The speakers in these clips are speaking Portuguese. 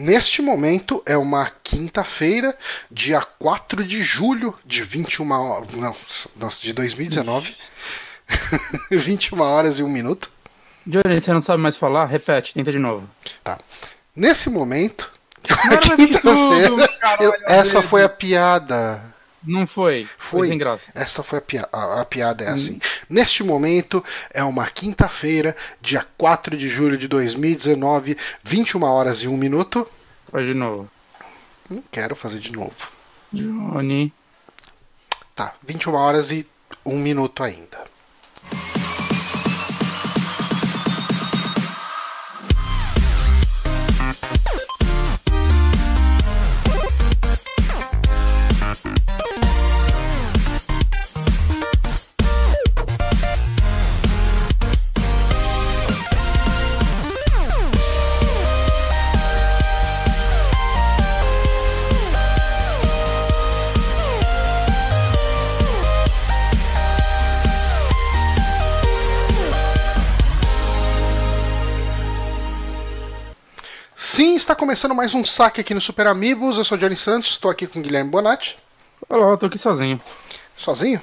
Neste momento é uma quinta-feira, dia 4 de julho de 21 horas. Não, nossa, de 2019. 21 horas e 1 minuto. Johnny, você não sabe mais falar? Repete, tenta de novo. Tá. Nesse momento. Tudo, caralho, essa foi a piada. Não foi. Foi. sem graça. Esta foi a, pia a, a piada, é assim. Neste momento é uma quinta-feira, dia 4 de julho de 2019, 21 horas e 1 minuto. Faz de novo. Não quero fazer de novo. Johnny. Tá, 21 horas e 1 minuto ainda. Está começando mais um saque aqui no Super Amigos. Eu sou o Johnny Santos, estou aqui com o Guilherme Bonatti. Olha lá, eu tô aqui sozinho. Sozinho?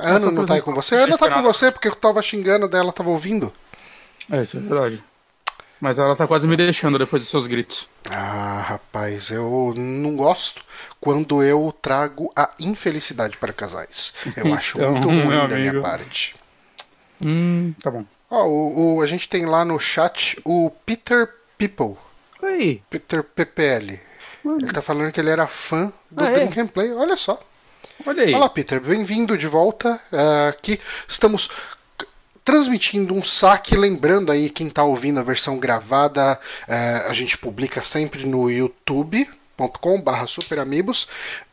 A Ana não tá aí com você? A Ana tá com você porque eu tava xingando dela, tava ouvindo. É, isso é verdade. Mas ela tá quase me deixando depois dos seus gritos. Ah, rapaz, eu não gosto quando eu trago a infelicidade para casais. Eu acho Então, muito ruim da minha parte. Hum, tá bom. Ó, o, o- a gente tem lá no chat o Peter People, Aí. Peter PPL. Ele tá falando que ele era fã do Ah, é? Drink and Play. Olha só. Olha aí. Olá, Peter. Bem-vindo de volta. É, aqui estamos transmitindo um saque. Lembrando aí, quem está ouvindo a versão gravada, é, a gente publica sempre no youtube.com.br superamigos.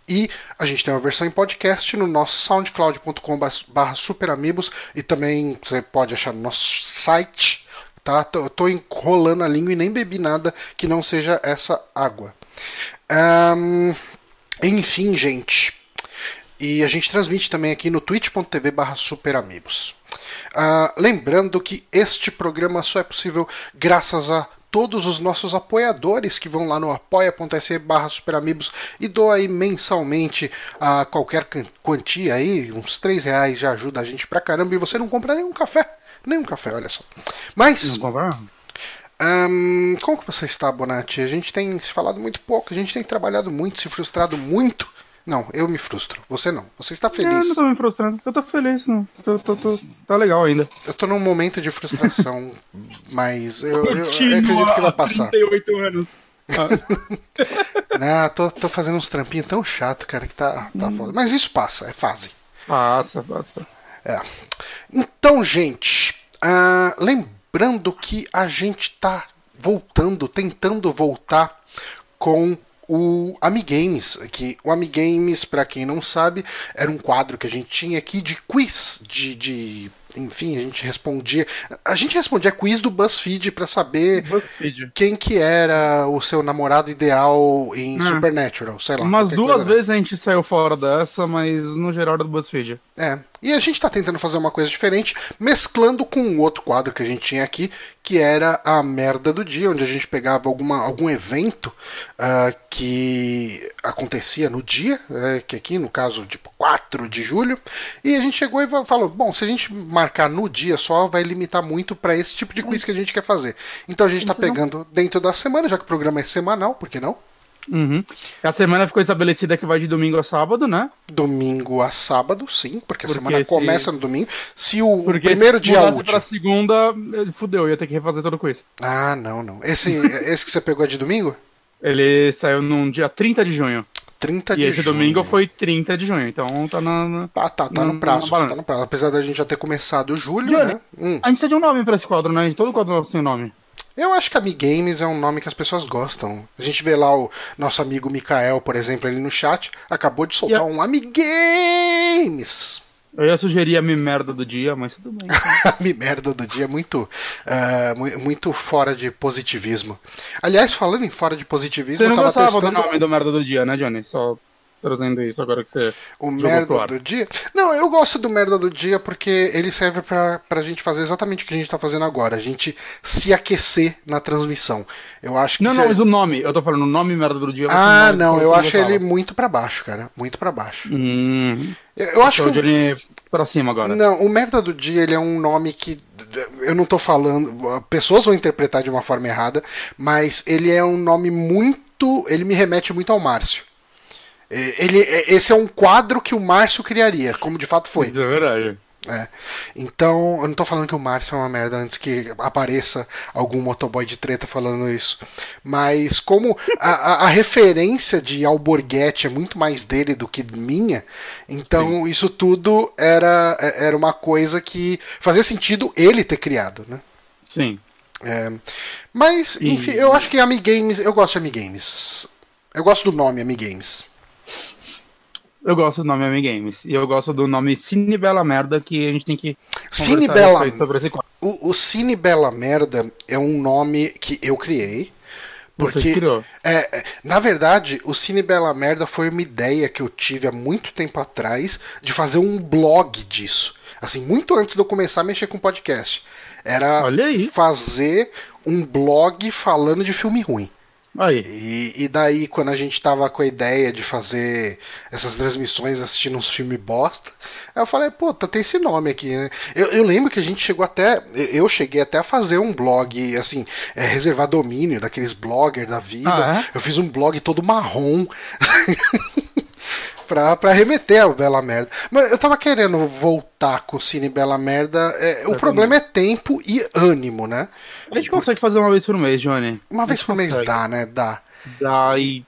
E a gente tem uma versão em podcast no nosso soundcloud.com.br superamigos. E também você pode achar no nosso site. Tá? Tô, tô enrolando a língua e nem bebi nada que não seja essa água. Ahn, enfim, gente. E a gente transmite também aqui no twitch.tv barra superamigos. Ah, lembrando que este programa só é possível graças a todos os nossos apoiadores que vão lá no apoia.se barra superamigos e doam aí mensalmente a qualquer quantia aí, uns 3 reais já ajuda a gente pra caramba e você não compra nenhum café. Nenhum café, olha só. Mas? Ahn, como que você está, Bonatti? A gente tem se falado muito pouco, a gente tem trabalhado muito, se frustrado muito. Não, eu me frustro. Você não. Você está É, feliz. não tô me frustrando. Eu tô feliz, não. Tô, tô, tô- Tá legal ainda. Eu tô num momento de frustração, mas eu, eu- eu acredito que vai passar. 38 anos. Não, tô, tô fazendo uns trampinhos tão chato, cara, que tá, tá foda. Mas isso passa, é fase. Passa, passa. É. Então, gente, ah, lembrando que a gente tá voltando, tentando voltar com o Amigames, que o Amigames, para quem não sabe, era um quadro que a gente tinha aqui de quiz, de, de enfim, a gente respondia, a gente respondia quiz do BuzzFeed para saber BuzzFeed. quem que era o seu namorado ideal em Ah. Supernatural, sei lá. Umas duas vezes a gente saiu fora dessa, mas no geral era do BuzzFeed. É. E a gente tá tentando fazer uma coisa diferente, mesclando com um outro quadro que a gente tinha aqui, que era a merda do dia, onde a gente pegava alguma, algum evento ah, que acontecia no dia, é, que aqui no caso, tipo, 4 de julho, e a gente chegou e falou: bom, se a gente marcar no dia só, vai limitar muito para esse tipo de quiz que a gente quer fazer. Então a gente tá não- pegando dentro da semana, já que o programa é semanal, por que não? Uhum. A semana ficou estabelecida que vai de domingo a sábado, né? Domingo a sábado, sim, porque a Porque semana se- começa no domingo. Se o Porque primeiro se dia útil. pra segunda, eh, fudeu, ia ter que refazer todo o quiz. Ah, não, não. Esse, esse que você pegou é de domingo? Ele saiu num dia 30 de junho. 30 e de esse junho. domingo foi 30 de junho, então tá na. na- Tá, tá, tá na- no prazo. Tá no prazo. Apesar da gente já ter começado julho, Johnny. né? Hum. A gente precisa de um nome pra esse quadro, né? Todo quadro nosso tem um nome. Eu acho que Amigames é um nome que as pessoas gostam. A gente vê lá o nosso amigo Mikael, por exemplo, ali no chat, acabou de soltar E a- um Amigames. Eu ia sugerir a minha merda do dia, mas tudo bem. A me merda do dia é muito, mu- muito fora de positivismo. Aliás, falando em fora de positivismo, Você não eu tava gostava testando. do nome do merda do dia, né, Johnny? Só trazendo isso agora que você. O merda do dia? Não, eu gosto do merda do dia porque ele serve pra, pra gente fazer exatamente o que a gente tá fazendo agora. A gente se aquecer na transmissão. Eu acho que. Não, não, mas o nome. Eu tô falando o nome merda do dia. Ah, não- eu acho ele muito pra baixo, cara. Muito pra baixo. Hum. Eu, eu acho que. ele pra cima agora. Não, o merda do dia ele é um nome que eu não tô falando, pessoas vão interpretar de uma forma errada, mas ele é um nome muito, ele me remete muito ao Márcio. É, Ele, é- esse é um quadro que o Márcio criaria, como de fato foi. Isso é verdade. É. Então, eu não tô falando que o Márcio é uma merda antes que apareça algum motoboy de treta falando isso. Mas como a, a- a referência de Alborguete é muito mais dele do que minha, então isso tudo era, era uma coisa que fazia sentido ele ter criado, né? Sim. É, mas, E- enfim, eu acho que Amigames, eu gosto de Amigames. Eu gosto do nome Amigames. Eu gosto do nome Amigames. E eu gosto do nome Cine Bela Merda, que a gente tem que. Cine Bela sobre esse quadro. O, o Cine Bela Merda é um nome que eu criei. Você Porque, criou. é, é, na verdade, o Cine Bela Merda foi uma ideia que eu tive há muito tempo atrás de fazer um blog disso. Assim, muito antes de eu começar a mexer com podcast. Era fazer um blog falando de filme ruim. Aí. E, e daí, quando a gente tava com a ideia de fazer essas transmissões assistindo uns filmes bosta, eu falei, pô, tá, tem esse nome aqui, né? Eu, eu lembro que a gente chegou até. Eu cheguei até a fazer um blog, assim, é, reservar domínio daqueles bloggers da vida. Ah, é? Eu fiz um blog todo marrom. Pra, pra remeter ao Bela Merda. Mas eu tava querendo voltar com o Cine Bela Merda. é, o problema é tempo e ânimo, né? A gente consegue fazer uma vez por mês, Johnny. Uma vez por mês consegue. dá, né? Dá. Daí.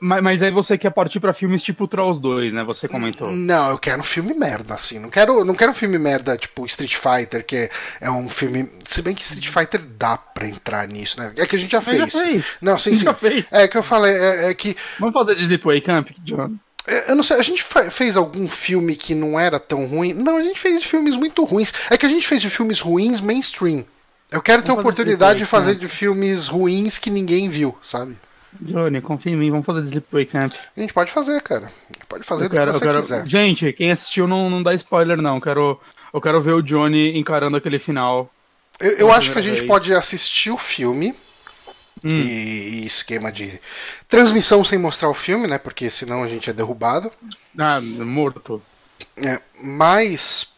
Mas, mas aí você quer partir pra filmes tipo Trolls 2, né? Você comentou. Não, eu quero um filme merda, assim. Não quero, não quero um filme merda tipo Street Fighter, que é um filme. Se bem que Street Fighter dá pra entrar nisso, né? É que a gente já Mas já fez. fez. Não, sim, sim. Já fez. É que eu falei, é, é que. Vamos fazer de Sleepaway Camp, John? É, Eu não sei, a gente fez algum filme que não era tão ruim? Não, a gente fez de filmes muito ruins. É que a gente fez de filmes ruins mainstream. Eu quero ter a oportunidade de fazer Camp. de filmes ruins que ninguém viu, sabe? Johnny, confia em mim, vamos fazer de Sleepaway Camp. A gente pode fazer, cara. A gente pode fazer Eu do quero, que você quero... quiser. Gente, quem assistiu não, não dá spoiler, não. Eu quero, eu quero ver o Johnny encarando aquele final. Eu, eu acho que a gente vez. pode assistir o filme Hum. e, e esquema de transmissão sem mostrar o filme, né? Porque senão a gente é derrubado. Ah, morto. É, mas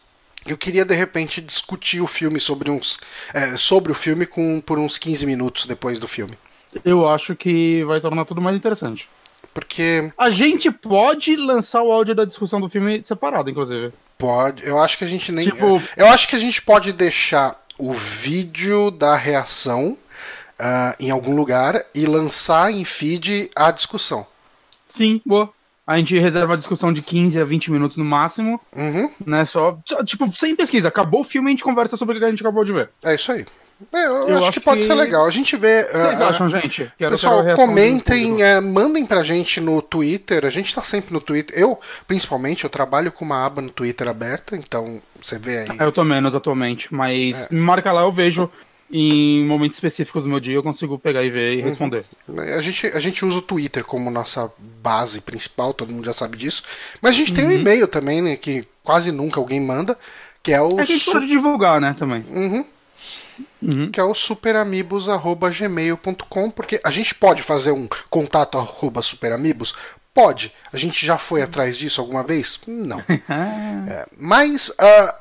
eu queria de repente discutir o filme sobre uns é, sobre o filme com, por uns 15 minutos depois do filme. Eu acho que vai tornar tudo mais interessante. Porque A gente pode lançar o áudio da discussão do filme separado, inclusive. pode, eu acho que a gente nem Tipo- eu acho que a gente pode deixar o vídeo da reação ah, em algum lugar e lançar em feed a discussão. Sim, boa. A gente reserva a discussão de 15 a 20 minutos no máximo, Uhum, né? Só, tipo, sem pesquisa. Acabou o filme e a gente conversa sobre o que a gente acabou de ver. é isso aí. É, eu, Eu acho, acho que pode que- ser legal. A gente vê. O que vocês ah, acham, gente? Quero, Pessoal, comentem, é, mandem pra gente no Twitter. A gente tá sempre no Twitter. Eu, principalmente, eu trabalho com uma aba no Twitter aberta, então você vê aí. Eu tô menos atualmente, mas É. me marca lá, eu vejo em momentos específicos do meu dia, eu consigo pegar e Uhum. ver e responder. A gente, a gente usa o Twitter como nossa base principal, todo mundo já sabe disso. Mas a gente Uhum. tem um e-mail também, né? Que quase nunca alguém manda, que é o, É que a gente su- pode divulgar, né, também. Uhum. Uhum. que é o superamigos.gmail.com, porque a gente pode fazer um contato arroba superamigos? Pode. A gente já foi atrás disso alguma vez? Não. É, mas ah,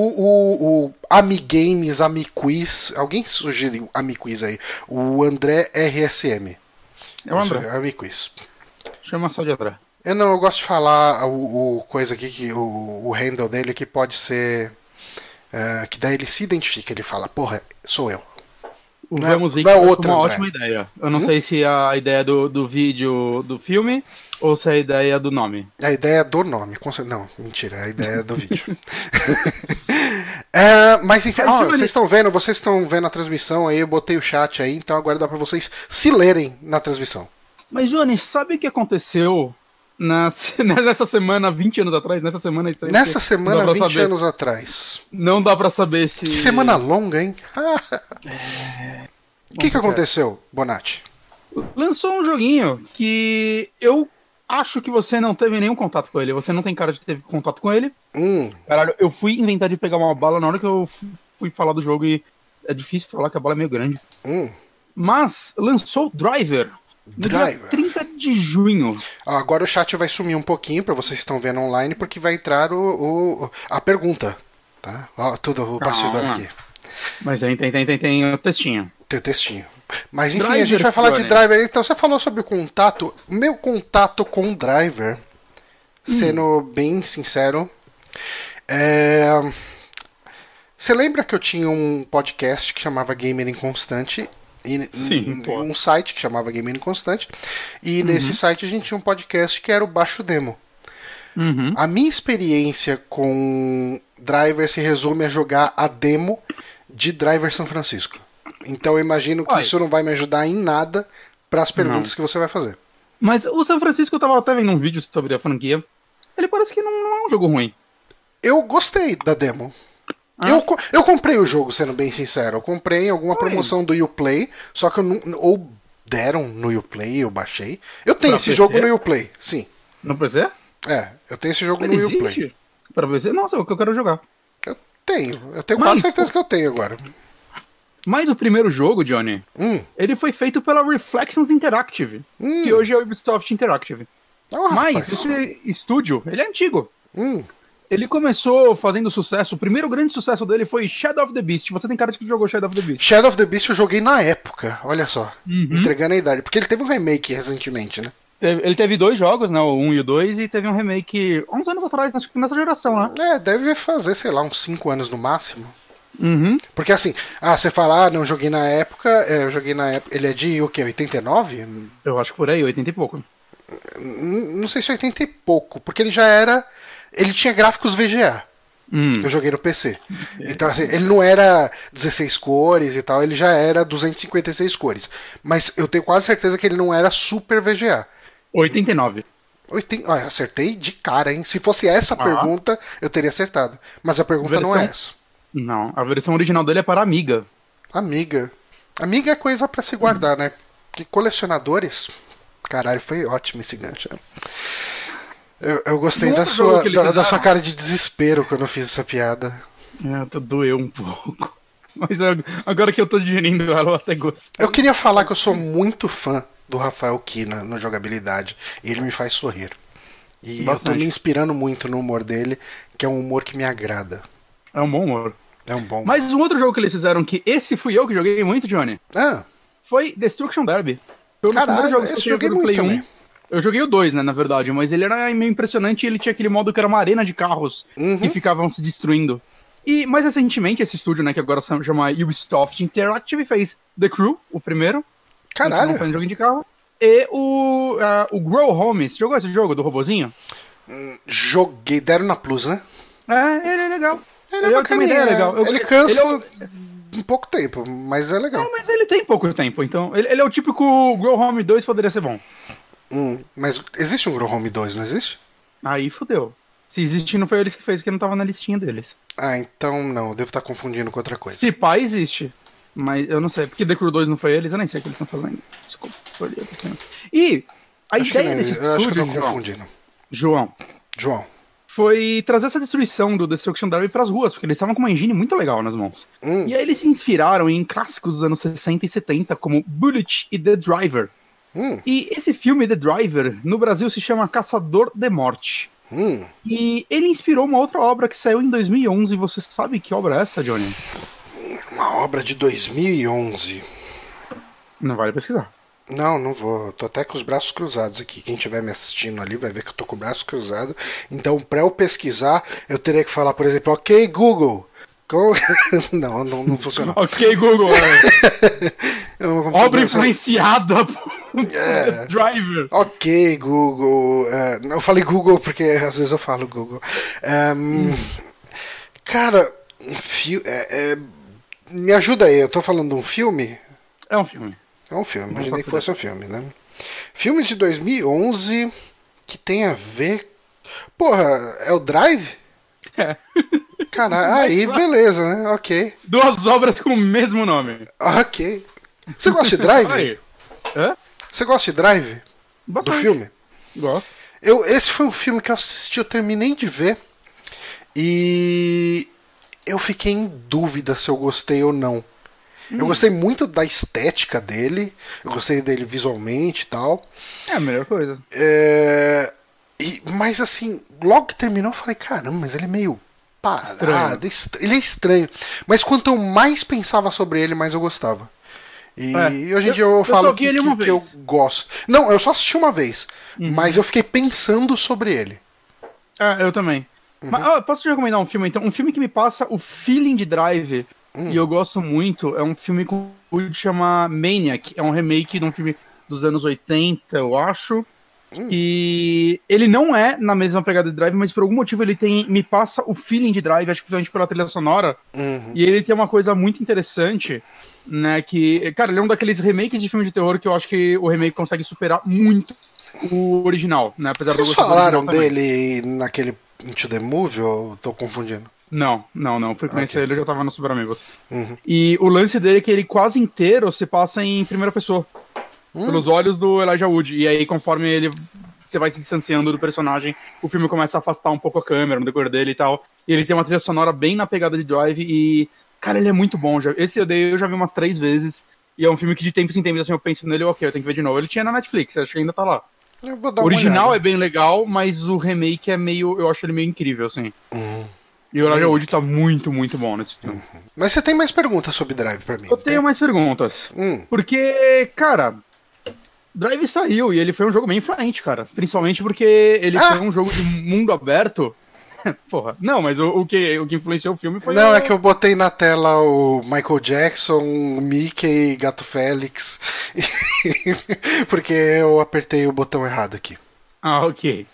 o, o, o Amigames, Amiquiz, alguém sugeriu Amiquiz aí? O André RSM. É o André. Amiquiz. Chama só de André. Eu não, eu gosto de falar o, o coisa aqui, que o, o handle dele que pode ser. é, que daí ele se identifica, ele fala, porra, sou eu. O Não é- Vamos é foi outro uma André. ótima ideia. Eu não sei se é a ideia do, do vídeo do filme ou se é a ideia do nome. A ideia é do nome. Não, mentira, a ideia é do vídeo. É, mas enfim, É, ó, vocês estão vendo, vocês estão vendo a transmissão aí, eu botei o chat aí, então agora dá pra vocês se lerem na transmissão. Mas, Johnny, sabe o que aconteceu na, nessa semana, 20 anos atrás? Nessa semana, isso aí Nessa semana, não dá pra 20 saber. anos atrás. Não dá pra saber se. Que semana longa, hein? O que, que aconteceu, Bonatti? Lançou um joguinho que eu acho que você não teve nenhum contato com ele. Você não tem cara de ter contato com ele. Hum, Caralho, eu fui inventar de pegar uma bala na hora que eu fu- fui falar do jogo e é difícil falar que a bola é meio grande. hum. Mas lançou o Driver. No Driver. dia 30 de junho. Agora o chat vai sumir um pouquinho para vocês que estão vendo online, porque vai entrar o, o- a pergunta. Tá? Ó, tudo o bastidor aqui. Mas tem, tem, tem, tem, tem o textinho. Tem textinho. Mas enfim, a Driver, gente vai falar de driver. Então você falou sobre o contato. Meu contato com o driver, sendo bem sincero, é. Você lembra que eu tinha um podcast que chamava Gamer Inconstante? E, Sim, um site que chamava Gamer Inconstante. E nesse site a gente tinha um podcast que era o Baixo Demo. Uhum. A minha experiência com Driver se resume a jogar a demo de Driver São Francisco. Então eu imagino que Olha. isso não vai me ajudar em nada para as perguntas que você vai fazer. Mas o São Francisco eu tava até vendo um vídeo sobre a franquia. Ele parece que não, não é um jogo ruim. Eu gostei da demo. Ah. Eu, eu comprei o jogo, sendo bem sincero. Eu comprei em alguma Oi. promoção do Uplay, só que eu não. Ou deram no Uplay, eu baixei. Eu tenho Pra esse PC? jogo no Uplay, sim. No PC? É, eu tenho esse jogo Ele no Uplay. existe? Pra PC? Nossa, é o que eu quero jogar. Eu tenho. Eu tenho Mas- quase certeza que eu tenho agora. Mas o primeiro jogo, Johnny, Hum. ele foi feito pela Reflections Interactive, Hum. que hoje é o Ubisoft Interactive. Ah, Mas rapaz. esse estúdio, ele é antigo. Hum. Ele começou fazendo sucesso, o primeiro grande sucesso dele foi Shadow of the Beast. Você tem cara de que jogou Shadow of the Beast. Shadow of the Beast eu joguei na época, olha só. Uhum. Entregando a idade. Porque ele teve um remake recentemente, né? Ele teve dois jogos, né? O 1 e o 2, e teve um remake uns anos atrás, acho que nessa geração, né? É, deve fazer, sei lá, uns 5 anos no máximo. Uhum. Porque assim, ah, você fala, ah, não joguei na época, é, eu joguei na época. Ele é de o quê? 89? Eu acho que por aí, 80 e pouco. Não sei se 80 e pouco, porque ele já era. Ele tinha gráficos VGA. Hum. que eu joguei no PC. Então, assim, ele não era 16 cores e tal, ele já era 256 cores. Mas eu tenho quase certeza que ele não era super VGA. 89. Oiten- Ah, eu acertei de cara, hein? Se fosse essa a Ah. pergunta, eu teria acertado. Mas a pergunta não é Versão- essa. Não, a versão original dele é para Amiga. Amiga. Amiga é coisa pra se guardar, né? Que colecionadores. Caralho, foi ótimo esse gancho. né? Eu, eu gostei da jogo sua, da, da sua cara de desespero quando eu fiz essa piada. É, até doeu um pouco. Mas ag- agora que eu tô digerindo ela, eu até gostei. Eu queria falar que eu sou muito fã do Rafael Kina no jogabilidade. E ele me faz sorrir. E eu tô Bastante. me inspirando muito no humor dele, que é um humor que me agrada. É um bom humor. É um bom. Mas um outro jogo que eles fizeram, que esse fui eu que joguei muito, Johnny, Ah, foi Destruction Derby. Foi um dos Caralho, primeiros jogos que eu joguei muito Play 1. também. Eu joguei o 2, né, na verdade, mas ele era meio impressionante e ele tinha aquele modo que era uma arena de carros Uhum. que ficavam se destruindo. E mais recentemente, esse estúdio, né, que agora se chama Ubisoft Interactive, fez The Crew, o primeiro. caralho. Um jogo de carro. E o, ah, o Grow Home. Você jogou esse jogo do robozinho? Joguei, deram na Plus, né? É, ele é legal. Ele é tem uma bacaninha. ideia legal. Eu- Ele cansa ele é em pouco tempo, mas é legal. É, mas ele tem pouco tempo, então. Ele, ele é o típico Grow Home 2 poderia ser bom. Hum, mas existe um Grow Home 2, não existe? Aí fudeu. Se existe, não foi eles que fez, que não tava na listinha deles. Ah, então não, devo estar confundindo com outra coisa. Se pá, existe. Mas eu não sei, porque The Crew 2 não foi eles, eu nem sei o que eles estão fazendo. Desculpa, E a acho que, ideia não, desse eu acho que eu tô João, confundindo. João, João. Foi trazer essa destruição do Destruction Derby pras ruas, porque eles estavam com uma engine muito legal nas mãos. Hum, E aí eles se inspiraram em clássicos dos anos 60 e 70, como Bullet e The Driver. hum, E esse filme, The Driver, no Brasil se chama Caçador de Morte. hum. E ele inspirou uma outra obra que saiu em 2011. Você sabe que obra é essa, Johnny? Uma obra de 2011. Não vale pesquisar. Não, não vou. Tô até com os braços cruzados aqui. Quem estiver me assistindo ali vai ver que eu tô com o braço cruzado. Então, pra eu pesquisar, eu teria que falar, por exemplo, ok, Google. Com- não, não, não funcionou. Ok, Google. é. Obra influenciada por É. Driver. Ok, Google. é, eu falei Google porque às vezes eu falo Google. Ehm, Cara, um fi- é- é, me ajuda aí. Eu tô falando de um filme? É um filme. É um filme, Não imaginei que fosse um filme, né? Filme de 2011 que tem a ver. Porra, é o Drive? É. Caralho, aí beleza, né? Ok. Duas obras com o mesmo nome. Ok. Você gosta de Drive? Aí. Hã? Você gosta de Drive? Do Bastante. filme? Gosto. Eu, esse foi um filme que eu assisti, eu terminei de ver. E eu fiquei em dúvida se eu gostei ou não. Eu Hum. gostei muito da estética dele, eu gostei dele visualmente e tal. É a melhor coisa. É, e- mas assim, logo que terminou, eu falei, caramba, mas ele é meio parado, est- ele é estranho. Mas quanto eu mais pensava sobre ele, mais eu gostava. E É, hoje em eu- dia eu, eu falo vi que, ele que- que eu. Uhum. gosto. Não, eu só assisti uma vez, mas eu fiquei pensando sobre ele. É, eu também. Uhum. Mas ó, posso te recomendar um filme, então? Um filme que me passa o feeling de Drive, Hum. e eu gosto muito, é um filme com que chama Maniac. É um remake de um filme dos anos 80, eu acho. Hum. E ele não é na mesma pegada de Drive, mas por algum motivo ele tem. Me passa o feeling de Drive, acho que principalmente pela trilha sonora. Uhum. E ele tem uma coisa muito interessante, né? Que, cara, ele é um daqueles remakes de filme de terror que eu acho que o remake consegue superar muito o original, né? Apesar Vocês falaram dele naquele Into the Movie ou tô confundindo? Não, não, não. Fui conhecer Ok. ele, eu já tava no Super Amigos. Uhum. E o lance dele é que ele quase inteiro se passa em primeira pessoa. Hum. Pelos olhos do Elijah Wood. E aí, conforme ele. Você vai se distanciando do personagem, o filme começa a afastar um pouco a câmera no decorrer dele e tal. E ele tem uma trilha sonora bem na pegada de Drive e. Cara, ele é muito bom. Já, esse eu dei, eu já vi umas três vezes. E é um filme que de tempos em tempos assim, eu penso nele, ok, eu tenho que ver de novo. Ele tinha na Netflix, acho que ainda tá lá. O original é bem legal, mas o remake é meio. Eu acho ele meio incrível, assim. Uhum. E o Elijah Wood tá muito, muito bom nesse filme. Mas você tem mais perguntas sobre Drive pra mim? Eu tenho mais perguntas. Hum. Porque, cara, Drive saiu e ele foi um jogo bem influente, cara. Principalmente porque ele Ah! foi um jogo de mundo aberto. Porra, não, mas o, o que, o que influenciou o filme foi. Não, o... é que eu botei na tela o Michael Jackson, o Mickey, Gato Félix. Porque eu apertei o botão errado aqui. Ah, ok.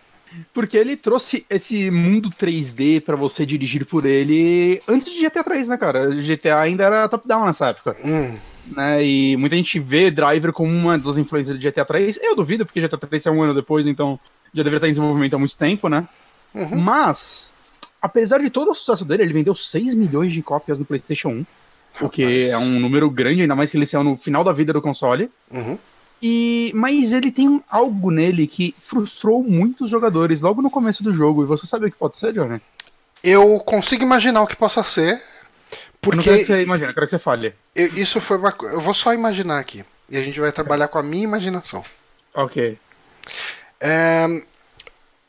Porque ele trouxe esse mundo 3D pra você dirigir por ele antes de GTA 3, né, cara? GTA ainda era top-down nessa época. Hum. né? E muita gente vê Driver como uma das influências de GTA 3. Eu duvido, porque GTA 3 é um ano depois, então já deveria estar em desenvolvimento há muito tempo, né? Uhum. Mas, apesar de todo o sucesso dele, ele vendeu 6 milhões de cópias no PlayStation 1. O que Rapaz. é um número grande, ainda mais que ele saiu no final da vida do console. Uhum. E, mas ele tem algo nele que frustrou muitos jogadores logo no começo do jogo. E você sabe o que pode ser, Johnny? Eu consigo imaginar o que possa ser. Eu não quero que Porque você imagine, eu quero que você fale. eu- isso foi uma Eu vou só imaginar aqui. E a gente vai trabalhar com a minha imaginação. Ok. É,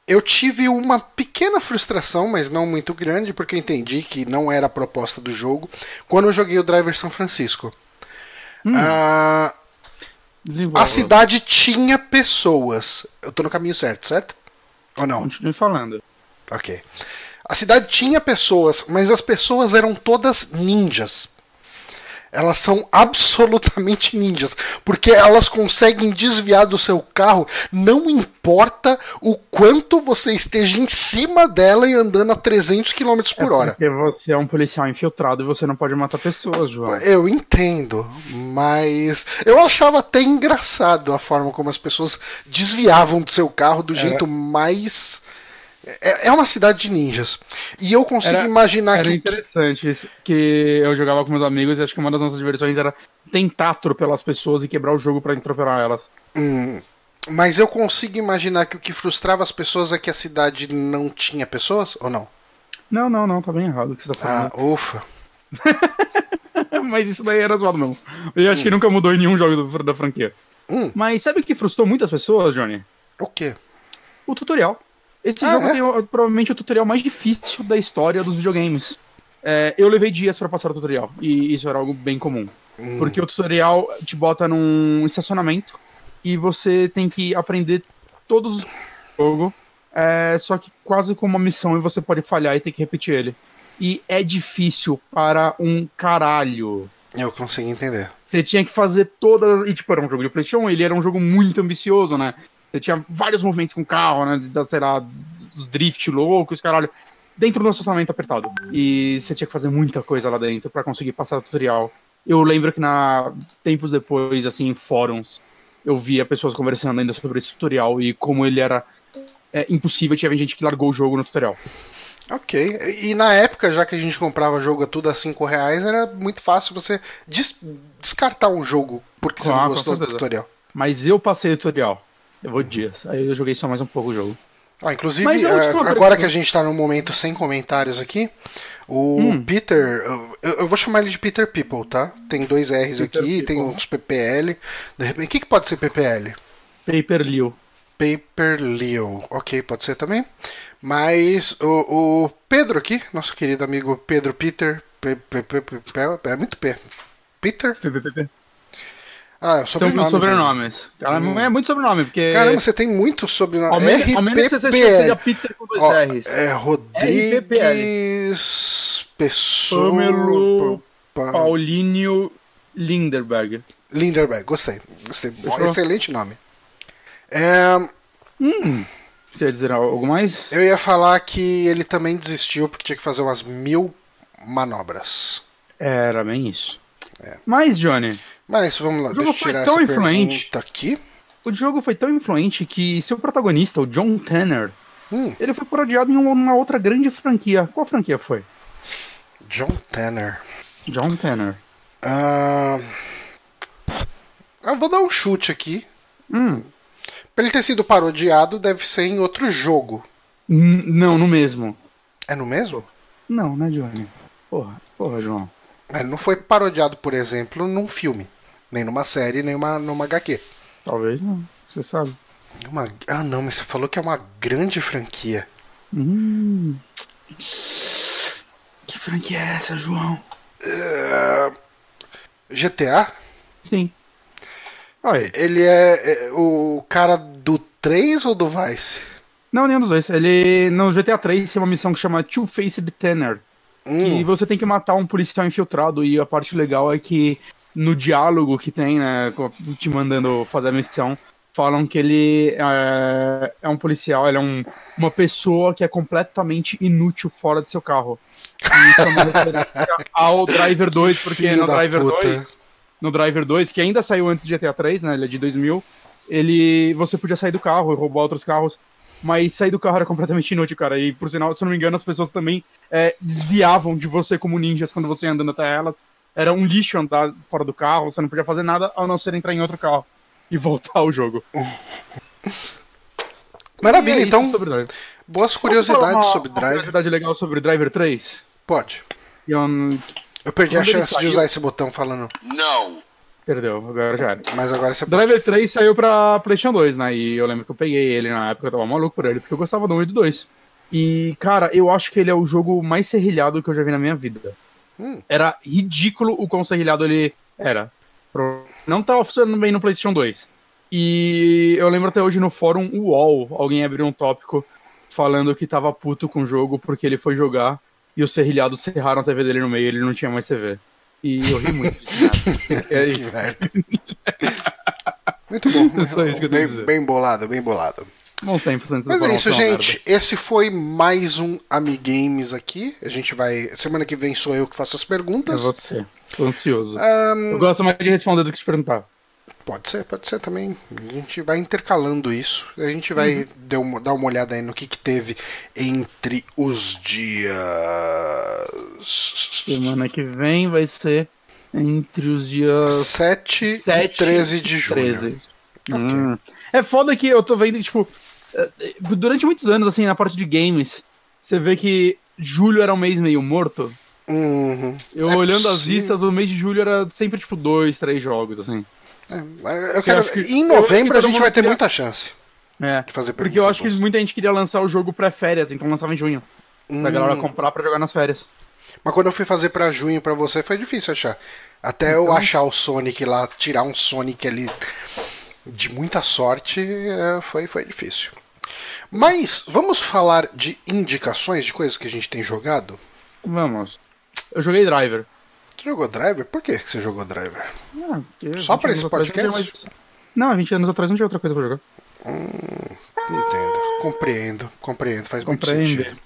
eu tive uma pequena frustração, mas não muito grande, porque eu entendi que não era a proposta do jogo, quando eu joguei o Driver São Francisco. Ah, A cidade tinha pessoas. Eu tô no caminho certo, certo? Ou não? Continue falando. Ok. A cidade tinha pessoas, mas as pessoas eram todas ninjas. Elas são absolutamente ninjas, porque elas conseguem desviar do seu carro, não importa o quanto você esteja em cima dela e andando a 300 km por É hora. Porque você é um policial infiltrado e você não pode matar pessoas, João. Eu entendo, mas eu achava até engraçado a forma como as pessoas desviavam do seu carro do jeito mais. É, é uma cidade de ninjas. E eu consigo Era- imaginar Era que. interessante isso, que eu jogava com meus amigos e acho que uma das nossas diversões era tentar atropelar as pessoas e quebrar o jogo pra atropelar elas. Hum, mas eu consigo imaginar que o que frustrava as pessoas é que a cidade não tinha pessoas, ou não? Não, não, não, tá bem errado o que você tá Ah, falando. ufa. Mas isso daí era zoado mesmo. Eu acho que nunca mudou em nenhum jogo do- da franquia. Hum. Mas sabe o que frustrou muitas pessoas, Johnny? O quê? O tutorial. Esse Ah, jogo é? tem provavelmente o tutorial mais difícil da história dos videogames. É, eu levei dias pra passar o tutorial, e isso era algo bem comum. Hum. Porque o tutorial te bota num estacionamento e você tem que aprender todos os jogo, é, só que quase com uma missão e você pode falhar e ter que repetir ele. E é difícil para um caralho. Eu consigo entender. Você tinha que fazer todas. E, tipo, era um jogo de PlayStation, ele era um jogo muito ambicioso, né? Você tinha vários movimentos com o carro, né? Da, sei lá, dos drift loucos, caralho. Dentro do estacionamento apertado. E você tinha que fazer muita coisa lá dentro pra conseguir passar o tutorial. Eu lembro que na tempos depois, assim, em fóruns, eu via pessoas conversando ainda sobre esse tutorial e como ele era é, impossível. Tinha gente que largou o jogo no tutorial. Ok. E na época, já que a gente comprava jogo a tudo a 5 reais, era muito fácil você des- descartar um jogo porque você Claro, não com gostou do tutorial. Mas eu passei o tutorial. Levou dias. Aí eu joguei só mais um pouco o jogo. Ó, inclusive, eu falei- agora que a gente tá num momento sem comentários aqui, o Hum. Peter, eu, eu vou chamar ele de Peter People, tá? Tem dois R's Peter aqui, tem People. uns PPL. De repente, o que, que pode ser PPL? Paper Liu. Paper Leo. Ok, pode ser também. Mas o, o Pedro aqui, nosso querido amigo Pedro Peter. P, P, P, P, P- é muito P. Peter? PPP. Ah, é o São sobrenome. dele. sobrenomes. Cara, É muito sobrenome, porque. Caramba, você tem muito sobrenome. ao menos, ao menos que você seja. Peter com dois Ó, R's. é Rodrigues Pessoa. Pamelo Paulinho Linderberg. Linderberg, gostei. Gostei. Bom, excelente nome. É, Você ia dizer algo mais? eu ia falar que ele também desistiu porque tinha que fazer umas mil manobras. Era bem isso. Mas, Johnny, Mas vamos lá, O jogo deixa eu foi tirar tão essa influente. pergunta aqui. o jogo foi tão influente que seu protagonista, o John Tanner, Hum, ele foi parodiado em uma outra grande franquia. Qual franquia foi? John Tanner. John Tanner. Ah, eu vou dar um chute aqui. Hum, Pra ele ter sido parodiado, deve ser em outro jogo. n- não, no mesmo. É no mesmo? Não, né, Johnny? Porra, porra, João. Ele não foi parodiado, por exemplo, num filme. Nem numa série, nem uma, numa HQ. Talvez não, você sabe. Uma... Ah, não, mas você falou que é uma grande franquia. Hum. Que franquia é essa, João? GTA? Sim. Aí. Ele é, é o cara do 3 ou do Vice? Não, nenhum dos dois. Ele. No GTA 3 tem uma missão que chama Two-Faced Tanner. Hum, E você tem que matar um policial infiltrado. E a parte legal é que no diálogo que tem, né, te mandando fazer a missão, falam que ele é, é um policial, ele é um, uma pessoa que é completamente inútil fora de seu carro. E isso é uma referência ao Driver 2, porque Filho no Driver puta. 2, no Driver 2, que ainda saiu antes de GTA 3, né, ele é de 2000, ele, você podia sair do carro e roubar outros carros, mas sair do carro era completamente inútil, cara. E por sinal, se eu não me engano, as pessoas também é, desviavam de você como ninjas quando você ia andando até elas. Era um lixo andar fora do carro, você não podia fazer nada a não ser entrar em outro carro e voltar ao jogo. Maravilha, é então, sobre Driver. boas curiosidades uma- sobre Uma Drive. curiosidade legal sobre Driver 3? Pode. E eu não- Eu perdi a chance de saiu- usar esse botão falando, Perdeu, agora já era. mas agora você pode. Driver 3 saiu pra PlayStation 2, né? E eu lembro que eu peguei ele na época, eu tava maluco por ele, porque eu gostava do 1 e do 2. E, cara, eu acho que ele é o jogo mais serrilhado que eu já vi na minha vida. Hum. Era ridículo o quão serrilhado ele era. Não tava funcionando bem no PlayStation 2. E eu lembro até hoje no fórum UOL, alguém abriu um tópico falando que tava puto com o jogo porque ele foi jogar e os serrilhados serraram a TV dele no meio e ele não tinha mais TV. E eu ri muito disso. É isso. Muito bom. É só isso que eu bem, bem bolado, bem bolado. Antes do Mas é isso, gente. Esse foi mais um Amigames aqui. A gente vai. Semana que vem sou eu que faço as merda. É perguntas. você. Tô ansioso. Ahn, Eu gosto mais de responder do que de perguntar. pode ser, pode ser também. A gente vai intercalando isso. A gente vai Uhum. dar, uma, dar uma olhada aí no que, que teve entre os dias. Semana que vem vai ser entre os dias 7 7 e 13 de junho. 13. Hum. É foda que eu tô vendo, tipo, durante muitos anos, assim, na parte de games, você vê que julho era um mês meio morto. Uhum. Eu É olhando as possível. listas, o mês de julho era sempre, tipo, dois, três jogos, assim. É, eu quero, acho que- em novembro que a gente vai ter queria- muita chance É. de fazer Porque eu acho que muita gente queria lançar o jogo pré-férias, então lançava em junho. Pra boas. galera Hum, comprar pra jogar nas férias. Mas quando eu fui fazer pra junho pra você foi difícil achar. Até eu achar o Sonic lá, tirar um Sonic ali de muita sorte, é, foi, foi difícil. Mas vamos falar de indicações de coisas que a gente tem jogado? Vamos. Eu joguei Driver. Você jogou Driver? Por que você jogou Driver? Ah, Só 20 pra anos esse atrás não podcast? mais- Não, 20 anos atrás não tinha outra coisa pra jogar. Entendo, compreendo, compreendo, faz muito Compreende. sentido.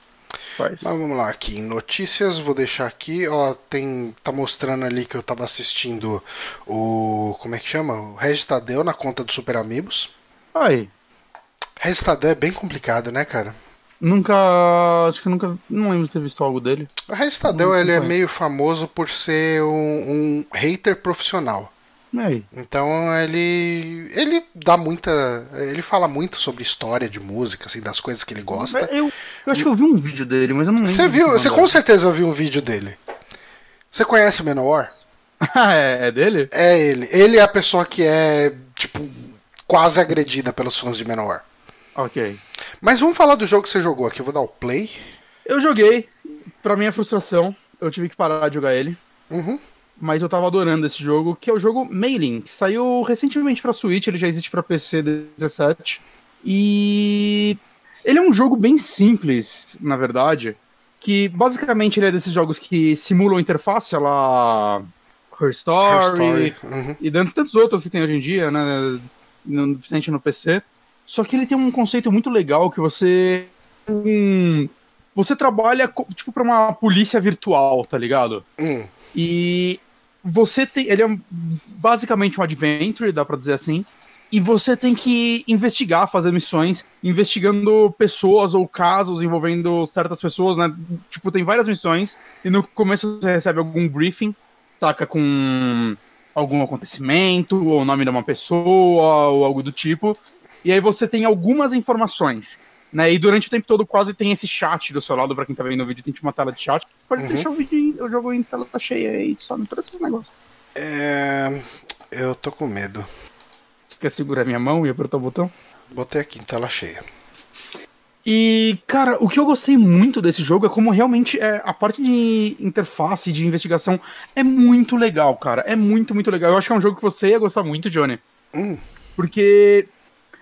Faz. Mas vamos lá, aqui em notícias, vou deixar aqui, ó, tem, tá mostrando ali que eu tava assistindo o, como é que chama? O Regis Tadeu na conta do Super Amigos. Aí. Regis Tadeu é bem complicado, né, cara? Nunca. Acho que nunca. Não lembro de ter visto algo dele. O Não ele é meio famoso por ser um, um hater profissional. Aí. Então ele ele dá muita, ele fala muito sobre história de música, assim, das coisas que ele gosta. Eu, eu acho que eu vi um vídeo dele, mas eu não lembro. Você viu? Você com certeza viu um vídeo dele. Você conhece o Manowar? Ah, é, é dele? É ele. Ele é a pessoa que é tipo quase agredida pelos fãs de Manowar. Ok. Mas vamos falar do jogo que você jogou aqui. Eu vou dar o play. Eu joguei, pra minha frustração, eu tive que parar de jogar ele. Uhum. Mas eu tava adorando esse jogo, que é o jogo Mailing, que saiu recentemente pra Switch, ele já existe pra PC 17. E ele é um jogo bem simples, na verdade, que basicamente ele é desses jogos que simulam interface, lá Her Story, Her Story. Uhum. e tantos outros que tem hoje em dia, né, no, principalmente no PC. Só que ele tem um conceito muito legal que você você trabalha tipo para uma polícia virtual, tá ligado? Hum. E você tem. Ele é basicamente um adventure, dá pra dizer assim. E você tem que investigar, fazer missões, investigando pessoas ou casos envolvendo certas pessoas, né? Tipo, tem várias missões, e no começo você recebe algum briefing, destaca com algum acontecimento, ou o nome de uma pessoa, ou algo do tipo. E aí você tem algumas informações. Né, e durante o tempo todo quase tem esse chat do seu lado, pra quem tá vendo o vídeo, tem tipo uma tela de chat. Você pode Uhum. deixar o vídeo, em- o jogo em tela cheia e some todos esses negócios. É, Eu tô com medo. Você quer segurar minha mão e apertar o botão? Botei aqui em tela cheia. E, cara, o que eu gostei muito desse jogo é como realmente é, a parte de interface, de investigação, é muito legal, cara. É muito, muito legal. Eu acho que é um jogo que você ia gostar muito, Johnny. Hum. Porque,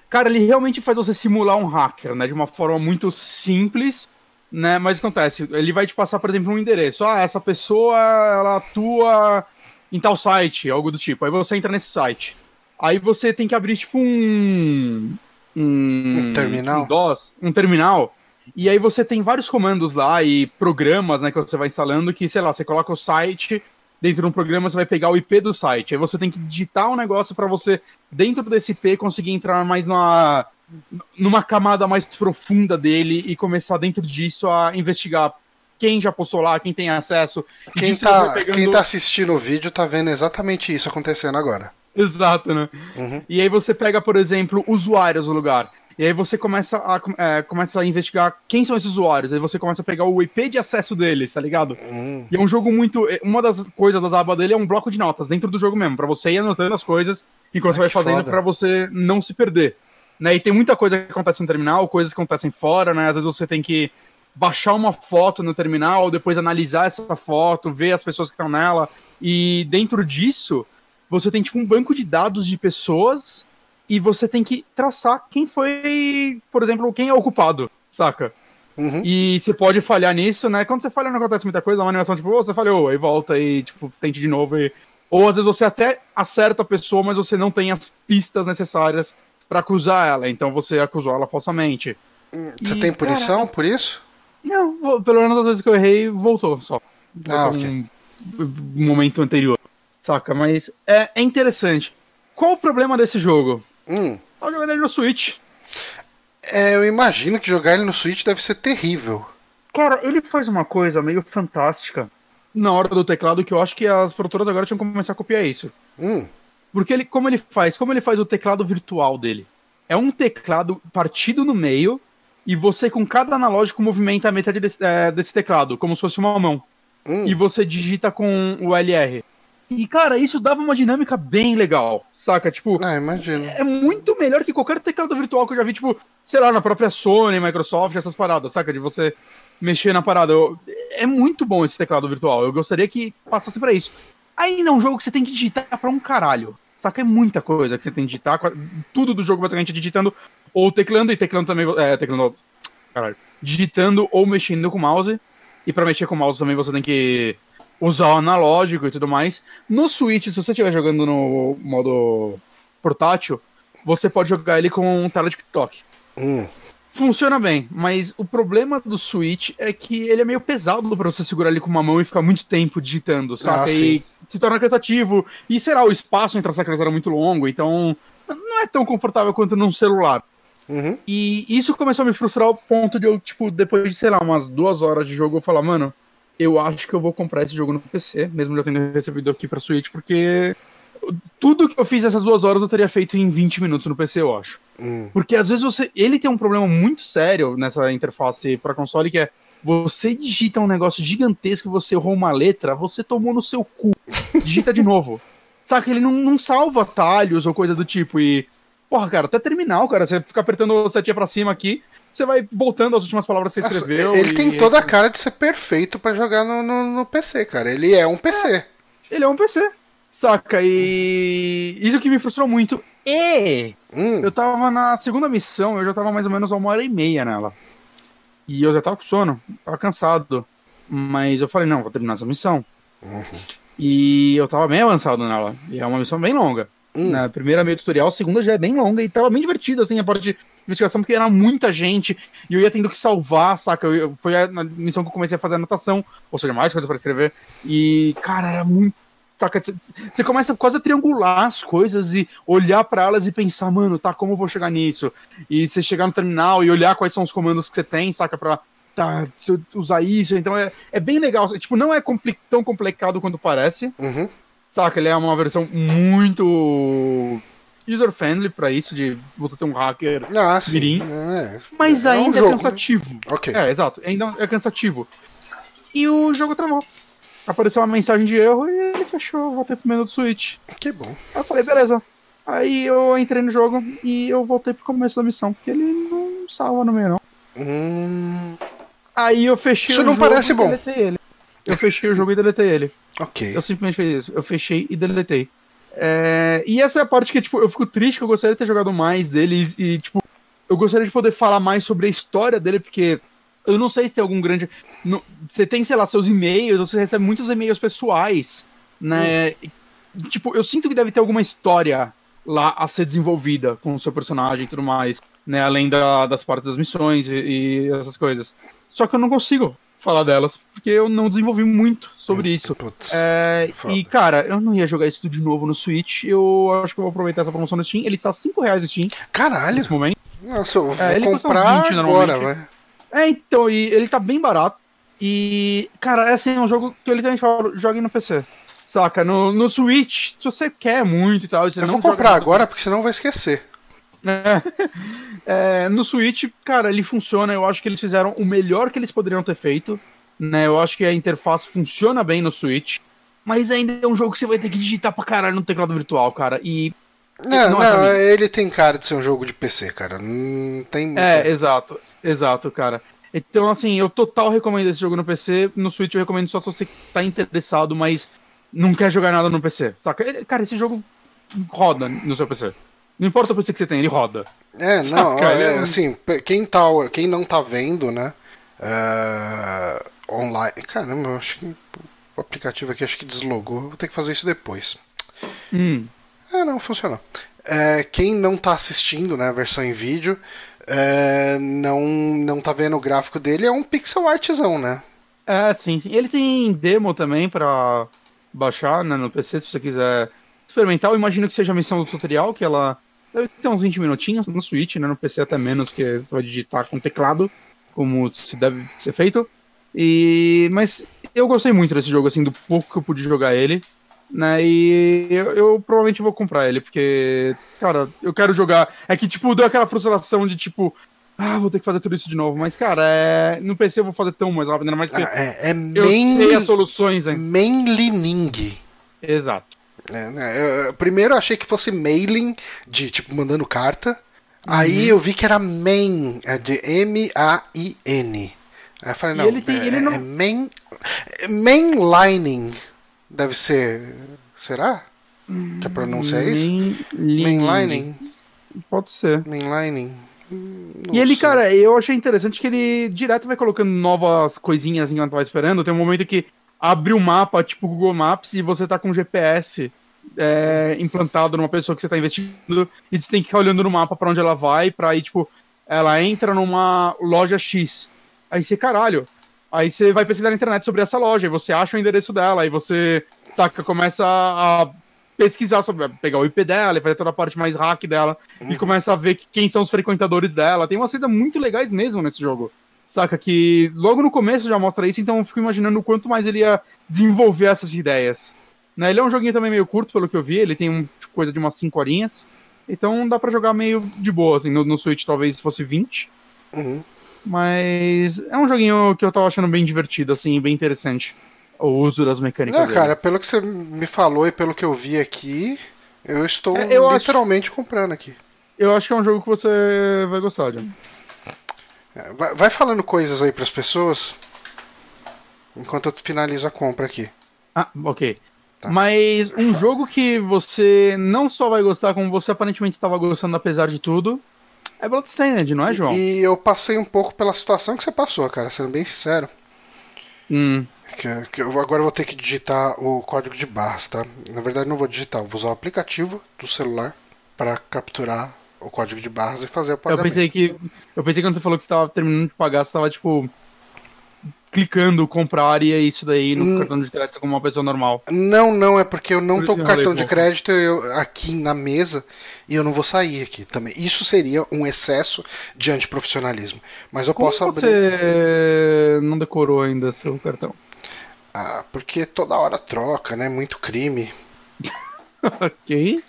cara, ele realmente faz você simular um hacker, né? De uma forma muito simples, né? Mas o que acontece? Ele vai te passar, por exemplo, um endereço. Ah, essa pessoa, ela atua em tal site, algo do tipo. Aí você entra nesse site. Aí você tem que abrir, tipo, um... Um, Um terminal? Um DOS, um terminal. E aí você tem vários comandos lá e programas, né, que você vai instalando que, sei lá, você coloca o site, dentro de um programa você vai pegar o IP do site. Aí você tem que digitar um negócio para você, dentro desse IP, conseguir entrar mais numa, numa camada mais profunda dele e começar dentro disso a investigar quem já postou lá, quem tem acesso. Quem disso você vai tá, pegando- quem tá assistindo o vídeo tá vendo exatamente isso acontecendo agora. Exato, né? Uhum. E aí você pega, por exemplo, usuários do lugar. E aí você começa a, é, começa a investigar quem são esses usuários. Aí você começa a pegar o IP de acesso deles, tá ligado? Hum. E é um jogo muito. é, Uma das coisas das abas dele é um bloco de notas dentro do jogo mesmo, pra você ir anotando as coisas enquanto você vai fazendo pra você não se perder. Né? E tem muita coisa que acontece no terminal, coisas que acontecem fora, né? Às vezes você tem que baixar uma foto no terminal, depois analisar essa foto, ver as pessoas que estão nela. E dentro disso, você tem tipo um banco de dados de pessoas e você tem que traçar quem foi, por exemplo, quem é o culpado, saca? Uhum. E você pode falhar nisso, né? Quando você falha não acontece muita coisa, é uma animação tipo, "Ô, você falhou, aí volta e tipo, tente de novo. E... Ou às vezes você até acerta a pessoa, mas você não tem as pistas necessárias pra acusar ela, então você acusou ela falsamente. Você E, tem punição por isso? Não, pelo menos as vezes que eu errei, voltou só. Ah, Voltou ok. um um momento anterior. Saca? Mas é, é interessante. Qual o problema desse jogo? Hum. Tá jogando ele no Switch. É, eu imagino que jogar ele no Switch deve ser terrível. Cara, ele faz uma coisa meio fantástica na hora do teclado que eu acho que as produtoras agora tinham que começar a copiar isso. Hum. Porque ele, como ele faz? Como ele faz o teclado virtual dele? É um teclado partido no meio e você com cada analógico movimenta a metade desse, é, desse teclado, como se fosse uma mão. Hum. E você digita com o LR. E, cara, isso dava uma dinâmica bem legal, saca? Tipo, Ah, imagino. é muito melhor que qualquer teclado virtual que eu já vi, tipo, sei lá, na própria Sony, Microsoft, essas paradas, saca? De você mexer na parada. Eu- é muito bom esse teclado virtual. Eu gostaria que passasse pra isso. Ainda é um jogo que você tem que digitar pra um caralho. Saca? É muita coisa que você tem que digitar. Tudo do jogo basicamente é digitando ou teclando, e teclando também. É, teclando. Caralho. Digitando ou mexendo com o mouse. E pra mexer com o mouse também você tem que usar o analógico e tudo mais. No Switch, se você estiver jogando no modo portátil, você pode jogar ele com tela de TikTok. Hum. Funciona bem, mas o problema do Switch é que ele é meio pesado pra você segurar ele com uma mão e ficar muito tempo digitando, saca? Ah, e se torna cansativo. E será, o espaço entre as teclas era muito longo, então não é tão confortável quanto num celular. Uhum. E isso começou a me frustrar ao ponto de eu, tipo, depois de, sei lá, umas duas horas de jogo, eu falar, mano, eu acho que eu vou comprar esse jogo no PC, mesmo já tendo recebido aqui pra Switch, porque tudo que eu fiz essas duas horas eu teria feito em 20 minutos no PC, eu acho. Hum. Porque às vezes você. Ele tem um problema muito sério nessa interface para console que é. Você digita um negócio gigantesco, você errou uma letra, você tomou no seu cu. Digita de novo. Saca? Ele não, não salva atalhos ou coisa do tipo. E. Porra, cara, até terminal, cara. Você fica apertando setinha pra cima aqui, você vai voltando às últimas palavras que você escreveu. ele e- tem toda a cara de ser perfeito pra jogar no, no, no PC, cara. Ele é um PC. Ele é um PC. Saca? E. Isso que me frustrou muito. E. Hum, Eu tava na segunda missão, eu já tava mais ou menos uma hora e meia nela. E eu já tava com sono, tava cansado. Mas eu falei, não, vou terminar essa missão. Uhum. E eu tava bem avançado nela. E é uma missão bem longa. Hum. Na primeira meio tutorial, a segunda já é bem longa e tava bem divertida, assim, a parte de investigação, porque era muita gente e eu ia tendo que salvar, saca? Eu, eu- foi a na missão que eu comecei a fazer anotação, ou seja, mais coisa pra escrever. E, cara, era muito. Você- começa quase a triangular as coisas e olhar pra elas e pensar, mano, tá, como eu vou chegar nisso? E você chegar no terminal e olhar quais são os comandos que você tem, saca? Pra. Tá, se eu usar isso, então é, é bem legal. Tipo, não é compli- tão complicado quanto parece. Uhum. Saca, ele é uma versão muito user-friendly pra isso, de você ser um hacker, Ah. Mirim. É, mas É um ainda jogo, é né? cansativo. Ok. É, exato, ainda é cansativo. E o jogo travou. Apareceu uma mensagem de erro e ele fechou, voltei pro menu do Switch. Que bom. Aí eu falei, beleza. Aí eu entrei no jogo e eu voltei pro começo da missão, porque ele não salva no meio, não. Hum, Aí eu fechei Isso o não jogo parece e bom. deletei ele. Eu fechei o jogo e deletei ele. Ok. Eu simplesmente fiz isso. Eu fechei e deletei. É, E essa é a parte que, tipo, eu fico triste que eu gostaria de ter jogado mais deles e, tipo, eu gostaria de poder falar mais sobre a história dele, porque eu não sei se tem algum grande. no- Você tem, sei lá, seus e-mails, você recebe muitos e-mails pessoais, né? Tipo, eu sinto que deve ter alguma história lá a ser desenvolvida com o seu personagem e tudo mais, né? Além da- das partes das missões e, e essas coisas. Só que eu não consigo falar delas, porque eu não desenvolvi muito sobre isso. Putz. É, e, cara, eu não ia jogar isso de novo no Switch. Eu acho que eu vou aproveitar essa promoção no Steam. Ele está 5 reais no Steam Caralho. nesse momento. Nossa, eu vou É, ele comprar 20 agora, vai. É, então, e ele tá bem barato. E, cara, é assim, é um jogo que eu literalmente falo, joguem no PC. Saca? No, no Switch, se você quer muito e tal, você Eu não vou comprar agora porque senão vai esquecer. É. É, no Switch, cara, ele funciona. Eu acho que eles fizeram o melhor que eles poderiam ter feito. Né? Eu acho que a interface funciona bem no Switch. Mas ainda é um jogo que você vai ter que digitar pra caralho no teclado virtual, cara. E. Não, Não não, é ele tem cara de ser um jogo de PC, cara. Não tem muita- É, exato. Exato, cara. Então, assim, eu total recomendo esse jogo no PC. No Switch eu recomendo só se você tá interessado, mas não quer jogar nada no PC. Saca? Cara, esse jogo roda no seu PC. Não importa o PC que você tem, ele roda. É, não, Saca, é, assim, quem, tá, quem não tá vendo, né, é, online, caramba, eu acho que o aplicativo aqui acho que deslogou, vou ter que fazer isso depois. Hum. Ah, não, funcionou. É, quem não tá assistindo, né, a versão em vídeo, é, não, não tá vendo o gráfico dele, é um pixel artzão, né? É, sim, sim. Ele tem demo também pra baixar né, no PC, se você quiser experimentar. Eu imagino que seja a missão do tutorial, que ela deve ter uns 20 minutinhos no Switch, né? No PC até menos, que você vai digitar com teclado, como se deve ser feito. E... Mas eu gostei muito desse jogo, assim, do pouco que eu pude jogar ele. Né, e eu, eu provavelmente vou comprar ele, porque, cara, eu quero jogar. É que, tipo, deu aquela frustração de, tipo, ah, vou ter que fazer tudo isso de novo. Mas, cara, é... no PC eu vou fazer tão mais rápido, ainda mais que Ah, é, é eu main, sei as soluções, hein? mainlining. Exato. É, eu- primeiro eu achei que fosse mailing, de tipo mandando carta. Aí eu vi que era main, é de M-A-I-N. Aí eu falei, não, ele é, ele não- é main. Mainlining. Deve ser. Será? Que a pronúncia é isso? Main- Mainlining. Pode ser. Mainlining. Hum, E ele, cara, eu achei interessante que ele direto vai colocando novas coisinhas enquanto vai esperando. Tem um momento que abre o mapa, tipo Google Maps, e você tá com GPS é, implantado numa pessoa que você tá investigando, e você tem que ficar olhando no mapa pra onde ela vai, pra ir, tipo, ela entra numa loja X. Aí você, caralho. Aí você vai pesquisar na internet sobre essa loja, e você acha o endereço dela, aí você, saca, começa a pesquisar sobre, pegar o IP dela, e fazer toda a parte mais hack dela, e começa a ver que- quem são os frequentadores dela. Tem umas coisas muito legais mesmo nesse jogo. Saca? Que logo no começo já mostra isso, então eu fico imaginando o quanto mais ele ia desenvolver essas ideias. Né, ele é um joguinho também meio curto, pelo que eu vi. Ele tem um, tipo, coisa de umas 5 horinhas. Então dá pra jogar meio de boa, assim. No, no Switch talvez fosse 20. Uhum. Mas é um joguinho que eu tava achando bem divertido, assim, bem interessante. O uso das mecânicas. Não, dele. cara, pelo que você me falou e pelo que eu vi aqui, eu estou É, eu acho- literalmente comprando aqui. Eu acho que é um jogo que você vai gostar, John. Vai, vai falando coisas aí pras pessoas. Enquanto eu finalizo a compra aqui. Ah, ok. Tá. Mas um jogo que você não só vai gostar, como você aparentemente estava gostando apesar de tudo, é Bloodstained, não é, João? E eu passei um pouco pela situação que você passou, cara, sendo bem sincero. Hum, Que, que eu agora vou ter que digitar o código de barras, tá? Na verdade, não vou digitar, eu vou usar o aplicativo do celular para capturar o código de barras e fazer o eu pagamento. pensei que. Eu pensei que quando você falou que você estava terminando de pagar, você estava, tipo, clicando comprar e é isso daí no Hum. cartão de crédito como uma pessoa normal. Não, não, é porque eu não Por tô com eu cartão de pouco. crédito eu, aqui na mesa e eu não vou sair aqui também. Isso seria um excesso de antiprofissionalismo. Mas eu Como posso abrir. você não decorou ainda seu cartão? Ah, porque toda hora troca, né? Muito crime. ok.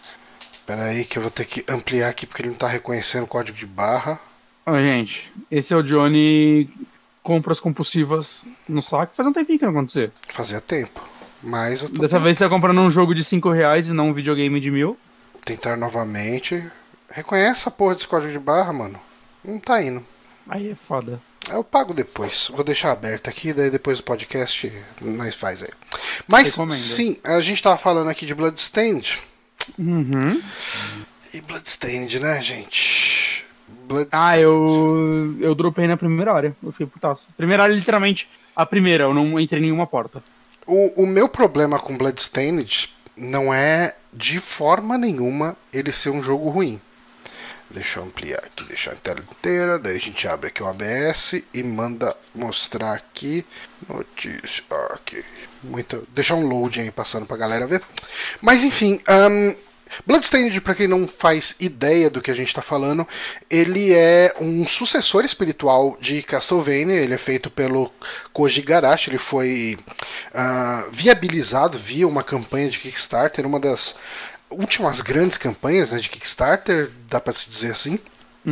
Pera aí que eu vou ter que ampliar aqui porque ele não tá reconhecendo o código de barra. Ó, gente, esse é o Johnny compras compulsivas no saque. Faz um tempinho que não acontecer. Fazia tempo. Mas eu tô Dessa vez você tá comprando um jogo de 5 reais e não um videogame de mil. tentar novamente. Reconhece a porra desse código de barra, mano. Não tá indo. Aí é foda. Eu pago depois. Vou deixar aberto aqui, daí depois do podcast nós faz aí. Mas Recomendo. sim, a gente tava falando aqui de Bloodstained. Uhum. E Bloodstained, né, gente? Bloodstained. Ah, eu. Eu dropei na primeira área. Eu fiquei putaço. Primeira área, literalmente, a primeira, eu não entrei em nenhuma porta. O, o meu problema com Bloodstained não é de forma nenhuma ele ser um jogo ruim. Deixa eu ampliar aqui, deixar a tela inteira. Daí a gente abre aqui o ABS e manda mostrar aqui. Notícia. Aqui. Muito, deixar um load aí passando pra galera ver. Mas enfim, ahn, Bloodstained, pra quem não faz ideia do que a gente tá falando, ele é um sucessor espiritual de Castlevania. Ele é feito pelo Koji Garashi. Ele foi ah, viabilizado via uma campanha de Kickstarter, uma das últimas grandes campanhas né, de Kickstarter, dá pra se dizer assim.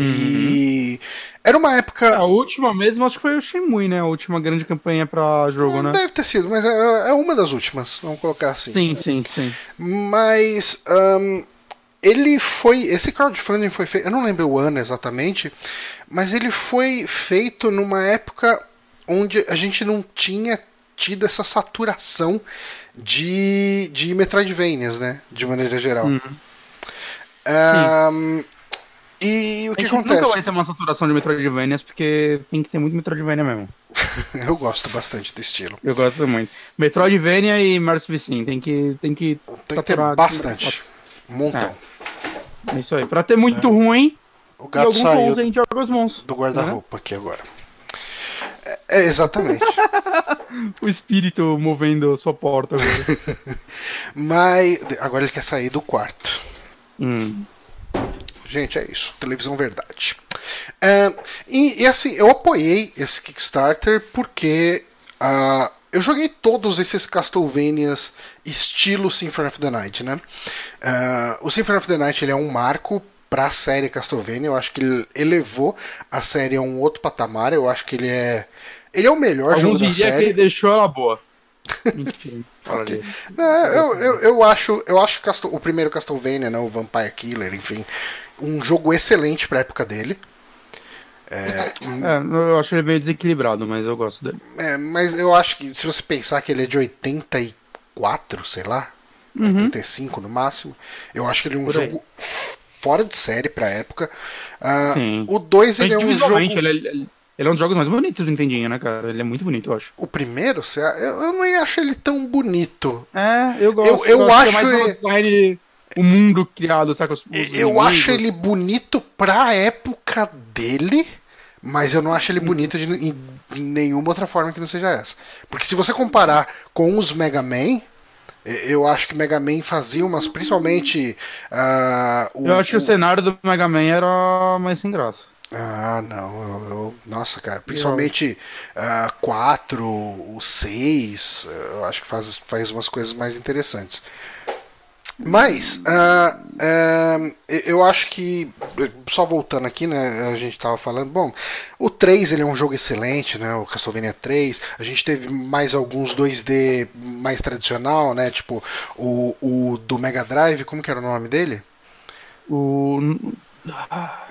E era uma época. A última mesmo, acho que foi o Shenmue, né? A última grande campanha pra jogo, né? Deve ter sido, mas é, é uma das últimas, vamos colocar assim. Sim, sim, sim. Mas ahn, ele foi. Esse crowdfunding foi feito. Eu não lembro o ano exatamente, mas ele foi feito numa época onde a gente não tinha tido essa saturação de, de Metroidvanias, né? De maneira geral. Uhum. Ahn, e o que acontece? nunca vai ter uma saturação de Metroidvanias, porque tem que ter muito Metroidvania mesmo. Eu gosto bastante do estilo. Eu gosto muito. Metroidvania e Mercy Sim, tem que, tem que Tem que ter bastante. Um montão. É isso aí. Pra ter muito ruim O e gato alguns saiu bons joga os bons. do guarda-roupa aqui agora. É, é, exatamente. O espírito movendo a sua porta agora. Mas agora ele quer sair do quarto. hum. Gente, é isso. Televisão verdade. É, e, e, assim, eu apoiei esse Kickstarter porque ah, eu joguei todos esses Castlevanias estilo Symphony of the Night, né? Ah, o Symphony of the Night ele é um marco para a série Castlevania. Eu acho que ele elevou a série a um outro patamar. Eu acho que ele é ele é o melhor jogo Alguns da diriam que série. ele deixou ela boa. Enfim, fala Ok. dele. Não, eu, eu, eu acho, eu acho Castle- o primeiro Castlevania, né, o Vampire Killer, enfim, um jogo excelente pra época dele. É, eu acho ele meio desequilibrado, mas eu gosto dele. É, mas eu acho que se você pensar que ele é de 84, sei lá, 85 no máximo, eu acho que ele é um Uhum. Por aí. jogo f- fora de série pra época. Sim. o 2 ele é um jogo. Ele, é, ele é um dos jogos mais bonitos do Nintendinho, né, cara? Ele é muito bonito, eu acho. O primeiro, você- eu, eu não acho ele tão bonito. É, eu gosto. Eu- eu gosto, acho é mais pelo ele- design, o mundo criado, sabe? Os, os Eu inimigos. acho ele bonito pra época dele, mas eu não acho ele bonito de, em, em nenhuma outra forma que não seja essa. Porque se você comparar com os Mega Man, eu acho que Mega Man fazia umas, principalmente. ah, o, Eu acho que o cenário do Mega Man era mais sem graça. Ah, não. Eu, eu- nossa, cara. Principalmente 4, o 6, eu acho que faz, faz umas coisas mais interessantes. Mas, ah, é, eu acho que, só voltando aqui, né, a gente tava falando, bom, o 3 ele é um jogo excelente, né, o Castlevania 3, a gente teve mais alguns 2D mais tradicional, né, tipo o, o do Mega Drive, como que era o nome dele? O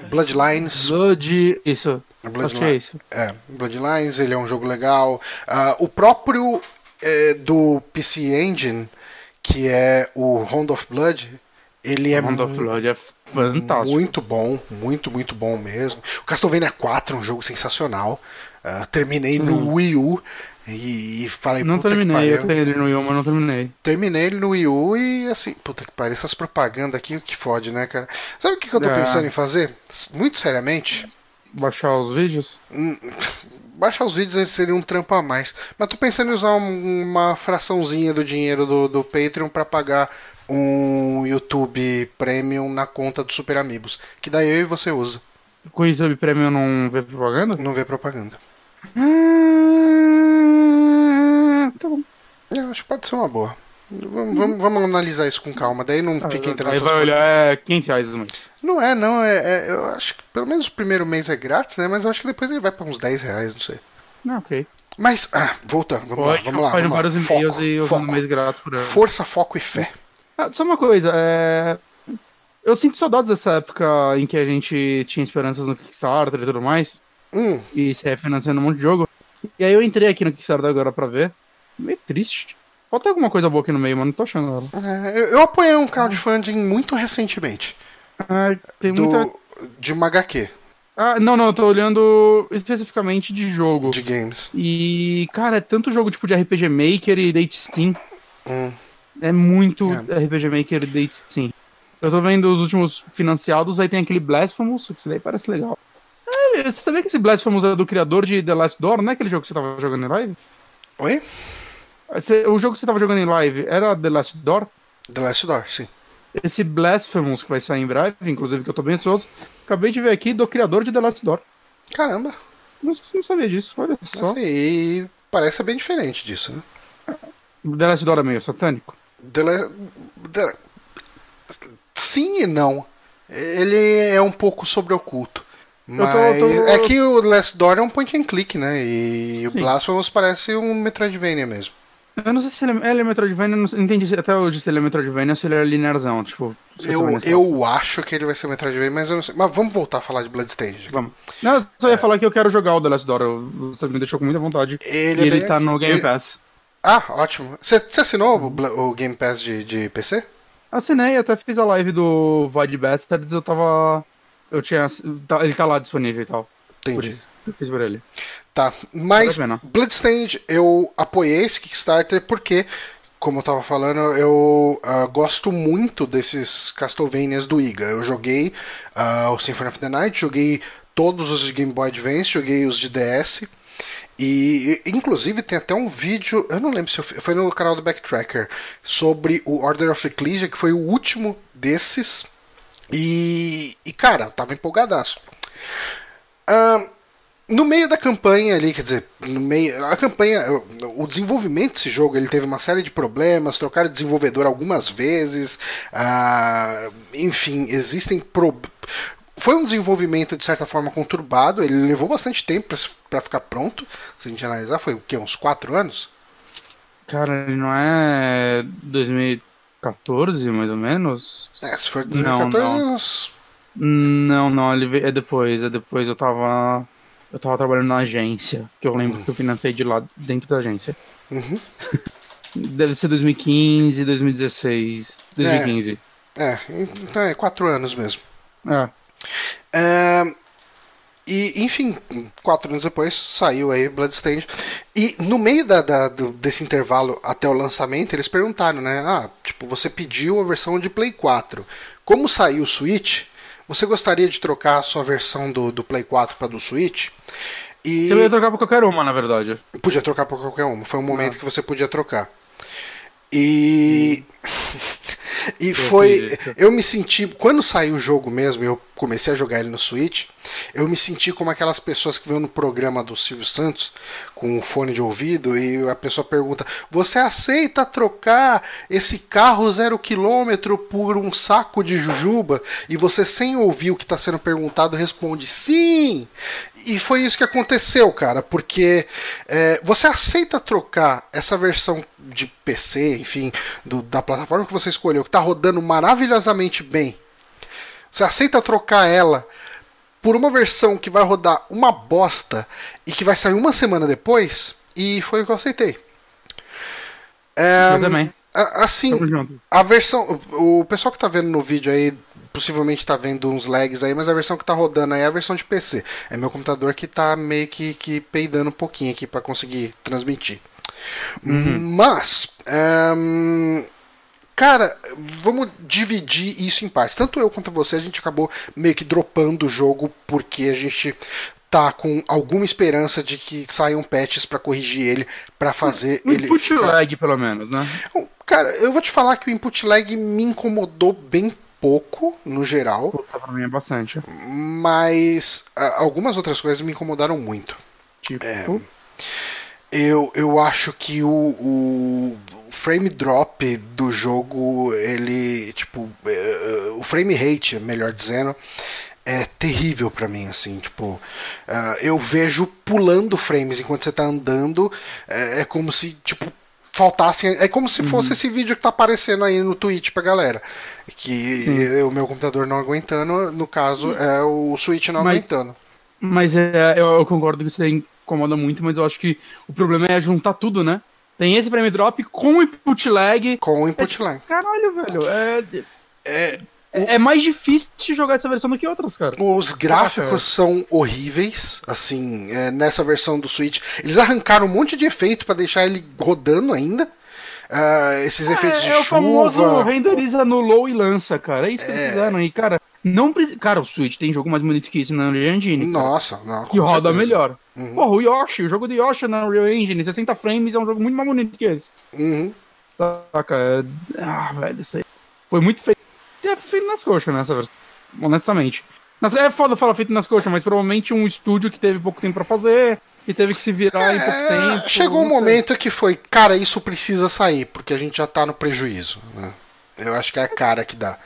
Bloodlines, Blood. Isso. Acho que é Bloodline- isso. É, Bloodlines, ele é um jogo legal. Ah, o próprio é, do PC Engine, que é o Round of Blood, ele é Round of Blood é fantástico. muito bom, muito, muito bom mesmo. O Castlevania 4 é um jogo sensacional. Ah, terminei no Wii U e, e falei, Não terminei, eu tenho ele no Wii, mas não terminei. Terminei ele no Wii U e assim, puta que pariu, essas propagandas aqui que fode, né, cara? Sabe o que, que eu tô É. pensando em fazer? Muito seriamente, Baixar os vídeos? Baixar os vídeos seria um trampo a mais. Mas tô pensando em usar um- uma fraçãozinha do dinheiro do, do Patreon pra pagar um YouTube Premium na conta do Super Amigos. Que daí eu e você usa. Com o YouTube Premium não vê propaganda? Não vê propaganda. Ah, tá bom. Eu acho que pode ser uma boa. Vamos, vamos, vamos analisar isso com calma, daí não fica entrando Aí vai coisas. olhar é 500 reais a mês. Não é, não. É, é- eu acho que pelo menos o primeiro mês é grátis, né? Mas eu acho que depois ele vai pra uns 10 reais, não sei. Ah, ok. Mas, ah, voltando, vamos lá, Pode vamos lá. faz Vamos lá. vários e-mails Foco, e usando foco. mês grátis por ano. Força, foco e fé. Ah, só uma coisa, é... eu sinto saudades dessa época em que a gente tinha esperanças no Kickstarter e tudo mais, Hum, e se refinanciando um monte de jogo. E aí eu entrei aqui no Kickstarter agora pra ver. Meio triste. Falta alguma coisa boa aqui no meio, mas não tô achando ela. é, eu, apoiei um crowdfunding muito recentemente. Ah, tem Do, muita. De uma HQ Ah, não, não, eu tô olhando especificamente de jogo. de games. E, cara, é tanto jogo tipo de RPG Maker e Date Steam. Hum, É muito É. RPG Maker e Date Steam. Eu tô vendo os últimos financiados, aí tem aquele Blasphemous, que isso daí parece legal. É, você sabia que esse Blasphemous é do criador de The Last Door? Não é aquele jogo que você tava jogando em live? Oi? Você- o jogo que você tava jogando em live era The Last Door? The Last Door, sim. Esse Blasphemous que vai sair em breve, inclusive que eu tô bem ansioso, acabei de ver aqui do criador de The Last Door. Caramba. Não, não sabia disso, olha só. E parece bem diferente disso, né? The Last Door é meio satânico. The La- The- Sim e não. Ele é um pouco sobre oculto. tô- Mas tô- é que o Last Door é um point and click, né? E o Sim. Blasphemous parece um Metroidvania mesmo. Eu não sei se ele é, ele é Metroidvania, eu não entendi se- até hoje se ele é Metroidvania ou se ele é linearzão, tipo... Eu, vai eu acho que ele vai ser Metroidvania, mas eu não sei. Mas vamos voltar a falar de Bloodstained. Vamos. Não, eu só ia falar que eu quero jogar o The Last Door. Você me deixou com muita vontade. Ele e é ele bem- tá no Game ele- Pass. Ah, ótimo. Você assinou o Bla- o, Game Pass de, de PC? Assinei, até fiz a live do Void Bastards, eu tava. Eu tinha. tá- Ele tá lá disponível e tal. Por Entendi. isso. Eu fiz por ele. Tá, mas. Bloodstained eu apoiei esse Kickstarter porque, como eu tava falando, eu ah, gosto muito desses Castlevanias do Iga. Eu joguei ah, o Symphony of the Night, joguei todos os de Game Boy Advance, joguei os de DS. E, inclusive tem até um vídeo, eu não lembro se eu foi no canal do Backtracker, sobre o Order of Ecclesia, que foi o último desses. E, e cara, eu tava empolgadaço. Ahn, no meio da campanha ali, quer dizer, no meio, a campanha, o desenvolvimento desse jogo, ele teve uma série de problemas, trocaram de desenvolvedor algumas vezes, ah, enfim, existem pro... Foi um desenvolvimento de certa forma conturbado, ele levou bastante tempo para ficar pronto, se a gente analisar, foi o quê, uns 4 anos? Cara, ele não é 2014, mais ou menos? É, se for Não, 2014, não. uns- Não, não, ele é depois, é depois eu tava. Eu tava trabalhando na agência, que eu lembro que eu financei de lá dentro da agência. Uhum. Deve ser 2015, 2016. 2015. É, então é 4 anos mesmo. É. É, e, enfim, quatro anos depois saiu aí Bloodstained. E no meio da, da- desse intervalo até o lançamento, eles perguntaram, né? Ah, tipo, você pediu a versão de Play 4. Como saiu o Switch, você gostaria de trocar a sua versão do, do Play 4 para do Switch? E Eu ia trocar pra qualquer uma, na verdade. podia trocar por qualquer uma. Foi um momento que você podia trocar. E. e foi. fiz isso. Eu me senti. Quando saiu o jogo mesmo, eu comecei a jogar ele no Switch, eu me senti como aquelas pessoas que vão no programa do Silvio Santos com um fone de ouvido e a pessoa pergunta: Você aceita trocar esse carro zero quilômetro por um saco de jujuba? E você, sem ouvir o que está sendo perguntado, responde: Sim! E foi isso que aconteceu, cara, porque é, você aceita trocar essa versão de PC, enfim, do, da plataforma que você escolheu, que está rodando maravilhosamente bem. Você aceita trocar ela por uma versão que vai rodar uma bosta e que vai sair uma semana depois? E foi o que eu aceitei. É, eu também. Assim, a versão. O pessoal que está vendo no vídeo aí possivelmente está vendo uns lags aí, mas a versão que está rodando aí é a versão de PC. É meu computador que está meio que, que peidando um pouquinho aqui para conseguir transmitir. Uhum. Mas, um, cara, vamos dividir isso em partes. Tanto eu quanto você, a gente acabou meio que dropando o jogo porque a gente tá com alguma esperança de que saiam patches para corrigir ele, para fazer um ele. Input ficar... lag, pelo menos, né? Cara, eu vou te falar que o input lag me incomodou bem pouco, no geral. Puta, pra mim é bastante. Mas algumas outras coisas me incomodaram muito. Tipo? É, eu, eu acho que o, o frame drop do jogo, ele, tipo, é, o frame rate, melhor dizendo, é terrível para mim, assim, tipo, uh, eu vejo pulando frames enquanto você tá andando, é, é como se, tipo, faltasse. É como se fosse uhum. esse vídeo que tá aparecendo aí no Twitch pra galera. Que uhum. o meu computador não aguentando, no caso, uhum. é o Switch não mas, aguentando. Mas é, eu, eu, concordo que isso incomoda muito, mas eu acho que o problema é juntar tudo, né? Tem esse frame drop com input lag. Com input é, lag. Caralho, velho. É, é, é, é mais difícil jogar essa versão do que outras, cara. Os gráficos são horríveis, assim, é, nessa versão do Switch. Eles arrancaram um monte de efeito para deixar ele rodando ainda. Uh, esses é, efeitos de é chuva. É o famoso renderiza no low e lança, cara. É isso que eles fizeram aí, cara. Não precisa. Cara, o Switch tem jogo mais bonito que isso na Unreal Engine. Cara. Nossa, não. Que roda certeza. melhor. Uhum. Porra, o Yoshi, o jogo do Yoshi na Unreal Engine, 60 frames é um jogo muito mais bonito que esse. Uhum. Saca? É... Ah, velho, isso aí. Foi muito feito é feito nas coxas nessa versão. Honestamente. É foda falar feito nas coxas, mas provavelmente um estúdio que teve pouco tempo para fazer e teve que se virar é, em pouco tempo. Chegou um momento que foi, cara, isso precisa sair, porque a gente já tá no prejuízo. Né? Eu acho que é a cara que dá.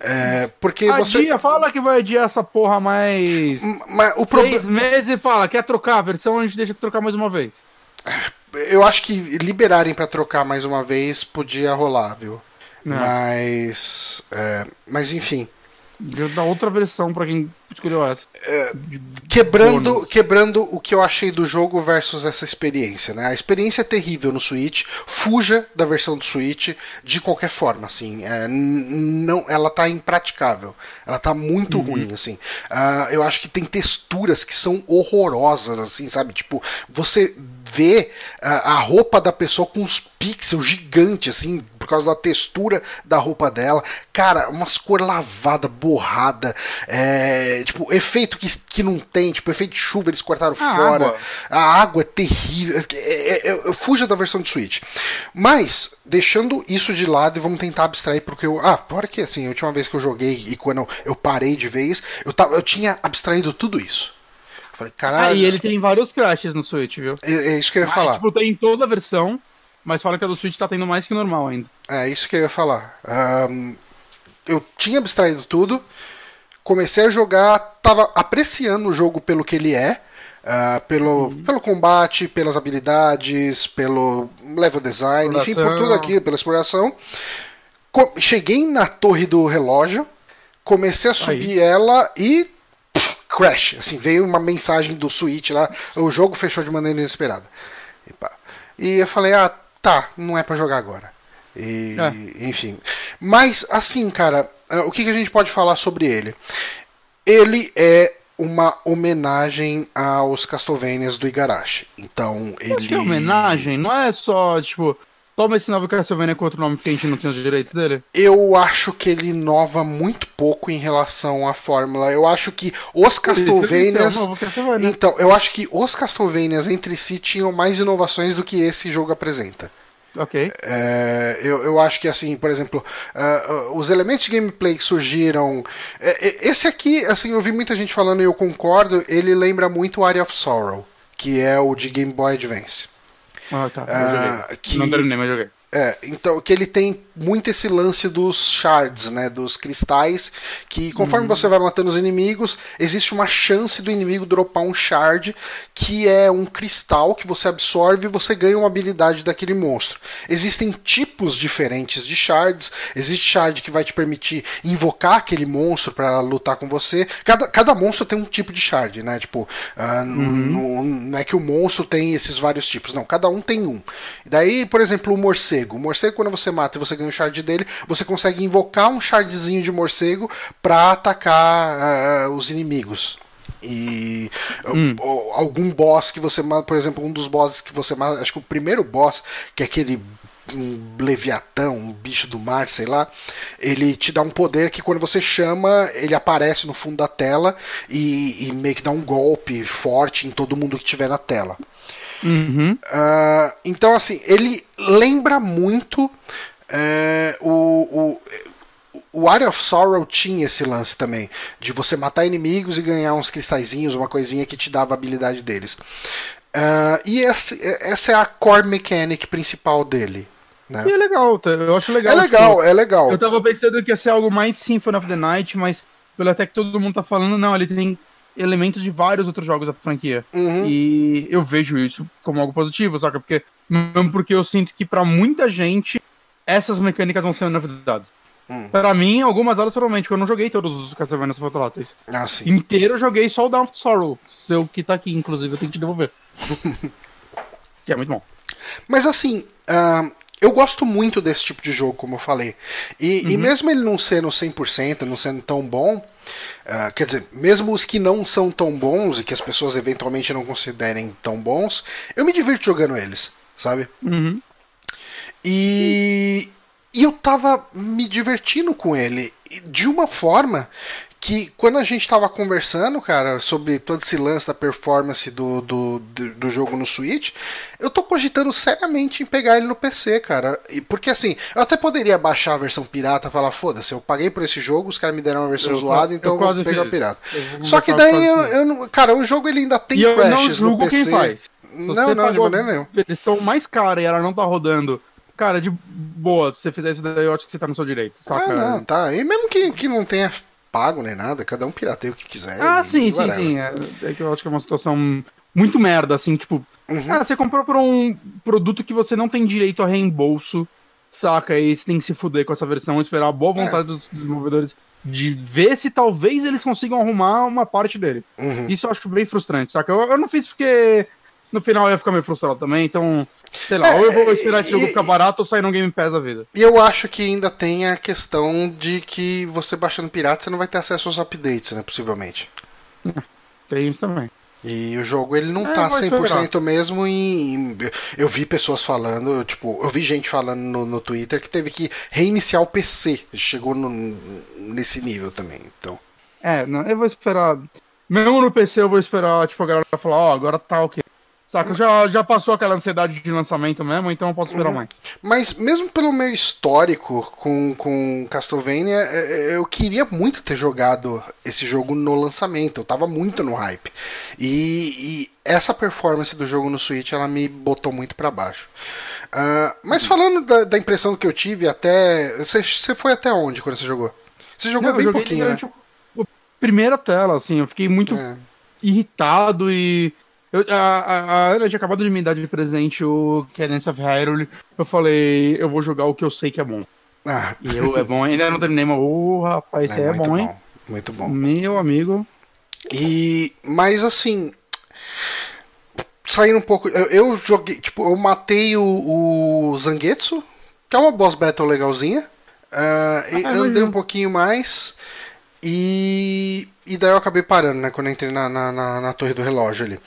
É, porque Adia, você. fala que vai adiar essa porra mais. Mas o Seis meses e fala, quer trocar a versão, a gente deixa de trocar mais uma vez. Eu acho que liberarem para trocar mais uma vez podia rolar, viu? Não. Mas. É, mas enfim. Da outra versão para quem escolheu essa. É, quebrando, quebrando o que eu achei do jogo versus essa experiência, né? A experiência é terrível no Switch. Fuja da versão do Switch de qualquer forma, assim. É, não, ela tá impraticável. Ela tá muito uhum. ruim, assim. Uh, eu acho que tem texturas que são horrorosas, assim, sabe? Tipo, você vê a, a roupa da pessoa com uns pixels gigantes, assim, por causa da textura da roupa dela. Cara, umas cor lavada, borrada, é, tipo, efeito que, que não tem, tipo, efeito de chuva eles cortaram a fora. Água. A água é terrível. É, é, é, fuja da versão de Switch. Mas, deixando isso de lado e vamos tentar abstrair porque eu. Ah, fora que assim, a última vez que eu joguei e quando eu parei de vez, eu, tava, eu tinha abstraído tudo isso. Falei, caralho. Ah, e ele tem vários crashes no Switch, viu? É, é isso que eu ia falar. Tipo, tem toda a versão, mas fala que a do Switch tá tendo mais que normal ainda. É isso que eu ia falar. Um, eu tinha abstraído tudo, comecei a jogar, tava apreciando o jogo pelo que ele é. Uh, pelo, uhum. pelo combate, pelas habilidades, pelo level design, exploração. enfim, por tudo aqui, pela exploração. cheguei na torre do relógio, comecei a subir Aí. ela e crash. Assim, veio uma mensagem do Switch lá, o jogo fechou de maneira inesperada. E eu falei, ah, tá, não é para jogar agora. E, é. Enfim. Mas, assim, cara, é, o que, que a gente pode falar sobre ele? Ele é uma homenagem aos Castlevanias do Igarashi. Então, ele. Acho que homenagem, não é só, tipo, Toma esse novo Castlevania com outro nome porque a gente não tem os direitos dele? Eu acho que ele inova muito pouco em relação à fórmula. Eu acho que os Castlevanias. É então, eu acho que os Castlevanias entre si tinham mais inovações do que esse jogo apresenta. Ok. É, eu, eu acho que, assim, por exemplo, uh, uh, os elementos de gameplay que surgiram. É, esse aqui, assim, eu vi muita gente falando e eu concordo, ele lembra muito o Area of Sorrow, que é o de Game Boy Advance. Ah, tá. Uh, que... Não terminei, mas joguei. É, então que ele tem muito esse lance dos shards, né, dos cristais, que conforme uhum. você vai matando os inimigos, existe uma chance do inimigo dropar um shard, que é um cristal que você absorve e você ganha uma habilidade daquele monstro. Existem tipos diferentes de shards, existe shard que vai te permitir invocar aquele monstro para lutar com você. Cada, cada monstro tem um tipo de shard, né? Tipo, uh, não é que o monstro tem esses vários tipos, não, cada um tem um. Daí, por exemplo, o morcego morcego. O morcego, quando você mata e você ganha o shard dele, você consegue invocar um shardzinho de morcego para atacar uh, os inimigos. E hum. algum boss que você mata, por exemplo, um dos bosses que você mata, acho que o primeiro boss, que é aquele um leviatão, um bicho do mar, sei lá, ele te dá um poder que quando você chama, ele aparece no fundo da tela e, e meio que dá um golpe forte em todo mundo que tiver na tela. Uhum. Uh, então, assim, ele lembra muito uh, o, o, o Area of Sorrow tinha esse lance também, de você matar inimigos e ganhar uns cristalzinhos, uma coisinha que te dava a habilidade deles. Uh, e esse, essa é a core mechanic principal dele. Né? E é legal, tá, eu acho legal. É legal, tipo, é legal. Eu tava pensando que ia ser algo mais Symphony of the Night, mas pelo até que todo mundo tá falando, não, ele tem elementos de vários outros jogos da franquia. Uhum. E eu vejo isso como algo positivo, saca? Porque, mesmo porque eu sinto que para muita gente essas mecânicas vão ser novidades. Hum. Para mim, algumas delas provavelmente, eu não joguei todos os Castlevania Photoláteis. Ah, sim. Inteiro eu joguei só o Down of Sorrow, seu que tá aqui, inclusive, eu tenho que te devolver. que é muito bom. Mas assim, uh, eu gosto muito desse tipo de jogo, como eu falei. E, uhum. e mesmo ele não sendo 100%, não sendo tão bom, Uh, quer dizer, mesmo os que não são tão bons e que as pessoas eventualmente não considerem tão bons, eu me divirto jogando eles, sabe? Uhum. E, e eu tava me divertindo com ele de uma forma que quando a gente tava conversando, cara, sobre todo esse lance da performance do, do, do, jogo no Switch, eu tô cogitando seriamente em pegar ele no PC, cara. E, porque assim, eu até poderia baixar a versão pirata e falar, foda-se, eu paguei por esse jogo, os caras me deram uma versão eu, zoada, então eu vou pegar pirata. Só que daí eu, eu, não. Cara, o jogo ele ainda tem e crashes no PC. Não, não, de maneira nenhuma. Versão mais cara e ela não tá rodando cara, de boa, se você fizer isso daí, eu acho que você tá no seu direito, saca? Ah, não, tá. E mesmo que, que não tenha pago nem nada, cada um pirateia o que quiser. Ah, sim, sim, sim. É, é, que eu acho que é uma situação muito merda, assim, tipo, uhum. cara, você comprou por um produto que você não tem direito a reembolso, saca? E você tem que se fuder com essa versão, esperar a boa vontade é. dos desenvolvedores de ver se talvez eles consigam arrumar uma parte dele. Uhum. Isso eu acho bem frustrante, saca? Eu, eu não fiz porque no final eu ia ficar meio frustrado também, então Sei lá, é, ou eu vou esperar esse jogo ficar barato ou sair no Game Pass a vida. E eu acho que ainda tem a questão de que você baixando pirata você não vai ter acesso aos updates, né? Possivelmente. Tem isso também. E o jogo ele não é, tá 100% mesmo em. Eu vi pessoas falando, tipo, eu vi gente falando no, no Twitter que teve que reiniciar o PC. Chegou no, nesse nível também, então. É, não, eu vou esperar. Mesmo no PC eu vou esperar, tipo, a galera falar, ó, oh, agora tá o okay. Saca, já, já passou aquela ansiedade de lançamento mesmo, então eu posso esperar uhum. mais. Mas mesmo pelo meu histórico com, com Castlevania, é, é, eu queria muito ter jogado esse jogo no lançamento. Eu tava muito no hype. E, e essa performance do jogo no Switch, ela me botou muito para baixo. Uh, mas falando da, da, impressão que eu tive até. Você, você foi até onde quando você jogou? Você jogou Não, bem pouquinho, né? A primeira tela, assim, eu fiquei muito é. irritado e eu, a, a, Ana tinha acabado de me dar de presente o Cadence of Hyrule. Eu falei, eu vou jogar o que eu sei que é bom. Ah. E eu é bom, ainda não terminei, mas, ô oh, rapaz, é, é bom, bom, hein? Muito bom. Meu amigo. E, mas assim, saindo um pouco, eu, eu joguei, tipo, eu matei o, o Zangetsu, que é uma boss battle legalzinha. Uh, ah, andei um pouquinho mais. E, e daí eu acabei parando, né? Quando entrei na, na, na, na torre do relógio ali.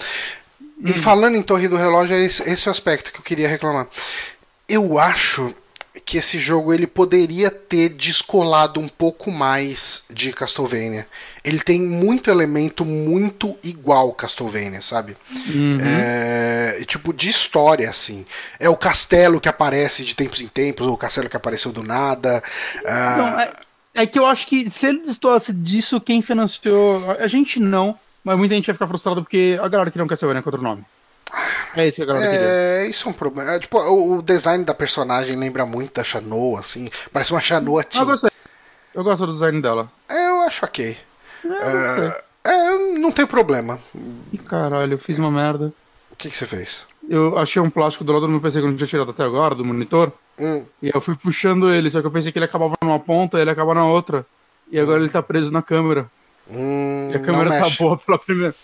E hum. falando em torre do relógio, é esse, esse o aspecto que eu queria reclamar. Eu acho que esse jogo ele poderia ter descolado um pouco mais de Castlevania. Ele tem muito elemento muito igual Castlevania, sabe? Uhum. É, tipo, de história, assim. É o castelo que aparece de tempos em tempos, ou o castelo que apareceu do nada. ah, Não, é, é que eu acho que se ele destoasse disso, quem financiou. A gente não, mas muita gente vai ficar frustrada porque a galera que não quer saber, né? Com outro nome. É isso que a galera queria. É, isso é um problema. É, tipo, o, o design da personagem lembra muito da Shanoa, assim. Parece uma Shanoa Ah, eu Teen. gostei. Eu gosto do design dela. É, eu acho ok. É. É, é, não tem problema. Caralho, eu fiz uma merda. O que, que você fez? Eu achei um plástico do lado do meu PC que eu não tinha tirado até agora, do monitor. Hum, E eu fui puxando ele, só que eu pensei que ele acabava numa ponta e ele acaba na outra. E agora ele tá preso na câmera. hum, E a câmera tá boa pela primeira.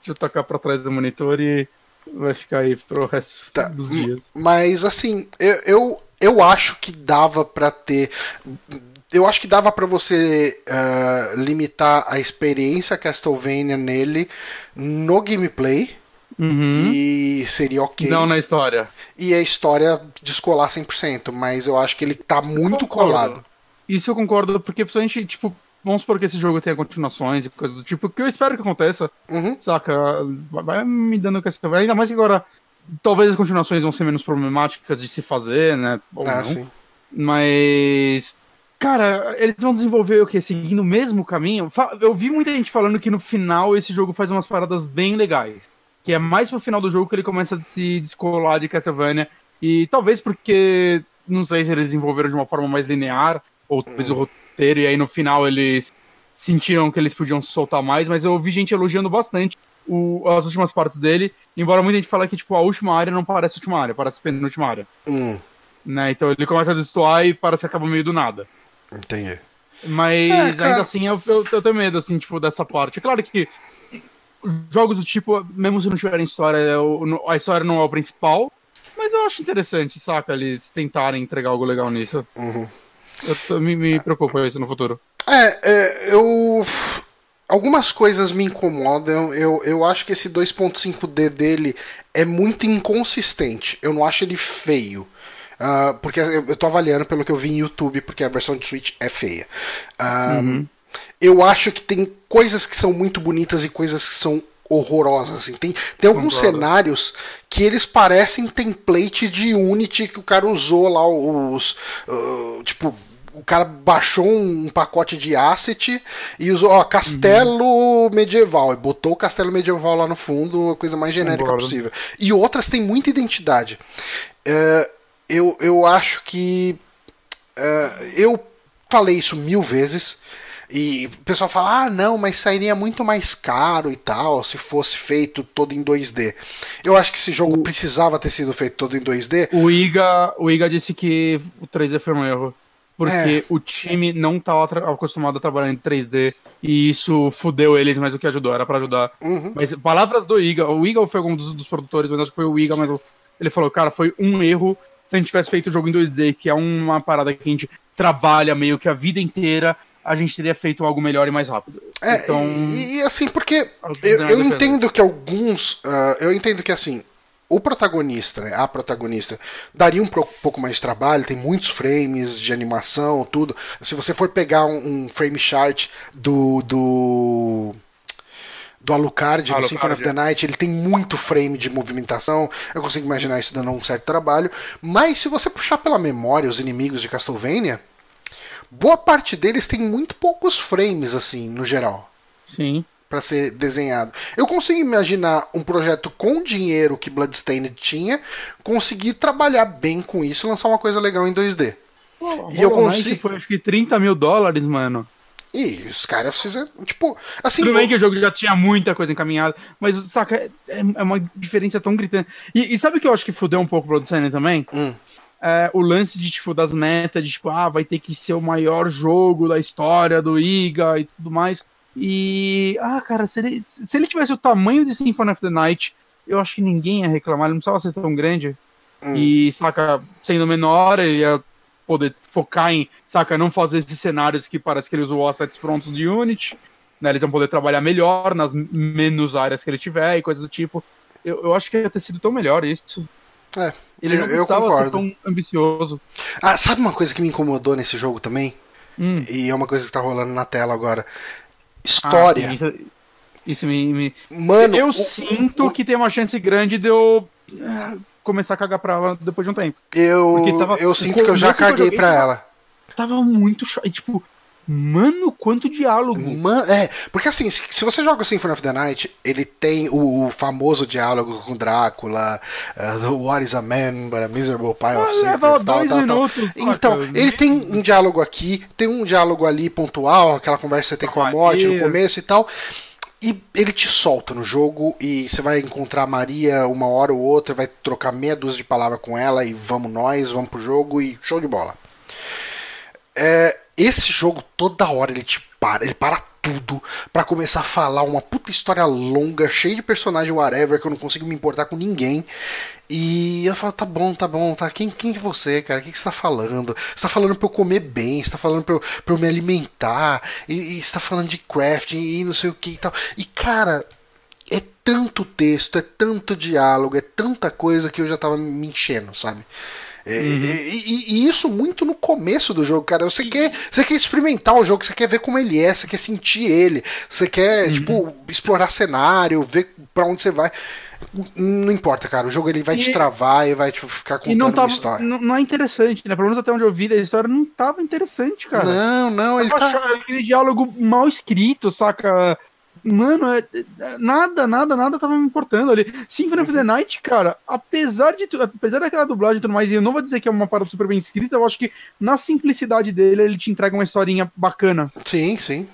Deixa eu tocar pra trás do monitor e vai ficar aí pro resto Tá, dos hum, dias. Mas assim, eu, eu, eu acho que dava pra ter. Eu acho que dava pra você ah, limitar a experiência Castlevania nele no gameplay Uhum. e seria ok. Não na história. E a história descolar 100%, mas eu acho que ele tá muito colado. Isso eu concordo, porque principalmente, tipo, vamos supor que esse jogo tenha continuações e coisas do tipo, que eu espero que aconteça, Uhum. saca? Vai- me dando que Ainda mais que agora, talvez as continuações vão ser menos problemáticas de se fazer, né? Ou Ah, não. sim. Mas. Cara, eles vão desenvolver o que? Seguindo o mesmo caminho? Eu vi muita gente falando que no final esse jogo faz umas paradas bem legais. Que é mais pro final do jogo que ele começa a se descolar de Castlevania. E talvez porque. Não sei se eles desenvolveram de uma forma mais linear, ou talvez o roteiro, e aí no final eles sentiram que eles podiam soltar mais, mas eu ouvi gente elogiando bastante o- as últimas partes dele, embora muita gente fale que tipo, a última área não parece a última área, parece a penúltima área Hum, né? Então ele começa a destoar e parece que acaba meio do nada. entendi. Mas É, cara. ainda assim eu, eu, eu tenho medo, assim, tipo, dessa parte. É claro que jogos do tipo, mesmo se não tiverem história, é a história não é o principal. Mas eu acho interessante, saca? Eles tentarem entregar algo legal nisso. Uhum. Eu me, me preocupa isso no futuro. É, é, eu. Algumas coisas me incomodam. Eu, eu acho que esse 2.5D dele é muito inconsistente. Eu não acho ele feio. Ah, porque eu, eu tô avaliando pelo que eu vi em YouTube, porque a versão de Switch é feia. Ah, Eu acho que tem coisas que são muito bonitas e coisas que são horrorosas. Assim. Tem, tem alguns Concordo. cenários que eles parecem template de Unity que o cara usou lá os. ah, tipo, o cara baixou um pacote de asset e usou, ó, castelo medieval. E botou o castelo medieval lá no fundo, a coisa mais genérica Concordo. possível. E outras têm muita identidade. É, eu, eu acho que. é, eu falei isso mil vezes. E o pessoal fala, ah, não, mas sairia muito mais caro e tal, se fosse feito todo em 2D. Eu acho que esse jogo precisava ter sido feito todo em 2D. O Iga, o Iga disse que o 3D foi um erro. Porque É. o time não estava acostumado a trabalhar em 3D e isso fudeu eles, mas o que ajudou era pra ajudar. Uhum. Mas palavras do Iga, o Iga foi um dos, dos produtores, mas acho que foi o Iga, mas o- ele falou, cara, foi um erro se a gente tivesse feito o jogo em 2D, que é uma parada que a gente trabalha meio que a vida inteira, a gente teria feito algo melhor e mais rápido. É, então, e, e, assim, porque eu, eu entendo que alguns. ah, eu entendo que assim. O protagonista, né, a protagonista, daria um pouco mais de trabalho, tem muitos frames de animação, tudo. Se você for pegar um, um frame chart do. do do Alucard, no Alucard. Symphony of the Night, ele tem muito frame de movimentação. Eu consigo imaginar isso dando um certo trabalho. Mas se você puxar pela memória os inimigos de Castlevania, boa parte deles tem muito poucos frames, assim, no geral sim. para ser desenhado. Eu consigo imaginar um projeto com o dinheiro que Bloodstained tinha, conseguir trabalhar bem com isso e lançar uma coisa legal em 2D. E eu consigo- Foi acho que 30 mil dólares, mano. E os caras fizeram, tipo, assim, Tudo bem que o jogo já tinha muita coisa encaminhada, mas, saca, é, é uma diferença tão gritante. E, e sabe o que eu acho que fudeu um pouco o Bloodstained também? Hum. É, o lance de, tipo, das metas, de, tipo, ah, vai ter que ser o maior jogo da história do IGA e tudo mais. E, ah, cara, se ele, se ele tivesse o tamanho de Symphony of the Night, eu acho que ninguém ia reclamar, ele não precisava ser tão grande. Hum. E, saca, sendo menor, ele ia poder focar em, saca, não fazer esses cenários que parece que ele usou assets prontos de Unity, né? Eles vão poder trabalhar melhor nas menos áreas que ele tiver e coisas do tipo. Eu, eu acho que ia ter sido tão melhor isso. É, Ele eu, não eu concordo. tão ambicioso. Ah, sabe uma coisa que me incomodou nesse jogo também? Hum. E é uma coisa que tá rolando na tela agora. Ah, História. sim, isso, isso me, me- Mano, eu o- sinto o- que tem uma chance grande de eu ah, começar a cagar pra ela depois de um tempo. eu, tava- eu sinto que eu já eu caguei pra ela. Tava muito chato. Tipo, mano, quanto diálogo. Man, é, porque assim, se, se você joga o Symphony of the Night, ele tem o, o famoso diálogo com Drácula, uh, What is a Man, but a Miserable Ah, of leva Secrets, tal, tal, Então, ele tem um diálogo aqui, tem um diálogo ali pontual, aquela conversa que você tem com a morte no começo e tal. E ele te solta no jogo e você vai encontrar a Maria uma hora ou outra, vai trocar meia dúzia de palavras com ela e vamos nós, vamos pro jogo e show de bola. É, esse jogo toda hora ele te para, ele para tudo pra começar a falar uma puta história longa, cheia de personagem whatever que eu não consigo me importar com ninguém. E eu falo, tá bom, tá bom, tá. Quem, quem é você, cara? O que, que você tá falando? Você tá falando pra eu comer bem, você tá falando pra eu, pra eu me alimentar, e, e você tá falando de crafting e não sei o que e tal. E cara, é tanto texto, é tanto diálogo, é tanta coisa que eu já tava me enchendo, sabe? É, e, e- e isso muito no começo do jogo, cara. Você quer, você quer experimentar o jogo, você quer ver como ele é, você quer sentir ele, você quer, tipo, explorar cenário, ver pra onde você vai. Não importa, cara. O jogo ele vai te E- travar e vai tipo, ficar contando não uma tava. história. Não, não é interessante, né? Pelo menos até onde eu vi da história, não tava interessante, cara. Não, não, ele tá. aquele diálogo mal escrito, saca? Mano, é- é- nada, nada, nada tava me importando ali. Symphony of the Night, cara, apesar de apesar daquela dublagem e tudo mais, e eu não vou dizer que é uma parada super bem escrita, eu acho que na simplicidade dele ele te entrega uma historinha bacana, Sim, sim.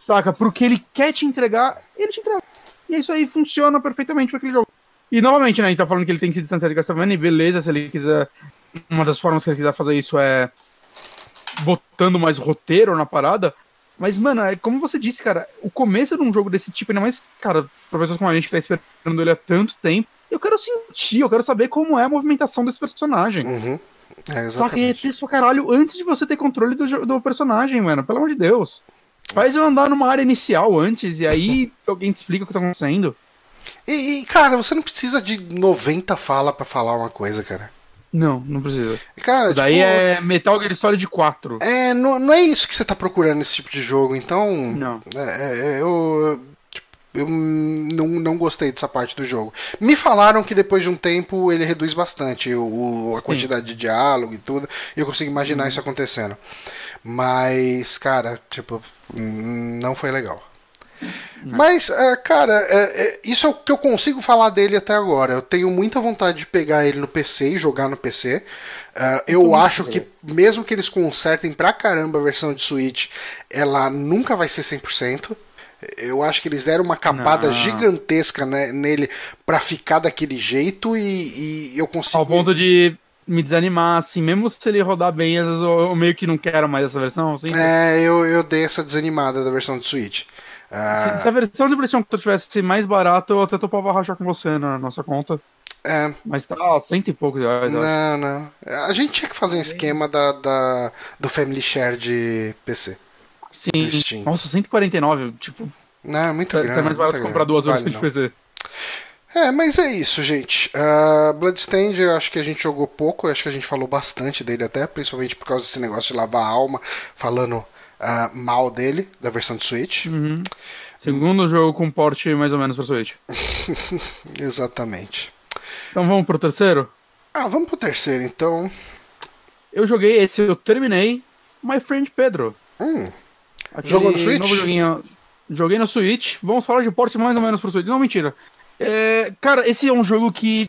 saca? Porque ele quer te entregar, ele te entrega. E isso aí funciona perfeitamente pra aquele jogo. E novamente, né, a gente tá falando que ele tem que se distanciar de Castlevania, e beleza, se ele quiser. Uma das formas que ele quiser fazer isso é botando mais roteiro na parada. Mas, mano, é como você disse, cara, o começo de um jogo desse tipo, ainda mais, cara, pra pessoas como a gente que tá esperando ele há tanto tempo, eu quero sentir, eu quero saber como é a movimentação desse personagem. Uhum. É, Saca? E é texto caralho antes de você ter controle do, do personagem, mano. Pelo amor de Deus. Faz eu andar numa área inicial antes e aí alguém te explica o que tá acontecendo. E, e, cara, você não precisa de 90 fala pra falar uma coisa, cara. Não, não precisa. Cara, Daí tipo, é Metal Gear Solid 4. É, não, não é isso que você tá procurando nesse tipo de jogo, então. Não. É, é, eu. tipo, Eu não, não gostei dessa parte do jogo. Me falaram que depois de um tempo ele reduz bastante o, a quantidade de diálogo e tudo. E eu consigo imaginar isso acontecendo. Mas, cara, tipo, hum, não foi legal. Mas, é, cara, é, é, isso é o que eu consigo falar dele até agora. Eu tenho muita vontade de pegar ele no PC e jogar no PC. É, eu acho que, mesmo que eles consertem pra caramba a versão de Switch, ela nunca vai ser 100%. Eu acho que eles deram uma capada Não. gigantesca né, nele pra ficar daquele jeito e, e eu consigo. Ao ponto de me desanimar, assim, mesmo se ele rodar bem, eu meio que não quero mais essa versão, assim. É, eu, eu dei essa desanimada da versão de Switch. Ah, Se, se a versão de PlayStation 4 tivesse mais barata, eu até topava rachar com você na nossa conta. é, Mas tá cento e poucos reais. Não, não. A gente tinha que fazer um esquema da, da- do Family Share de PC. Sim. Steam. Nossa, 149, tipo, Não, é muito é grande. mais barato comprar duas Vale versões de. PC. É, mas é isso, gente. Uh, Bloodstained, eu acho que a gente jogou pouco, eu acho que a gente falou bastante dele até, principalmente por causa desse negócio de lavar a alma, falando ah, mal dele, da versão de Switch. Uhum. Segundo jogo com porte mais ou menos pra Switch. Exatamente. Então vamos pro terceiro? Ah, vamos pro terceiro, então. Eu joguei esse, eu terminei. My Friend Pedro. Hum, Jogou no Switch? Joguei no Switch. Vamos falar de porte mais ou menos pro Switch. Não, mentira. É, cara, esse é um jogo que.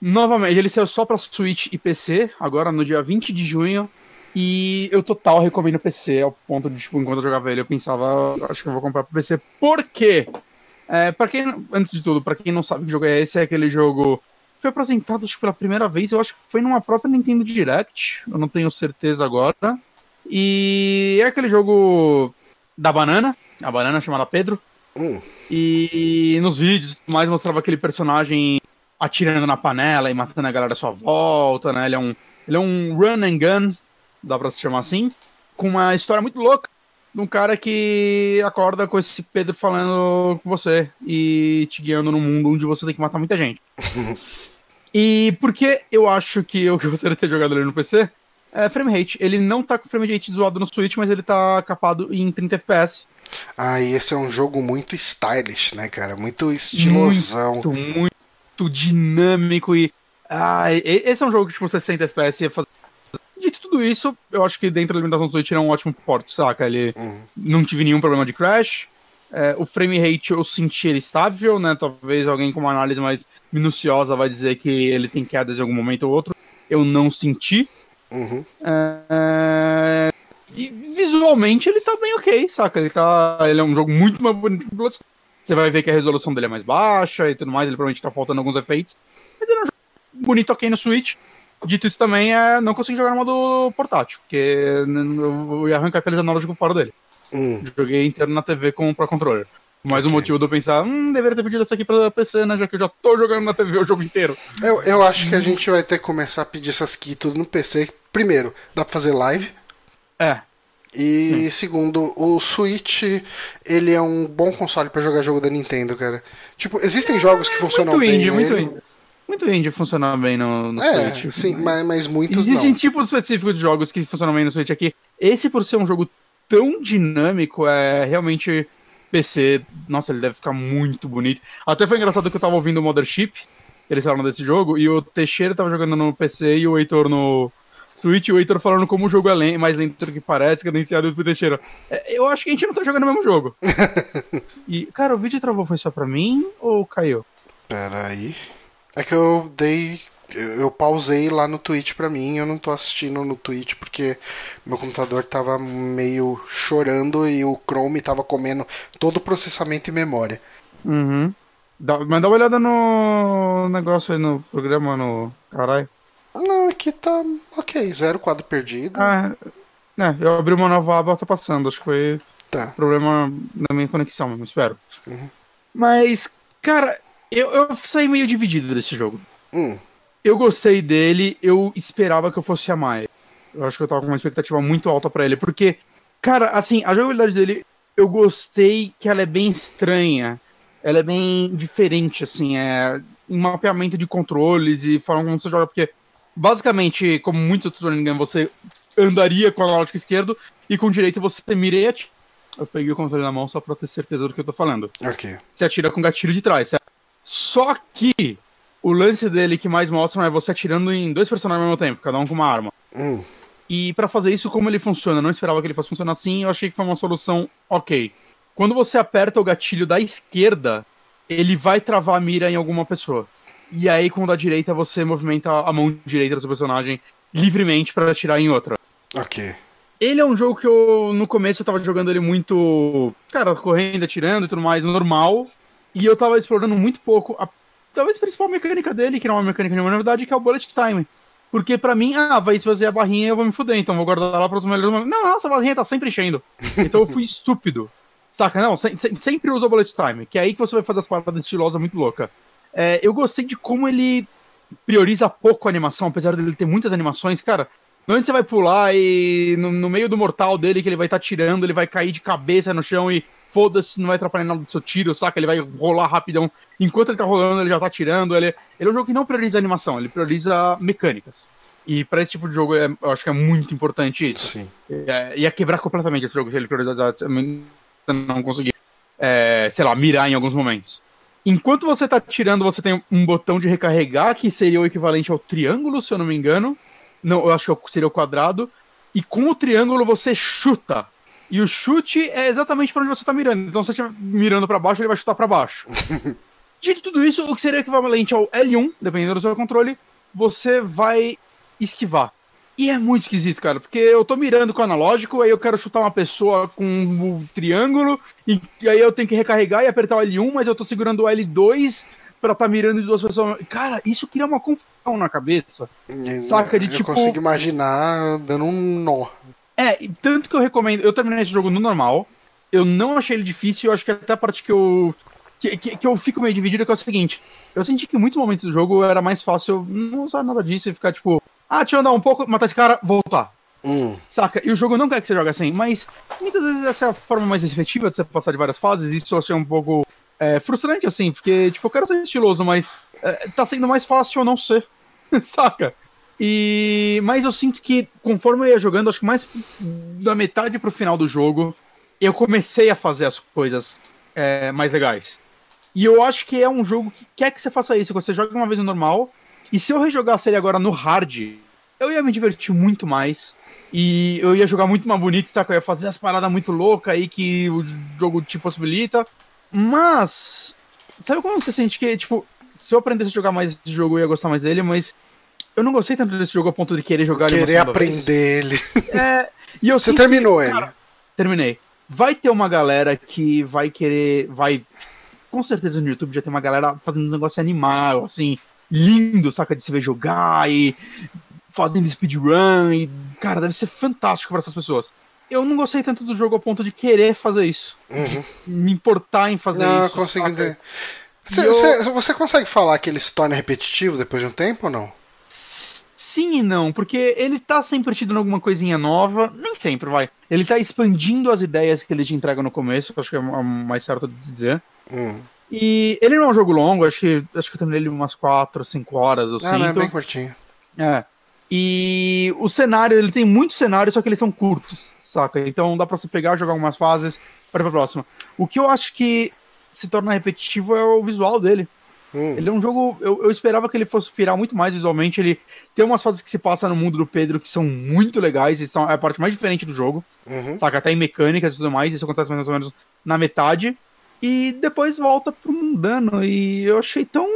Novamente, ele saiu só pra Switch e PC, agora no dia 20 de junho. E eu total recomendo PC, ao ponto de, tipo, enquanto eu jogava ele, eu pensava, "Ah, acho que eu vou comprar pro PC. Por quê? É, pra quem, antes de tudo, pra quem não sabe que jogo é esse, é aquele jogo. Foi apresentado acho, pela primeira vez, eu acho que foi numa própria Nintendo Direct, eu não tenho certeza agora. E é aquele jogo da banana, a banana chamada Pedro. hum. E nos vídeos e tudo mais mostrava aquele personagem atirando na panela e matando a galera à sua volta, né? Ele é um, ele é um run and gun, dá pra se chamar assim, com uma história muito louca de um cara que acorda com esse Pedro falando com você e te guiando num mundo onde você tem que matar muita gente. E por que eu acho que eu que gostaria de ter jogado ele no PC? É frame rate. Ele não tá com frame rate zoado no Switch, mas ele tá capado em 30 FPS. Ah, e esse é um jogo muito stylish, né, cara? Muito estilosão. Muito, muito dinâmico e. Ah, esse é um jogo que, tipo, 60 FPS ia fazer. Dito tudo isso, eu acho que dentro da limitação do Switch ele é um ótimo porte, saca? Ele Uhum. não tive nenhum problema de crash. É, o frame rate eu senti ele estável, né? Talvez alguém com uma análise mais minuciosa vai dizer que ele tem quedas em algum momento ou outro. Eu não senti. Uhum. É, E visualmente ele tá bem ok, saca? Ele, tá... ele é um jogo muito mais bonito que o Bloodstained. Você vai ver que a resolução dele é mais baixa e tudo mais, ele provavelmente tá faltando alguns efeitos. Mas ele é um jogo bonito ok no Switch. Dito isso também, é não consigo jogar no modo portátil, porque eu ia arrancar aqueles analógicos fora dele. Hum. Joguei inteiro na TV com o Pro Controller. Mais um Ok. motivo de eu pensar, hum, deveria ter pedido isso aqui pra PC, né? Já que eu já tô jogando na TV o jogo inteiro. Eu, eu acho que a gente vai ter que começar a pedir essas key tudo no PC. Primeiro, dá pra fazer live. É, E segundo, o Switch, ele é um bom console pra jogar jogo da Nintendo, cara. Tipo, existem jogos que funcionam muito bem indie, muito nele. indie. Muito indie funciona bem no, no É, Switch. sim, mas, mas muitos Existem não. tipos específicos de jogos que funcionam bem no Switch aqui. Esse, por ser um jogo tão dinâmico, é realmente PC. Nossa, ele deve ficar muito bonito. Até foi engraçado que eu tava ouvindo o Mothership, eles falaram desse jogo, e o Teixeira tava jogando no PC e o Heitor no Switch, e o Heitor falando como o jogo é mais lento do que parece, cadenciado pro Teixeira. É, Eu acho que a gente não tá jogando o mesmo jogo. e, cara, o vídeo travou foi só pra mim ou caiu? Pera aí. É que eu dei. Eu, eu pausei lá no Twitch pra mim. Eu não tô assistindo no Twitch porque meu computador tava meio chorando e o Chrome tava comendo todo o processamento e memória. Uhum. Dá, mas dá uma olhada no negócio aí no programa, no. Caralho. Não, aqui tá ok. Zero quadro perdido. Ah, é, eu abri uma nova aba, tá passando. Acho que foi Tá. problema da minha conexão mesmo, espero. Uhum. Mas, cara, eu, eu saí meio dividido desse jogo. Hum, Eu gostei dele, eu esperava que eu fosse amar ele. Eu acho que eu tava com uma expectativa muito alta pra ele, porque, cara, assim, a jogabilidade dele, eu gostei que ela é bem estranha. Ela é bem diferente, assim, é em mapeamento de controles e forma como você joga, porque basicamente, como muitos outros running game, você andaria com o analógico esquerdo e com o direito você mira e atira. Eu peguei o controle na mão só pra ter certeza do que eu tô falando ok. você atira com gatilho de trás. certo? Só que o lance dele que mais mostram é você atirando em dois personagens ao mesmo tempo, cada um com uma arma. Hum, E pra fazer isso, como ele funciona? Eu não esperava que ele fosse funcionar assim, eu achei que foi uma solução ok. Quando você aperta o gatilho da esquerda, ele vai travar a mira em alguma pessoa. E aí, com o da direita, você movimenta a mão direita do seu personagem livremente pra atirar em outra. ok. Ele é um jogo que eu, no começo, eu tava jogando ele muito, cara, correndo, atirando e tudo mais, normal. E eu tava explorando muito pouco a, talvez a principal mecânica dele, que não é uma mecânica nenhuma, na verdade, que é o bullet time. Porque pra mim, ah, vai esvaziar a barrinha e eu vou me fuder, então vou guardar lá para os melhores momentos. Não, nossa, a barrinha tá sempre enchendo. Então eu fui estúpido. Saca? Não, se- se- sempre usa o bullet time, que é aí que você vai fazer as paradas estilosas muito louca. É, eu gostei de como ele prioriza pouco a animação, apesar dele ter muitas animações, cara. Onde você vai pular e no, no meio do mortal dele que ele vai estar tirando, ele vai cair de cabeça no chão e foda-se, não vai atrapalhar nada do seu tiro, saca? Ele vai rolar rapidão. Enquanto ele tá rolando, ele já tá tirando. Ele, ele é um jogo que não prioriza animação, ele prioriza mecânicas. E pra esse tipo de jogo, é- eu acho que é muito importante isso. Sim. É, ia quebrar completamente esse jogo se ele priorizar não conseguir, é, sei lá, mirar em alguns momentos. Enquanto você tá tirando, você tem um botão de recarregar, que seria o equivalente ao triângulo, se eu não me engano. Não, eu acho que seria o quadrado. E com o triângulo você chuta. E o chute é exatamente para onde você tá mirando. Então se você estiver mirando para baixo, ele vai chutar para baixo. Dito tudo isso, o que seria equivalente ao L1, dependendo do seu controle, você vai esquivar. E é muito esquisito, cara, porque eu tô mirando com o analógico, aí eu quero chutar uma pessoa com o triângulo, e, aí eu tenho que recarregar e apertar o L1, mas eu tô segurando o L2 pra tá mirando em duas pessoas. Cara, isso cria uma confusão na cabeça. Saca, de eu tipo- consigo imaginar dando um nó. É, tanto que eu recomendo. Eu terminei esse jogo no normal. Eu não achei ele difícil. Eu acho que até a parte que eu. Que, que, que eu fico meio dividido é que é o seguinte: eu senti que em muitos momentos do jogo era mais fácil não usar nada disso e ficar tipo, ah, deixa eu andar um pouco, matar esse cara, voltar. Hum, Saca? E o jogo não quer que você jogue assim, mas muitas vezes essa é a forma mais efetiva de você passar de várias fases. e Isso eu achei um pouco é, frustrante, assim, porque, tipo, eu quero ser estiloso, mas é, tá sendo mais fácil eu não ser, saca? E mas eu sinto que conforme eu ia jogando, acho que mais da metade pro final do jogo, eu comecei a fazer as coisas é, mais legais. E eu acho que é um jogo que quer que você faça isso. Você joga uma vez no normal, e se eu rejogasse ele agora no hard, eu ia me divertir muito mais. E eu ia jogar muito mais bonito, tá? Eu ia fazer as paradas muito loucas aí que o jogo te possibilita. Mas. Sabe como você sente que, tipo, se eu aprendesse a jogar mais esse jogo, eu ia gostar mais dele, mas. Eu não gostei tanto desse jogo a ponto de querer jogar querer ele Querer aprender ele. É, e eu Você terminou que, ele? Cara, terminei. Vai ter uma galera que vai querer. Vai. Com certeza no YouTube já tem uma galera fazendo uns negócios animal, assim, lindo, saca? De se ver jogar e fazendo speedrun e, cara, deve ser fantástico para essas pessoas. Eu não gostei tanto do jogo ao ponto de querer fazer isso. Uhum. Me importar em fazer não, isso. Não, consigo entender. Você, eu... você consegue falar que ele se torna repetitivo depois de um tempo ou não? Sim e não, porque ele tá sempre te dando alguma coisinha nova, nem sempre, vai. Ele tá expandindo as ideias que ele te entrega no começo, acho que é mais certo de dizer. Hum. E ele não é um jogo longo, acho que, acho que eu terminei ele umas 4, 5 horas, eu ah, sinto. Não, é bem curtinho. É. E o cenário, ele tem muitos cenários, só que eles são curtos, saca? Então dá pra você pegar, jogar algumas fases, para pra próxima. O que eu acho que se torna repetitivo é o visual dele. Hum. Ele é um jogo. Eu, eu, esperava que ele fosse pirar muito mais visualmente. Ele tem umas fases que se passa no mundo do Pedro que são muito legais e são é a parte mais diferente do jogo. Uhum. Saca? Até em mecânicas e tudo mais. Isso acontece mais ou menos na metade. E depois volta pro mundano. E eu achei tão.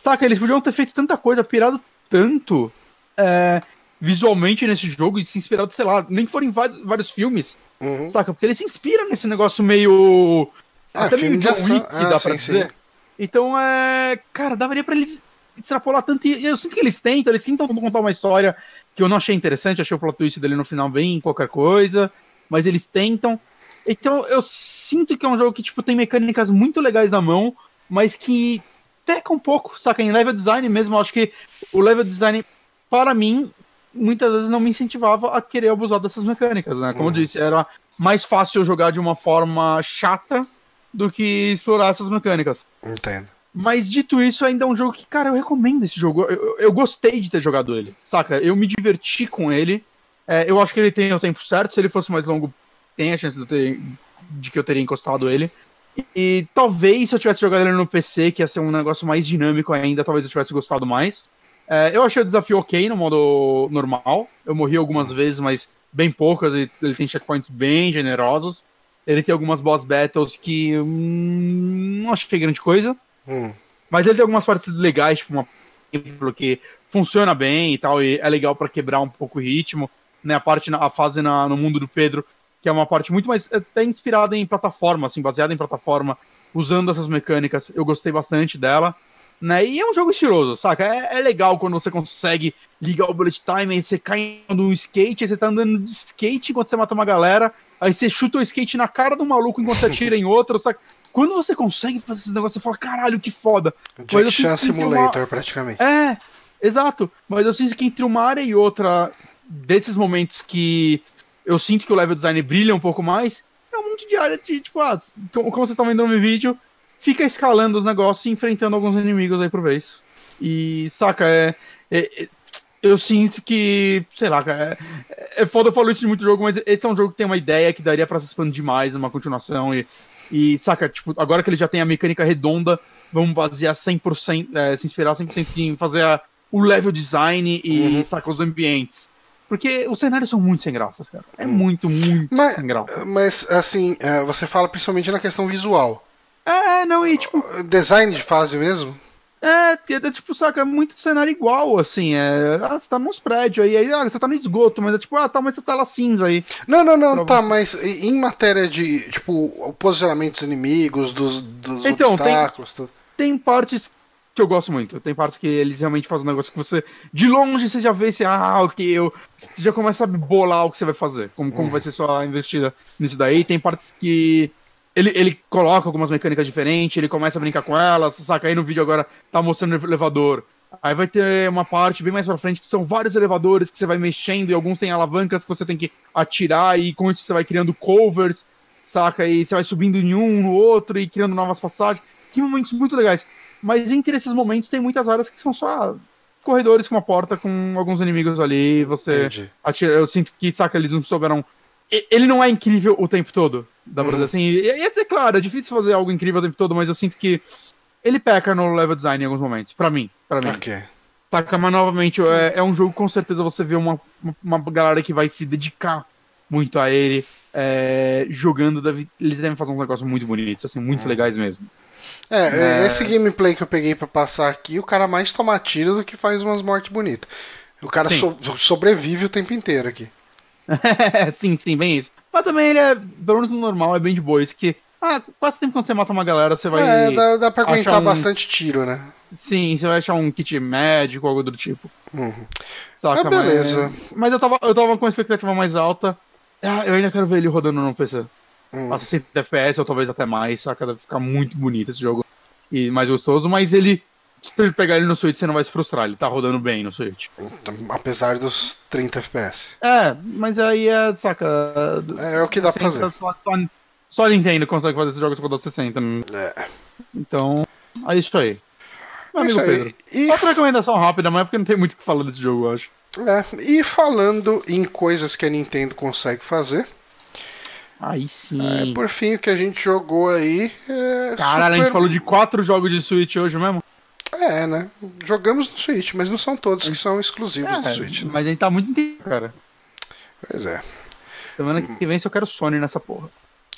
Saca? Eles podiam ter feito tanta coisa, pirado tanto é, visualmente nesse jogo e se inspirado, sei lá, nem que forem vários, vários filmes, uhum. saca? Porque ele se inspira nesse negócio meio. Ah, até meio John Wick, ah, dá sim, pra dizer. Sim. Então, é. Cara, daria pra eles extrapolar tanto. E eu sinto que eles tentam, eles tentam contar uma história que eu não achei interessante, achei o plot twist dele no final bem qualquer coisa, mas eles tentam. Então eu sinto que é um jogo que, tipo, tem mecânicas muito legais na mão, mas que teca um pouco, saca? Em level design mesmo, eu acho que o level design para mim, muitas vezes não me incentivava a querer abusar dessas mecânicas, né? Como uhum. eu disse, era mais fácil jogar de uma forma chata do que explorar essas mecânicas. Entendo. Mas dito isso, ainda é um jogo que, cara, eu recomendo esse jogo. Eu, eu, eu gostei de ter jogado ele, saca? Eu me diverti com ele. É, eu acho que ele tem o tempo certo. Se ele fosse mais longo, tem a chance de, ter, de que eu teria encostado ele. E, e, talvez se eu tivesse jogado ele no PC, que ia ser um negócio mais dinâmico ainda, talvez eu tivesse gostado mais. É, eu achei o desafio ok no modo normal. Eu morri algumas vezes, mas bem poucas. Ele, ele tem checkpoints bem generosos. Ele tem algumas boss battles que hum, não achei grande coisa. Hum. Mas ele tem algumas partes legais, tipo uma que funciona bem e tal, e é legal para quebrar um pouco o ritmo. Né, a parte, a fase na, no mundo do Pedro, que é uma parte muito mais até inspirada em plataforma, assim, baseada em plataforma, usando essas mecânicas. Eu gostei bastante dela né? E é um jogo estiloso, saca? É, é, legal quando você consegue ligar o bullet time e você cai no skate, aí você tá andando de skate enquanto você mata uma galera, aí você chuta o skate na cara do maluco enquanto você atira em outro, saca? Quando você consegue fazer esse negócio, você fala, caralho, que foda. Jack Chan Simulator, uma... praticamente. É, exato. Mas eu sinto que entre uma área e outra, desses momentos que eu sinto que o level design brilha um pouco mais, é um monte de área de, tipo, ah, como vocês estão vendo no meu vídeo, fica escalando os negócios e enfrentando alguns inimigos aí por vez. E, saca, é, é, é eu sinto que, sei lá, é, é foda eu falo isso de muito jogo, mas esse é um jogo que tem uma ideia que daria para se expandir mais, uma continuação e, e, saca, tipo, agora que ele já tem a mecânica redonda, vamos basear 100%, é, se inspirar 100% em fazer a, o level design e, uhum. saca, os ambientes. Porque os cenários são muito sem graça, cara. É muito, muito mas, sem graça. Mas, assim, é, você fala principalmente na questão visual. É, não, e tipo. Design de fase mesmo? É, é tipo, saca, é muito cenário igual, assim. É, ah, você tá nos prédios aí, aí ah, você tá no esgoto, mas é tipo, ah, tá, mas você tá lá cinza aí. Não, não, não, pra tá, mas em matéria de, tipo, o posicionamento dos inimigos, dos, dos então, obstáculos, tem, tudo. Tem partes que eu gosto muito. Tem partes que eles realmente fazem um negócio que você, de longe, você já vê se, ah, ok, eu. Você já começa a bolar o que você vai fazer, como, como hum. vai ser sua investida nisso daí. Tem partes que ele, ele coloca algumas mecânicas diferentes, ele começa a brincar com elas, saca? Aí no vídeo agora tá mostrando o elevador. Aí vai ter uma parte bem mais pra frente que são vários elevadores que você vai mexendo e alguns têm alavancas que você tem que atirar e com isso você vai criando covers, saca? E você vai subindo em um, no outro e criando novas passagens. tem momentos muito legais. Mas entre esses momentos tem muitas áreas que são só corredores com uma porta com alguns inimigos ali. Você Entendi. atira. Eu sinto que, saca, eles não souberam. Ele não é incrível o tempo todo, dá pra dizer assim. E, é claro, é difícil fazer algo incrível o tempo todo, mas eu sinto que ele peca no level design em alguns momentos. Pra mim, pra mim. Ok. Saca, mas novamente, é, é um jogo com certeza você vê uma, uma galera que vai se dedicar muito a ele. é, jogando, deve- eles devem fazer uns negócios muito bonitos, assim, muito legais mesmo. É, É. esse gameplay que eu peguei pra passar aqui, o cara mais toma tiro do que faz umas mortes bonitas. O cara so- sobrevive o tempo inteiro aqui. sim, sim, bem isso. Mas também ele é, pelo menos no normal, é bem de boa. Isso que, ah, quase sempre quando você mata uma galera, você vai. É, dá, dá pra aguentar um- bastante tiro, né? Sim, você vai achar um kit médico, algo do tipo. Uhum. Saca, Ah, beleza. Mas, mas eu, tava, eu tava com uma expectativa mais alta. Ah, eu ainda quero ver ele rodando no PC. Hum. A 60 FPS ou talvez até mais, saca? Deve ficar muito bonito esse jogo. E mais gostoso, mas ele. Se você pegar ele no Switch, você não vai se frustrar. Ele tá rodando bem no Switch. Então, Apesar dos 30 FPS. É, mas aí é, saca. É, o que dá pra 60, fazer. Só, só, só Nintendo consegue fazer esses jogos rodar 60. né? É. Então, é isso aí. Meu É amigo aí. Pedro. E, Outra recomendação rápida, mas é porque não tem muito o que falar desse jogo, eu acho. é, e falando em coisas que a Nintendo consegue fazer, Aí sim. é, por fim o que a gente jogou aí é. Caralho, a Super- gente falou de quatro jogos de Switch hoje mesmo? É, né? Jogamos no Switch, mas não são todos que são exclusivos do É, Switch. Né? mas a gente tá muito inteiro, cara. Pois é. Semana que vem só quero Sony nessa porra.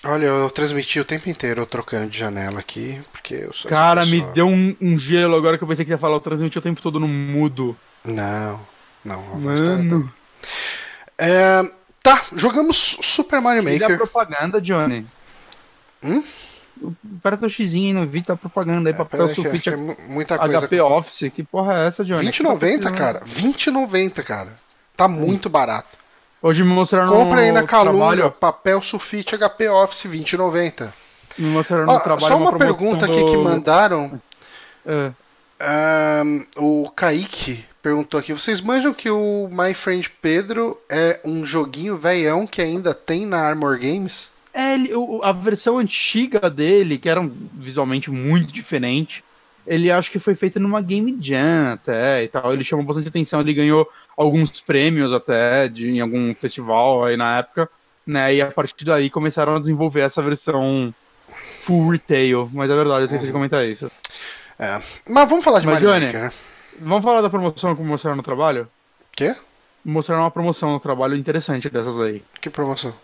Olha, eu transmiti o tempo inteiro eu trocando de janela aqui, porque eu sou Cara, me deu um, um gelo agora que eu pensei que ia falar. Eu transmiti o tempo todo no mudo. Não, não, a voz tá- Mano. É, tá, jogamos Super Mario a Maker. propaganda, Johnny? Hum? Aperta o xizinho aí no vídeo, tá propaganda aí, É, papel sulfite é mu- muita coisa. HP Office. Que porra é essa, Johnny? 20,90, cara. 20,90, cara. Tá muito barato. Hoje me mostraram Compra aí na Calunga, papel sulfite HP Office 20,90. Me mostraram no trabalho só uma promoção pergunta aqui do- que mandaram. É. Ahn, o Kaique perguntou aqui: vocês manjam que o My Friend Pedro é um joguinho velhão que ainda tem na Armor Games? É, ele- o- a versão antiga dele, que era um- visualmente muito diferente, ele acho que foi feita numa Game Jam até e tal. Ele chamou bastante atenção, ele ganhou alguns prêmios até de, em algum festival aí na época, né? E a partir daí começaram a desenvolver essa versão full retail. Mas é verdade, eu esqueci de comentar isso. É. Mas vamos falar de Mas, Mario Johnny- Maker, né? Vamos falar da promoção que mostraram no trabalho? Quê? Mostraram uma promoção no trabalho interessante dessas aí. Que promoção?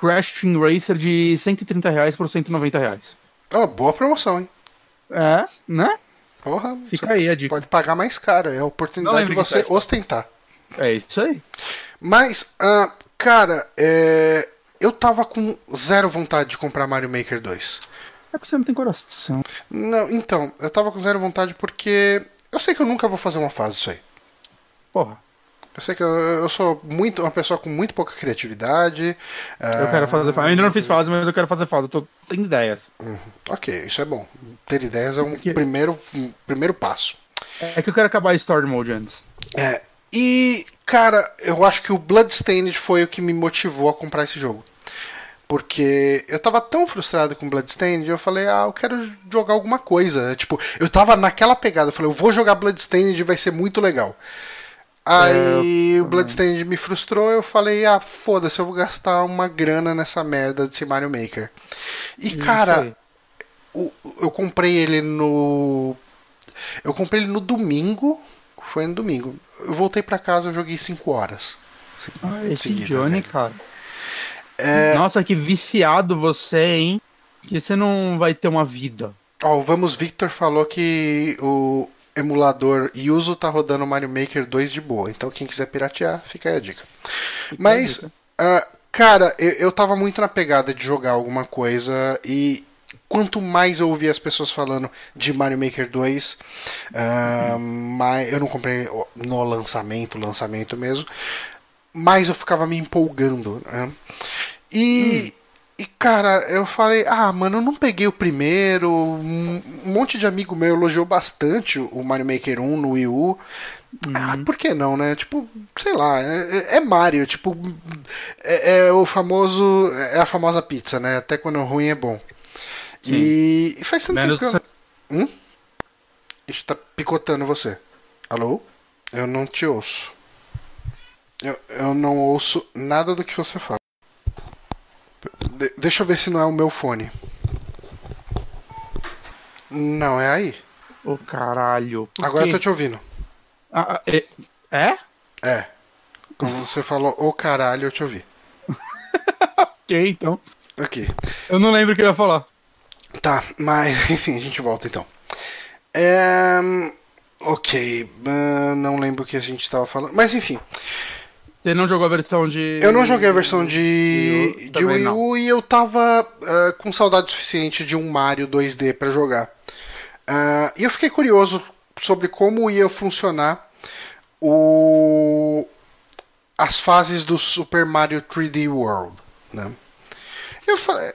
Crash Team Racer de 130 reais por 190 reais. Ó, boa promoção, hein? É, né? Porra, Fica você aí a dica. pode pagar mais caro. É a oportunidade de você festa. ostentar. É isso aí. Mas, ah, cara, é, eu tava com zero vontade de comprar Mario Maker 2. É porque você não tem coração. Não, então, eu tava com zero vontade porque eu sei que eu nunca vou fazer uma fase disso aí. Porra, Eu sei que eu, eu sou muito uma pessoa com muito pouca criatividade. eu ah, quero fazer fase. Eu ainda não fiz fase, mas eu quero fazer fase. Eu tô tendo ideias. Ok, isso é bom. Ter ideias é um Porque- primeiro, um primeiro passo. É que eu quero acabar a Story Mode antes. É, e, cara, eu acho que o Bloodstained foi o que me motivou a comprar esse jogo. Porque eu tava tão frustrado com Bloodstained, eu falei, ah, eu quero jogar alguma coisa. Tipo, eu tava naquela pegada, eu falei, eu vou jogar Bloodstained e vai ser muito legal. Aí É, o Bloodstained me frustrou, eu falei, ah, foda-se, eu vou gastar uma grana nessa merda desse Mario Maker. E, cara, o- eu comprei ele no. Eu comprei ele no domingo. Foi no domingo. Eu voltei pra casa, eu joguei 5 horas. Ah, esse seguidas, Johnny, né? cara. É, Nossa, que viciado você, hein? Que você não vai ter uma vida. ó, o Vamos Victor falou que o emulador Yuzu tá rodando Mario Maker 2 de boa. Então quem quiser piratear, fica aí a dica. Mas, dica. ah, cara, eu, eu tava muito na pegada de jogar alguma coisa e quanto mais eu ouvia as pessoas falando de Mario Maker 2, ah, mais, eu não comprei no lançamento, lançamento mesmo, mais eu ficava me empolgando. Né? E, e, cara, eu falei, ah, mano, eu não peguei o primeiro. Um monte de amigo meu elogiou bastante o Mario Maker 1 no Wii U. Ah, por que não, né? Tipo, sei lá, é, é Mario, tipo, é, é o famoso, é a famosa pizza, né? Até quando é ruim é bom. E, e faz tanto Menos tempo que eu... Hum? Isso tá picotando você. Alô? Eu não te ouço. Eu, eu não ouço nada do que você fala. De- deixa eu ver se não é o meu fone. Não, é aí. Ô, caralho. por Agora eu tô te ouvindo. Ah, ah, é? é? É. Como você falou, ô caralho, eu te ouvi. Ok, então. Aqui. Eu não lembro o que eu ia falar. Tá, mas enfim, a gente volta então. É, ok, ah, não lembro o que a gente estava falando, mas enfim, Você não jogou a versão de. eu não joguei a versão de, Wii U? de Wii U e eu tava ah, com saudade suficiente de um Mario 2D pra jogar. Ah, e eu fiquei curioso sobre como ia funcionar o as fases do Super Mario 3D World, né? Eu falei,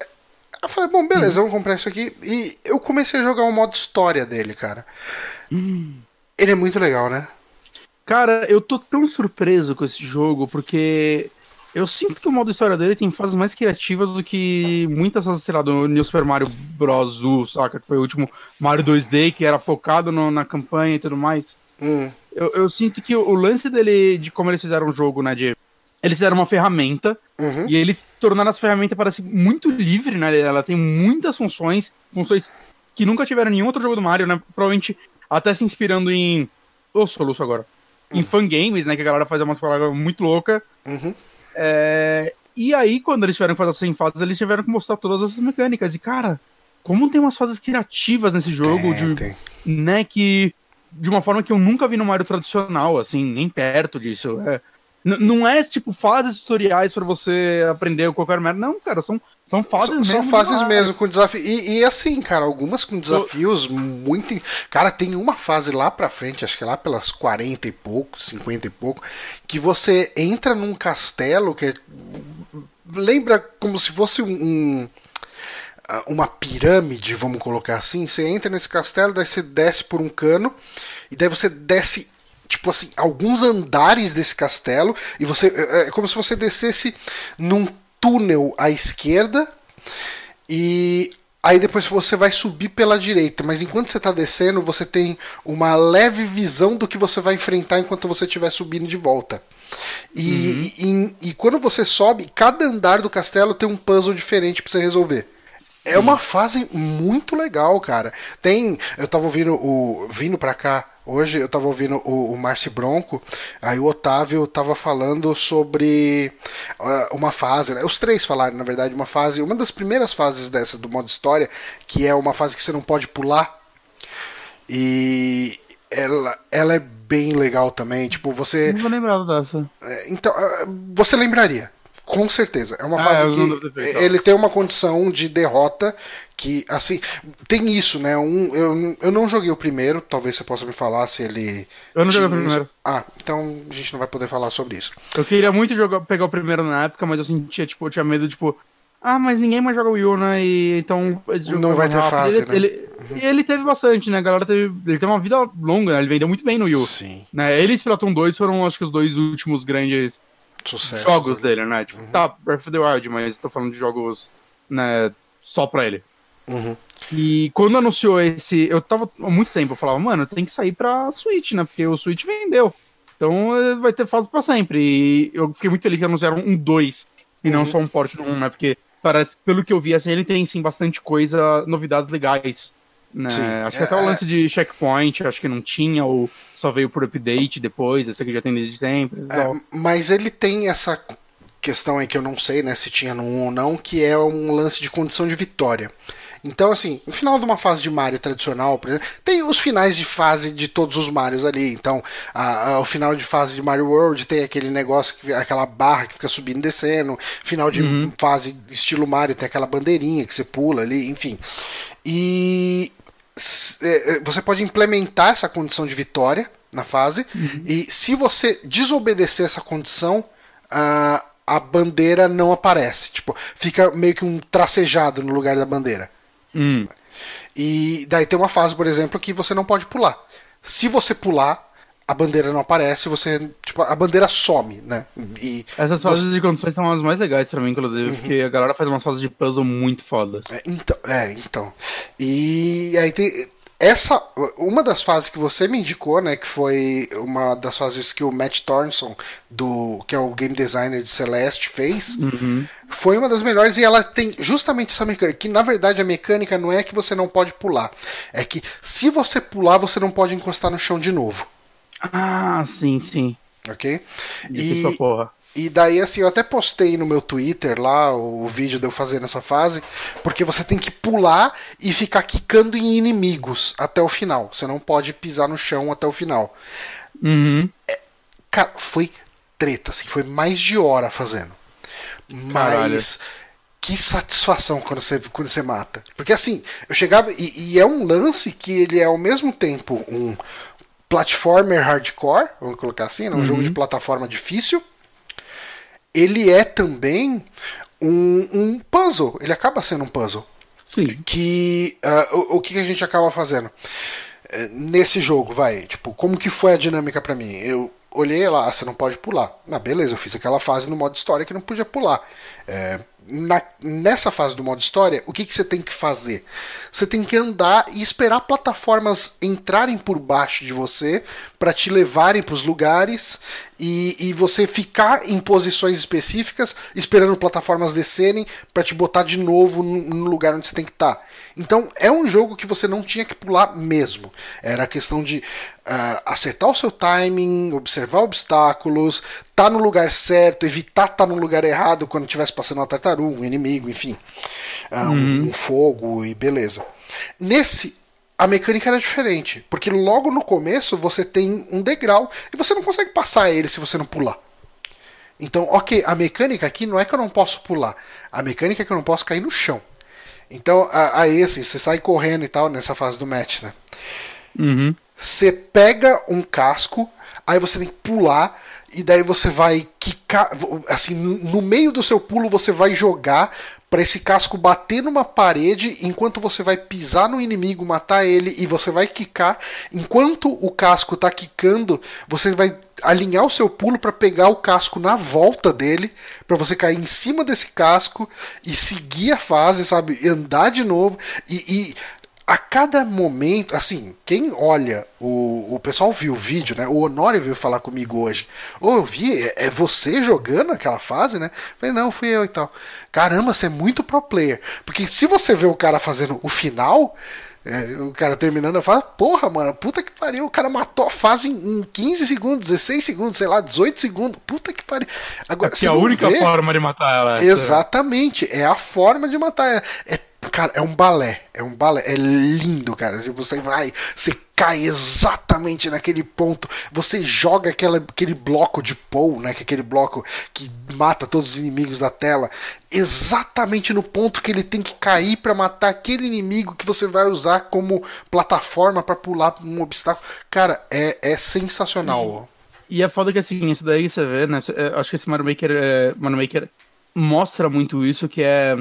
eu falei, bom, beleza, vamos comprar isso aqui. E eu comecei a jogar o modo história dele, cara. Ele é muito legal, né? Cara, eu tô tão surpreso com esse jogo, porque eu sinto que o modo história dele tem fases mais criativas do que muitas fases, sei lá, do New Super Mario Bros. U, saca? Que foi o último Mario 2D, que era focado no- na campanha e tudo mais. Hum, Eu, eu sinto que o, o lance dele, de como eles fizeram o jogo, né, de... Eles fizeram uma ferramenta, uhum, e eles tornaram essa ferramenta parece muito livre, né? Ela tem muitas funções, funções que nunca tiveram em nenhum outro jogo do Mario, né? Provavelmente até se inspirando em. Ô, soluço agora. Em fangames, né? Que a galera faz umas palavras muito loucas. uhum. É, E aí, quando eles tiveram que fazer as 100 fases, eles tiveram que mostrar todas essas mecânicas. E, cara, como tem umas fases criativas nesse jogo, Tem, de, tem. né? Que. De uma forma que eu nunca vi no Mario tradicional, assim, nem perto disso. É, não é tipo fases tutoriais pra você aprender qualquer merda. Não, cara, são, são fases mesmo. são fases mesmo com desafio. E, e assim, cara, algumas com desafios muito. in- Cara, tem uma fase lá pra frente, acho que é lá pelas 40 e pouco, 50 e pouco, que você entra num castelo que é. Lembra como se fosse um. um- ah, uma pirâmide, vamos colocar assim. Você entra nesse castelo, daí você desce por um cano, e daí você desce tipo assim, alguns andares desse castelo e você é é como se você descesse num túnel à esquerda e aí depois você vai subir pela direita, mas enquanto você está descendo, você tem uma leve visão do que você vai enfrentar enquanto você estiver subindo de volta. E, e, e quando você sobe, cada andar do castelo tem um puzzle diferente para você resolver. É uma fase muito legal, cara. Tem. Eu tava ouvindo o. Vindo pra cá hoje, eu tava ouvindo o, o Marci Bronco. Aí o Otávio tava falando sobre ah, uma fase. né? Os três falaram, na verdade, uma fase. Uma das primeiras fases dessa do modo história, que é uma fase que você não pode pular. E ela, ela é bem legal também. Tipo, você. Não vou lembrar dessa. É, Então, ah, você lembraria. Com certeza. É uma Ah, fase devo que ele tem uma condição de derrota que, assim, tem isso, né? Um, eu, eu não joguei o primeiro, talvez você possa me falar se ele. Eu não joguei o primeiro. Ah, então a gente não vai poder falar sobre isso. Eu queria muito jogar, pegar o primeiro na época, mas eu sentia, tipo, eu tinha medo, tipo, ah, mas ninguém mais joga o Wii U, né? E então. Não vai ter rápido. fase, ele, né? Ele, e ele teve bastante, né? A galera teve. Ele teve uma vida longa, né? Ele vendeu muito bem no Wii U. Sim, Né? Ele e Splatoon 2 foram, acho que, os dois últimos grandes sucesso. jogos dele, né? Uhum. Tipo, tá, Breath of the Wild, mas tô falando de jogos, né, só pra ele. Uhum. E quando anunciou esse, eu tava há muito tempo, eu falava, mano, tem que sair pra Switch, né? Porque o Switch vendeu. Então eh, vai ter fase pra sempre. E eu fiquei muito feliz que anunciaram um 2 e não Uhum. só um port do 1, né? Porque parece, pelo que eu vi, assim, ele tem sim bastante coisa, novidades legais. Né? Sim, Acho que é- até o é- lance de checkpoint, acho que não tinha, ou só veio por update depois, esse aqui já tem desde sempre. É, mas ele tem essa questão aí que eu não sei, né, se tinha no 1 ou não, que é um lance de condição de vitória. Então, assim, no final de uma fase de Mario tradicional, por exemplo, tem os finais de fase de todos os Marios ali. Então, a, a- o final de fase de Mario World tem aquele negócio, que, aquela barra que fica subindo e descendo. Final de fase estilo Mario tem aquela bandeirinha que você pula ali, enfim. E é, é, você pode implementar essa condição de vitória na fase. E se você desobedecer essa condição, a, a bandeira não aparece. Tipo, fica meio que um tracejado no lugar da bandeira. Hum. E daí tem uma fase, por exemplo, que você não pode pular. Se você pular, a bandeira não aparece, você. Tipo, a bandeira some, né? E Essas você- fases de condições são as mais legais pra mim, inclusive, Uhum. porque a galera faz umas fases de puzzle muito fodas. É, então, é, então. E aí tem. Essa uma das fases que você me indicou, né, que foi uma das fases que o Matt Thornton do que é o game designer de Celeste fez, Uhum. foi uma das melhores e ela tem justamente essa mecânica, que na verdade a mecânica não é que você não pode pular, é que se você pular você não pode encostar no chão de novo, Ah, sim, sim. ok? Pra porra. E daí, assim, eu até postei no meu Twitter lá o vídeo de eu fazendo essa fase, porque você tem que pular e ficar quicando em inimigos até o final. Você não pode pisar no chão até o final. Uhum. Cara, foi treta, assim, foi mais de hora fazendo. Caralho. Mas que satisfação quando você, quando você mata. Porque assim, eu chegava. E, e é um lance que ele é ao mesmo tempo um platformer hardcore, vamos colocar assim, né? um jogo de plataforma difícil. Ele é também um, um puzzle. Ele acaba sendo um puzzle. Sim. que ah, o, o que a gente acaba fazendo? Eh, nesse jogo vai tipo como que foi a dinâmica pra mim? Eu olhei lá ah, você não pode pular. Ah, beleza eu fiz aquela fase no modo história que não podia pular. Eh, na- nessa fase do modo história o que que você tem que fazer você tem que andar e esperar plataformas entrarem por baixo de você pra te levarem pros lugares e, e você ficar em posições específicas esperando plataformas descerem pra te botar de novo no, no lugar onde você tem que estar. Então é um jogo que você não tinha que pular mesmo. Era a questão de ah, acertar o seu timing, observar obstáculos, tá no lugar certo, evitar estar no lugar errado quando estivesse passando uma tartaruga, um inimigo, enfim, Ah, um, um fogo e beleza. Nesse a mecânica era diferente, porque logo no começo você tem um degrau e você não consegue passar ele se você não pular. Então, ok, a mecânica aqui não é que eu não posso pular, a mecânica é que eu não posso cair no chão. Então, a- aí assim, você sai correndo e tal nessa fase do match, né? Uhum. Você pega um casco, aí você tem que pular, e daí você vai quicar. Assim, no meio do seu pulo, você vai jogar para esse casco bater numa parede enquanto você vai pisar no inimigo, matar ele, e você vai quicar. Enquanto o casco tá quicando, você vai alinhar o seu pulo para pegar o casco na volta dele, para você cair em cima desse casco e seguir a fase, sabe? Andar de novo. E, e a cada momento, assim, quem olha, o, o pessoal viu o vídeo, né? O Honório veio falar comigo hoje. Ô, eu vi, é, é você jogando aquela fase, né? Falei, não, fui eu e tal. Caramba, você é muito pro player. Porque se você vê o cara fazendo o final, é, o cara terminando, eu falo, porra, mano, puta que pariu, o cara matou a fase em, em 15 segundos, 16 segundos, sei lá, 18 segundos, puta que pariu. Agora, Que você é a única vê- forma de matar ela. é essa. Exatamente, é a forma de matar. É, é- cara, é um balé, é um balé, é lindo, cara. Tipo, você vai, você cai exatamente naquele ponto, você joga aquela, aquele bloco de Paul, né, que é aquele bloco que mata todos os inimigos da tela, exatamente no ponto que ele tem que cair pra matar aquele inimigo que você vai usar como plataforma pra pular um obstáculo. Cara, é, é sensacional. E é foda que assim, isso daí você vê, né? eu Acho que esse Mario Maker, é, Mario Maker mostra muito isso, que é.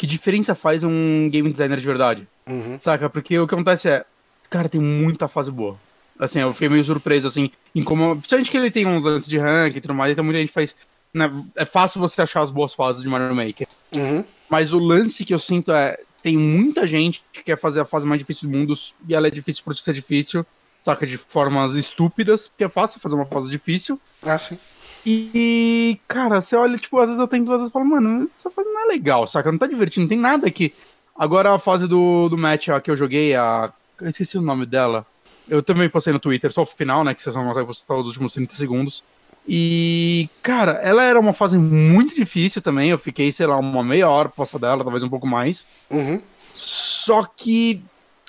Que diferença faz um game designer de verdade? Uhum. Saca? Porque o que acontece é. Cara, tem muita fase boa. Assim, eu fiquei meio surpreso, assim, em como. Principalmente que ele tem um lance de rank e tudo mais, então muita gente faz. Né, é fácil você achar as boas fases de Mario Maker. Uhum. Mas o lance que eu sinto é. Tem muita gente que quer fazer a fase mais difícil do mundo e ela é difícil por ser difícil, saca? De formas estúpidas, porque é fácil fazer uma fase difícil. Ah, sim. E, cara, você olha, tipo, às vezes eu tento, às vezes eu falo, mano, essa fase não é legal, saca? Não tá divertindo, não tem nada aqui. Agora a fase do, do match ó, que eu joguei, a. Eu esqueci o nome dela. Eu também postei no Twitter, só o final, né? Que vocês vão conseguem postar os últimos 30 segundos. E, cara, ela era uma fase muito difícil também. Eu fiquei, sei lá, uma meia hora pra passar dela, talvez um pouco mais. Uhum. Só que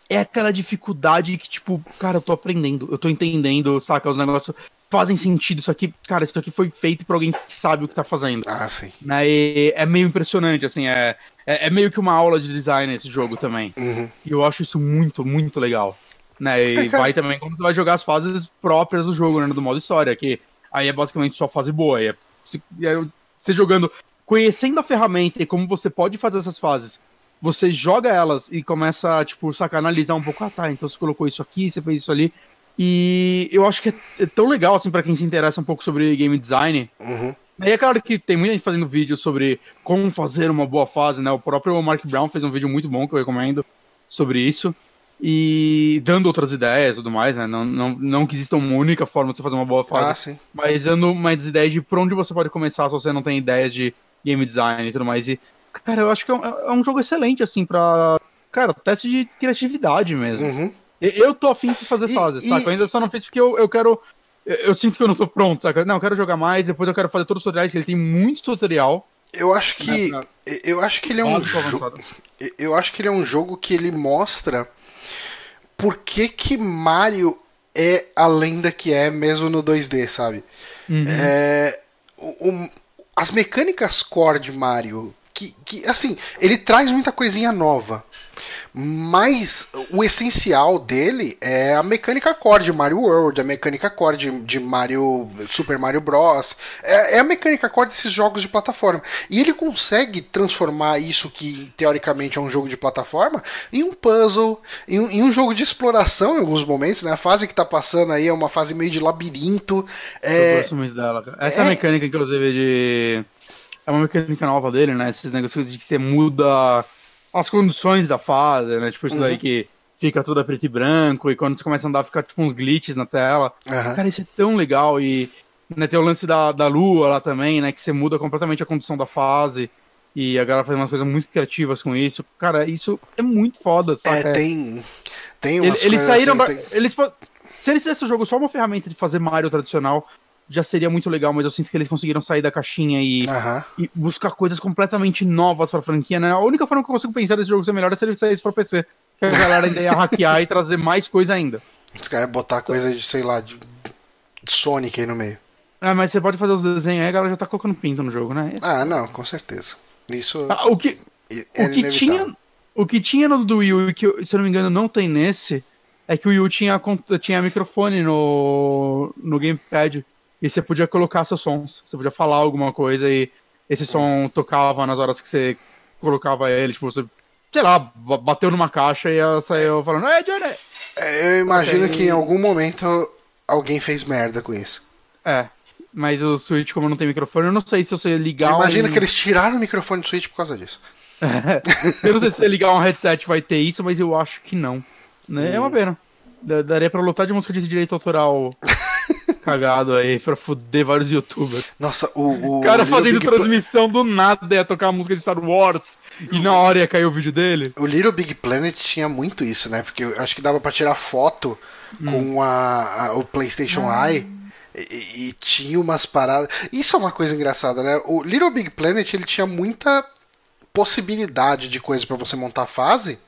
é aquela dificuldade que, tipo, cara, eu tô aprendendo, eu tô entendendo, saca? Os negócios fazem sentido. Isso aqui, cara, isso aqui foi feito por alguém que sabe o que tá fazendo. Ah, sim. Né? E é meio impressionante, assim, é, é, é meio que uma aula de design esse jogo também. Uhum. E eu acho isso muito, muito legal. Né? E É, vai também quando você vai jogar as fases próprias do jogo, né? Do modo história, que aí é basicamente só fase boa. É, se- é você jogando, conhecendo a ferramenta e como você pode fazer essas fases, você joga elas e começa, tipo, saca, analisar um pouco, ah tá, então você colocou isso aqui, você fez isso ali. E eu acho que é, é tão legal, assim, pra quem se interessa um pouco sobre game design, Uhum. Aí é claro que tem muita gente fazendo vídeo sobre como fazer uma boa fase, né? O próprio Mark Brown fez um vídeo muito bom que eu recomendo sobre isso. e dando outras ideias e tudo mais, né? Não, não, não que exista uma única forma de você fazer uma boa fase, Ah, sim. mas dando mais ideias de por onde você pode começar se você não tem ideias de game design e tudo mais. E, cara, eu acho que é um, é um jogo excelente, assim, pra. Cara, teste de criatividade mesmo. Uhum. Eu tô afim de fazer fases, saca? Eu ainda só não fiz porque eu, eu quero. Eu, eu sinto que eu não tô pronto, saca? Não, eu quero jogar mais, depois eu quero fazer todos os tutoriais, que ele tem muito tutorial. Eu acho que. Né, Eu acho que ele é um jogo. Eu acho que ele é um jogo que ele mostra por que, que Mario é a lenda que é mesmo no 2D, sabe? Uhum. É, o- o- as mecânicas core de Mario, que, que assim, ele traz muita coisinha nova. Mas o essencial dele é a mecânica core de Mario World, a mecânica core de, de Mario Super Mario Bros. É, é a mecânica core desses jogos de plataforma. E ele consegue transformar isso que teoricamente é um jogo de plataforma em um puzzle, em um, em um jogo de exploração em alguns momentos. Né? A fase que tá passando aí é uma fase meio de labirinto. Eu É, gosto muito dela, cara. Essa é- mecânica, inclusive, de. É uma mecânica nova dele, né? Esses negócios de que você muda as condições da fase, né? Tipo, isso Uhum. daí que fica tudo a preto e branco, e quando você começa a andar, fica tipo uns glitches na tela. aham. Cara, isso é tão legal. E né, tem o lance da, da lua lá também, né? Que você muda completamente a condição da fase. E a galera faz umas coisas muito criativas com isso. Cara, isso é muito foda, saca? É, tem, tem umas eles coisas saíram. assim, pra- tem- eles, se eles fizessem o jogo só uma ferramenta de fazer Mario tradicional, já seria muito legal, mas eu sinto que eles conseguiram sair da caixinha e, Aham. e buscar coisas completamente novas pra franquia, né? A única forma que eu consigo pensar desse jogo ser melhor é se ele saísse pra PC. Que a galera ainda ia hackear e trazer mais coisa ainda. Os caras botar coisa de, sei lá, de, Sonic aí no meio. Ah, mas você pode fazer os desenhos aí, a galera já tá colocando pinto no jogo, né? Ah, não, com certeza. Isso Ah, o que, é o que inevitável. tinha, o que tinha no do Wii U, e que se eu não me engano não tem nesse, é que o Wii U tinha, tinha microfone no, no gamepad e você podia colocar seus sons. Você podia falar alguma coisa e esse som tocava nas horas que você colocava ele, tipo, você, sei lá, ba- bateu numa caixa e ela saiu falando, Ei, Johnny! É, Eu imagino Ok. que em algum momento alguém fez merda com isso. É, mas o Switch, como não tem microfone, eu não sei se você ligar Imagina um... que eles tiraram o microfone do Switch por causa disso. eu não sei se você ligar um headset vai ter isso, mas eu acho que não. Né? É uma pena. Da- Daria pra lutar de música de direito autoral cagado aí, pra fuder vários youtubers. Nossa, o. o cara fazendo Big Pla- transmissão do nada ia tocar a música de Star Wars e na hora ia cair o vídeo dele. O Little Big Planet tinha muito isso, né? Porque eu acho que dava pra tirar foto Hum. com a, a- o PlayStation Ah. Eye e, e tinha umas paradas. Isso é uma coisa engraçada, né? O Little Big Planet ele tinha muita possibilidade de coisa pra você montar fase.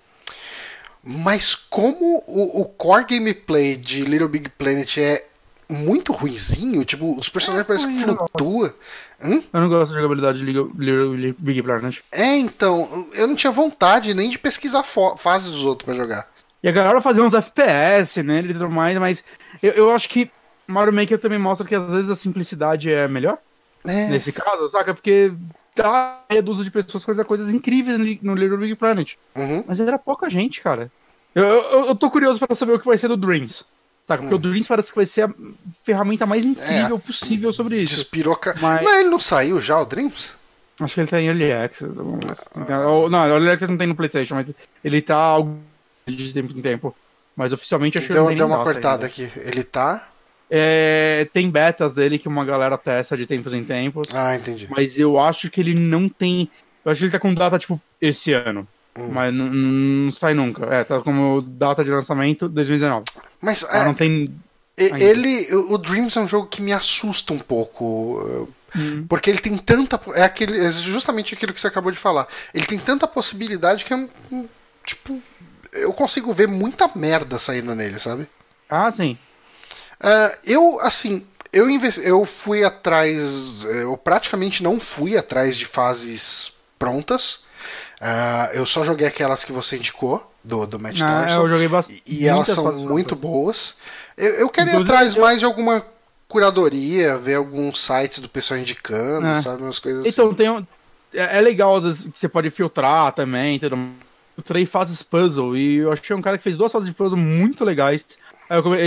Mas como o, o core gameplay de Little Big Planet é muito ruizinho, tipo, os personagens parecem que não. flutuam. Hum? Eu não gosto da jogabilidade de League- Little Big Planet. É, então, eu não tinha vontade nem de pesquisar fases dos outros pra jogar. E a galera fazia uns FPS nele e tudo mais, mas eu, eu acho que Mario Maker também mostra que às vezes a simplicidade é melhor. É. nesse caso, saca? Porque tá reduz de pessoas fazer coisas incríveis no Little Big Planet. Uhum. Mas era pouca gente, cara. Eu, eu, eu tô curioso pra saber o que vai ser do Dreams. Saca? Porque Hum. o Dreams parece que vai ser a ferramenta mais incrível É. possível sobre isso. Despiroca. Mas- Mas ele não saiu já, o Dreams? Acho que ele tá em Early Access. coisa assim. Ou- Não, Early Access não tem no Playstation, mas ele tá de tempo em tempo. Mas oficialmente acho que Deu, não tem deu uma cortada ainda. aqui. Ele tá. É, tem betas dele que uma galera testa de tempos em tempos. Ah, entendi. Mas eu acho que ele não tem. Eu acho que ele tá com data, tipo, esse ano. Hum. Mas não, não sai nunca. É, tá como data de lançamento 2019. Mas é, não tem. ainda. ele. O Dreams é um jogo que me assusta um pouco. uh, Hum. Porque ele tem tanta. É, aquele, é justamente aquilo que você acabou de falar. Ele tem tanta possibilidade que eu. não- Tipo. Eu consigo ver muita merda saindo nele, sabe? Ah, sim. Ah, eu, assim, eu, eu fui atrás. Eu praticamente não fui atrás de fases prontas. Ah, eu só joguei aquelas que você indicou, do, do Match Ah, eu joguei bastante. E, e elas são muito boas. Eu, eu quero ir atrás eu- mais de alguma curadoria, ver alguns sites do pessoal indicando, É. sabe? Umas coisas assim. Então, tem um- é, é legal às vezes, que você pode filtrar também. Tudo. Trei fases puzzle e eu achei um cara que fez duas fases de puzzle muito legais.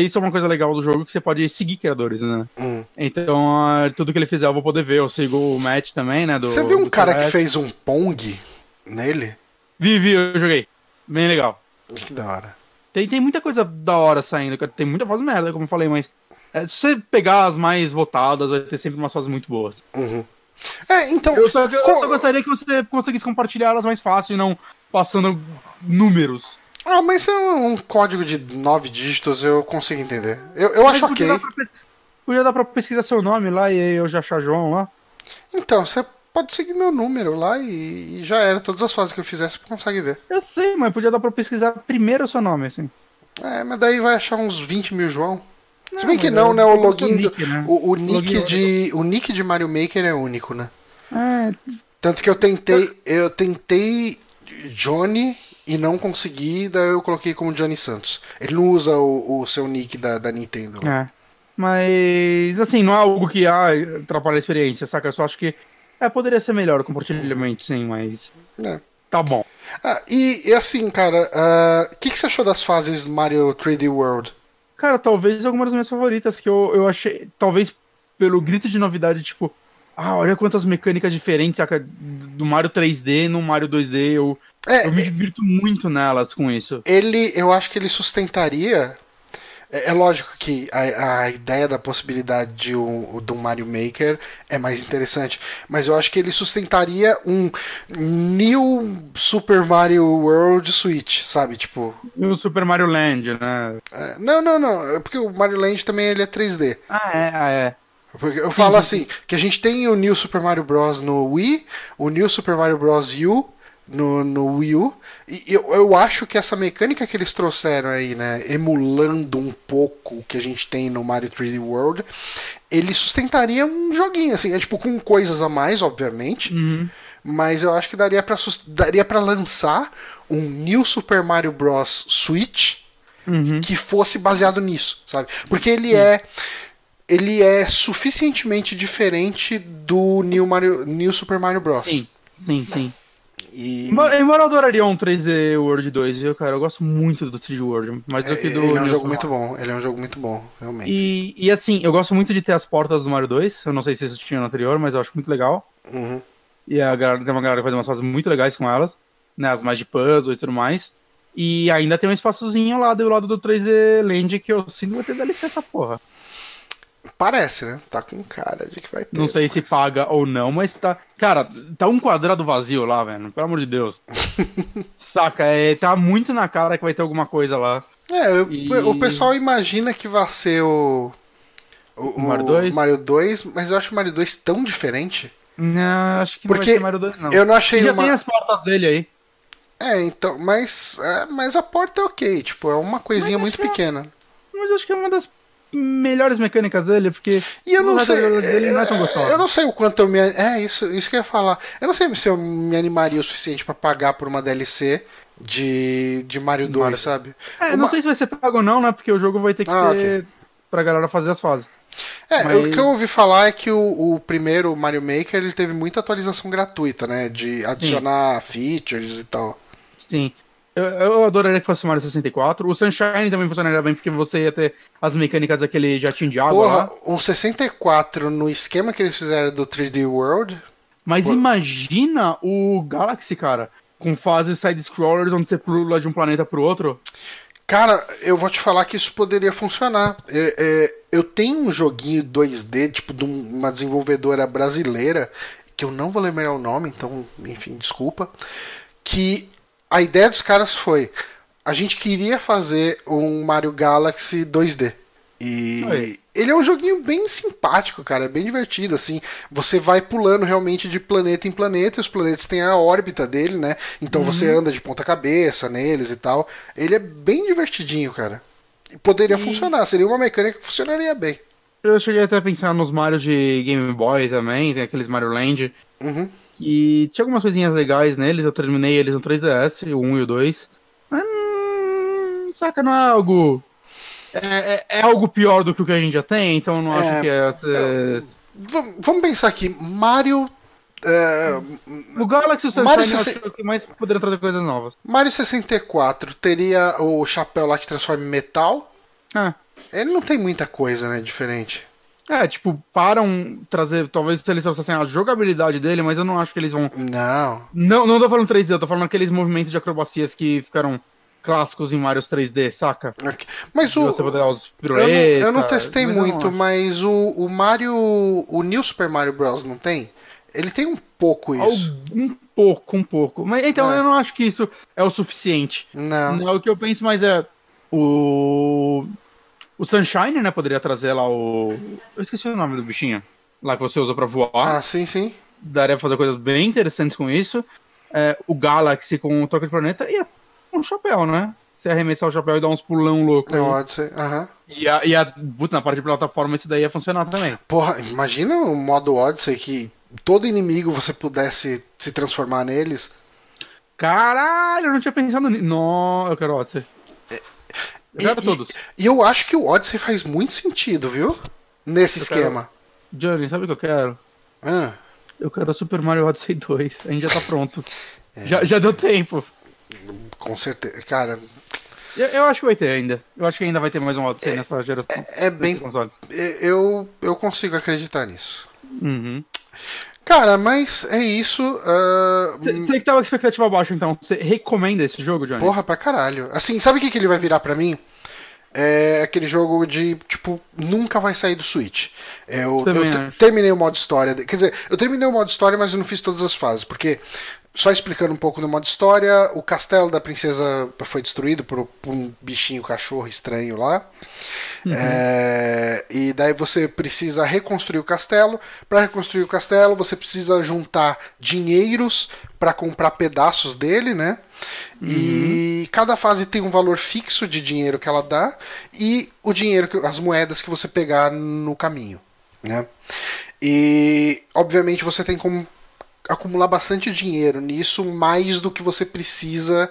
Isso é uma coisa legal do jogo que você pode seguir criadores, né? Hum. Então, ah, tudo que ele fizer eu vou poder ver. Eu sigo o Matt também, né? Do, Você viu um cara que Celeste. fez um Pong nele? Vi, vi, eu joguei. Bem legal. Que da hora. Tem, tem muita coisa da hora saindo, tem muita fase merda, como eu falei, mas é, se você pegar as mais votadas, vai ter sempre umas fases muito boas. Uhum. É, então. Eu só, eu co- só gostaria que você conseguisse compartilhar elas mais fácil e não passando números. Ah, mas é um código de nove dígitos, eu consigo entender. Eu, eu acho ok. podia dar, pra, podia dar pra pesquisar seu nome lá e eu já achar João lá. Então, você pode seguir meu número lá e, e já era. Todas as fases que eu fizer, você consegue ver. Eu sei, mas podia dar pra pesquisar primeiro o seu nome, assim. É, mas daí vai achar uns 20 mil João. Se Não, bem que não, é né? O login. do- nick, né? O, o nick Login- de. O nick de Mario Maker é único, né? É, Tanto que eu tentei. Eu tentei Johnny e não consegui, daí eu coloquei como Johnny Santos. Ele não usa o, o seu nick da, da Nintendo. é. Mas, assim, não é algo que ah, atrapalha a experiência, saca? Eu só acho que. É, poderia ser melhor o compartilhamento, sim, mas. É. Tá bom. Ah, e, e assim, cara, ah, o que, que você achou das fases do Mario 3D World? Cara, talvez algumas das minhas favoritas que eu, eu achei. Talvez pelo grito de novidade, tipo. Ah, olha quantas mecânicas diferentes, saca? Do Mario 3D no Mario 2D. Eu, É, eu me divirto muito nelas com isso. ele, eu acho que ele sustentaria. É, é lógico que a, a ideia da possibilidade de um, do Mario Maker é mais interessante, mas eu acho que ele sustentaria um New Super Mario World Switch, sabe? Tipo, o Super Mario Land, né? é, não, não, não, é porque o Mario Land também ele é 3D. Ah, é, ah, é. Porque eu falo assim, que a gente tem o New Super Mario Bros. no Wii, o New Super Mario Bros. U no, no Wii U, e eu, eu acho que essa mecânica que eles trouxeram aí, né, emulando um pouco o que a gente tem no Mario 3D World, ele sustentaria um joguinho, assim, é tipo com coisas a mais, obviamente, Uhum. mas eu acho que daria pra, sus- daria pra lançar um New Super Mario Bros. Switch Uhum. que fosse baseado nisso, sabe? Porque ele é ele é suficientemente diferente do New Mario New Super Mario Bros. Sim, sim, sim. E embora eu adoraria um 3D World 2, viu, cara? Eu gosto muito do 3D World, mais do que do. ele é um New jogo Super muito Mario. bom. Ele é um jogo muito bom, realmente. E, e assim, eu gosto muito de ter as portas do Mario 2. Eu não sei se isso tinha no anterior, mas eu acho muito legal. Uhum. E a galera, tem uma galera que faz umas fases muito legais com elas, né? As mais de puzzle e tudo mais. E ainda tem um espaçozinho lá do lado do 3D Land que eu sinto que vai ter DLC essa porra. Parece, né? Tá com cara de que vai ter. Não sei se mas- paga ou não, mas tá. Cara, tá um quadrado vazio lá, velho. Pelo amor de Deus. Saca, é, tá muito na cara que vai ter alguma coisa lá. É, eu- E- o pessoal imagina que vai ser o o, O Mario 2? Mario 2, mas eu acho o Mario 2 tão diferente. Não, acho que Porque não vai ser Mario 2, não. Eu não achei Já uma tem as portas dele aí. É, então, mas é, mas a porta é OK, tipo, é uma coisinha Mas muito é- pequena. Mas eu acho que é uma das melhores mecânicas dele, porque. E eu não sei. dele não é tão gostoso. Eu não sei o quanto eu me. É, isso, isso que eu ia falar. Eu não sei se eu me animaria o suficiente pra pagar por uma DLC de, de Mario 2, Mario. sabe? É, Uma- não sei se vai ser pago ou não, né? Porque o jogo vai ter que Ah, ter pra galera fazer as fases. É, mas- o que eu ouvi falar é que o, o primeiro Mario Maker ele teve muita atualização gratuita, né? De adicionar features e tal. Sim. Eu, eu adoraria que fosse Mario 64. O Sunshine também funcionaria bem, porque você ia ter as mecânicas daquele jatinho de água Porra, lá. um 64 no esquema que eles fizeram do 3D World. Mas Pô. imagina o Galaxy, cara, com fases side-scrollers onde você pula de um planeta pro outro. Cara, eu vou te falar que isso poderia funcionar. É, é, eu tenho um joguinho 2D, tipo, de um- uma desenvolvedora brasileira, que eu não vou lembrar o nome, então, enfim, desculpa. Que a ideia dos caras foi: a gente queria fazer um Mario Galaxy 2D. E Oi. ele é um joguinho bem simpático, cara, é bem divertido, assim. Você vai pulando realmente de planeta em planeta, e os planetas têm a órbita dele, né? Então você anda de ponta cabeça neles e tal. Ele é bem divertidinho, cara. E poderia E- funcionar, seria uma mecânica que funcionaria bem. Eu cheguei até a pensar nos Marios de Game Boy também, tem aqueles Mario Land. Uhum. E tinha algumas coisinhas legais neles, eu terminei eles no 3DS, o 1 e o 2. Mas, hum, saca, não é algo. É, é- é algo pior do que o que a gente já tem, então não É, acho que é. ser- Vam- Vamos pensar aqui, Mario. é, O Galaxy e o Mario Sunshine eu sesse- acho que mais poderiam trazer coisas novas. Mario 64 teria o chapéu lá que transforma em metal. Ah, Ele não tem muita coisa, né, diferente. É, tipo, param trazer. Talvez eles trouxessem a jogabilidade dele, mas eu não acho que eles vão. Não. Não, não tô falando 3D, eu tô falando aqueles movimentos de acrobacias que ficaram clássicos em Mario 3D, saca? Ok. Mas De o. você poder dar os Eu não, eu não testei mas não muito, acho. mas o, o Mario. O New Super Mario Bros. não tem? Ele tem um pouco isso. Um pouco, um pouco. Mas então É. eu não acho que isso é o suficiente. Não. Não, o que eu penso mais é o. O Sunshine, né? Poderia trazer lá o. Eu esqueci o nome do bichinho. Lá que você usa pra voar. Ah, sim, sim. Daria pra fazer coisas bem interessantes com isso. É, o Galaxy com o troca de planeta e um chapéu, né? Você arremessar o chapéu e dar uns pulão louco. É o Odyssey. Aham. E, a, e a, puta, na parte de plataforma isso daí ia funcionar também. Porra, imagina o modo Odyssey que todo inimigo você pudesse se transformar neles. Caralho, eu não tinha pensado nisso. Não, eu quero Odyssey. Eu E, quero e- todos. e eu acho que o Odyssey faz muito sentido, viu? Nesse Eu esquema. Johnny, sabe o que eu quero? Ah, Eu quero Super Mario Odyssey 2. A gente já tá pronto. É. Já, já deu tempo. com certeza. Cara, Eu, eu acho que vai ter ainda. Eu acho que ainda vai ter mais um Odyssey nessa geração. é bem. desse console. Eu, eu consigo acreditar nisso. Uhum. Cara, mas é isso. ah, Você que tava com expectativa baixa, então, você recomenda esse jogo, Johnny? Porra pra caralho. Assim, sabe o que, que ele vai virar pra mim? É aquele jogo de, tipo, nunca vai sair do Switch. É, Eu, eu terminei o modo história. Quer dizer, eu terminei o modo história, mas eu não fiz todas as fases. Porque, só explicando um pouco do modo história, o castelo da princesa foi destruído por, por um bichinho cachorro estranho lá. É, e daí você precisa reconstruir o castelo. Para reconstruir o castelo, você precisa juntar dinheiros para comprar pedaços dele, né? E cada fase tem um valor fixo de dinheiro que ela dá e o dinheiro, que, as moedas que você pegar no caminho, né? E obviamente você tem como acumular bastante dinheiro nisso, mais do que você precisa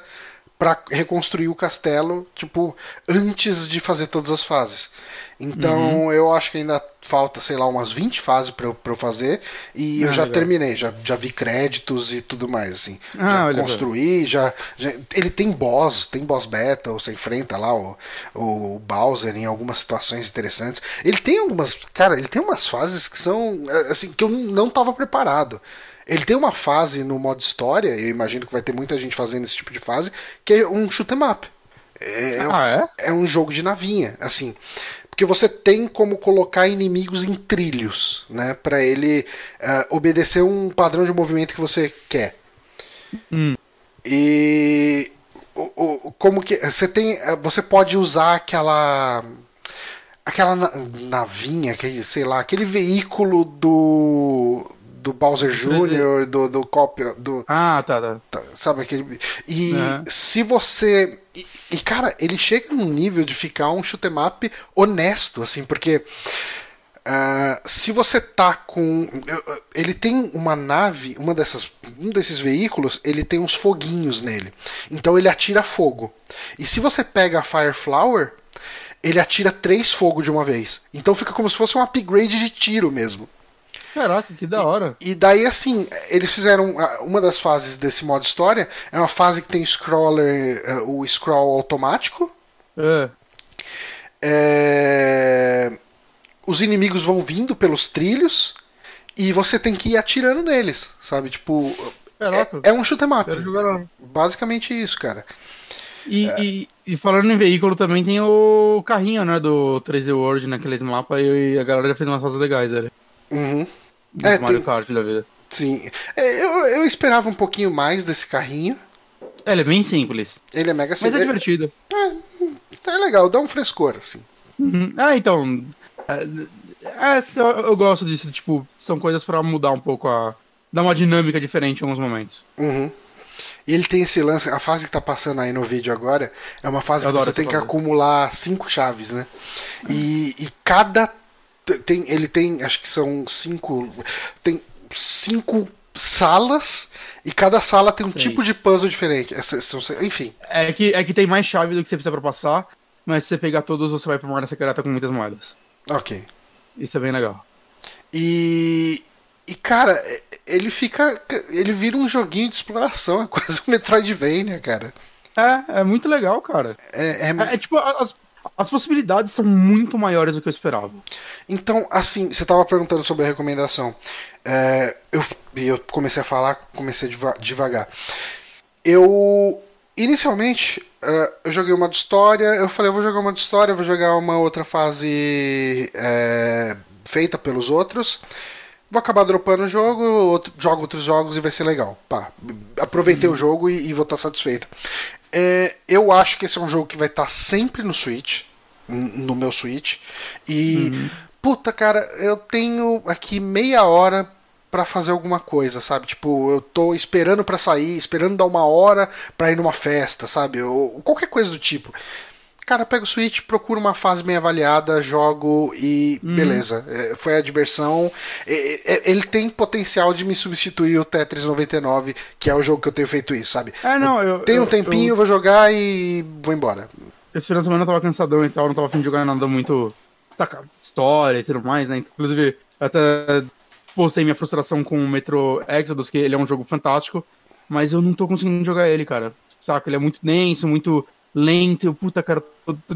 para reconstruir o castelo, tipo, antes de fazer todas as fases. Então, eu acho que ainda falta, sei lá, umas 20 fases para eu, pra eu fazer e eu Ah, já legal. terminei, já, já vi créditos e tudo mais, assim. Ah, já construí, já, já- Ele tem boss, tem boss battle, você enfrenta lá o, o Bowser em algumas situações interessantes. Ele tem algumas. Cara, ele tem umas fases que são. eh, assim, que eu não tava preparado. Ele tem uma fase no modo história, eu imagino que vai ter muita gente fazendo esse tipo de fase, que é um shoot 'em up. É, Ah, é? é um jogo de navinha, assim. Porque você tem como colocar inimigos em trilhos, né? Pra ele ah, obedecer um padrão de movimento que você quer. Hum. E o, o- como que você tem, eh, você pode usar aquela aquela na- navinha, aquele, sei lá, aquele veículo do do Bowser Jr., do do cópia do Ah, tá, tá. Tá, sabe aquele e Uhum. se você e, e, cara ele chega num nível de ficar um shoot 'em up honesto assim porque ah, se você tá com ele tem uma nave uma dessas um desses veículos ele tem uns foguinhos nele então ele atira fogo e se você pega a Fire Flower ele atira três fogos de uma vez então fica como se fosse um upgrade de tiro mesmo Caraca, que da hora. e daí, assim, eles fizeram. ah, Uma das fases desse modo história é uma fase que tem o scroller, eh, o scroll automático. É. É, Os inimigos vão vindo pelos trilhos e você tem que ir atirando neles, sabe? Tipo. Caraca. É, é um shoot lá. Basicamente isso, cara. E, É. e, e falando em veículo também tem o carrinho, né, do 3D World naqueles mapas e a galera fez umas fases legais, velho. Uhum. É, Mario tem- Kart da vida. Sim. É, eu, eu esperava um pouquinho mais desse carrinho. É, ele é bem simples, Ele é mega mas é simples. divertido. É, é legal, dá um frescor, assim. Uhum. Ah, então. É, é, eu, eu gosto disso, tipo, são coisas pra mudar um pouco a. dar uma dinâmica diferente em alguns momentos. Uhum. E ele tem esse lance, a fase que tá passando aí no vídeo agora é uma fase Eu que você tem que acumular cinco chaves, né? E, e cada. Tem, ele tem, acho que são cinco. Tem cinco salas e cada sala tem um Seis. tipo de puzzle diferente. São- enfim. É que, é que tem mais chave do que você precisa pra passar, mas se você pegar todos, você vai pra uma área secreta com muitas moedas. Ok. Isso é bem legal. E. E cara, ele fica. Ele vira um joguinho de exploração, é quase um Metroidvania, cara. É, é muito legal, cara. É, é- É, é tipo, as, as possibilidades são muito maiores do que eu esperava. Então, assim, você estava perguntando sobre a recomendação. É, eu, eu comecei a falar, comecei deva- devagar. Eu inicialmente, uh, eu joguei uma de história, eu falei, eu vou jogar uma de história, vou jogar uma outra fase é, feita pelos outros. Vou acabar dropando o jogo, outro, jogo outros jogos e vai ser legal. Pá, aproveitei uhum. o jogo e, e, vou estar satisfeito. É, eu acho que esse é um jogo que vai estar sempre no Switch, no meu Switch. E, uhum. puta, cara, eu tenho aqui meia hora para fazer alguma coisa, sabe? Tipo, eu tô esperando para sair, esperando dar uma hora para ir numa festa, sabe? Ou qualquer coisa do tipo. Cara, pego o Switch, procuro uma fase bem avaliada, jogo e hum. beleza. É, foi a diversão. É, é, ele tem potencial de me substituir o Tetris 99, que é o jogo que eu tenho feito isso, sabe? É, não, eu. Tenho um tempinho, eu... vou jogar e vou embora. Esse final de semana eu tava cansadão e tal, não tava afim de jogar nada muito. Saca, história e tudo mais, né? Inclusive, até postei minha frustração com o Metro Exodus, que ele é um jogo fantástico, mas eu não tô conseguindo jogar ele, cara. Saca? Ele é muito denso, muito lento. Eu, puta, cara,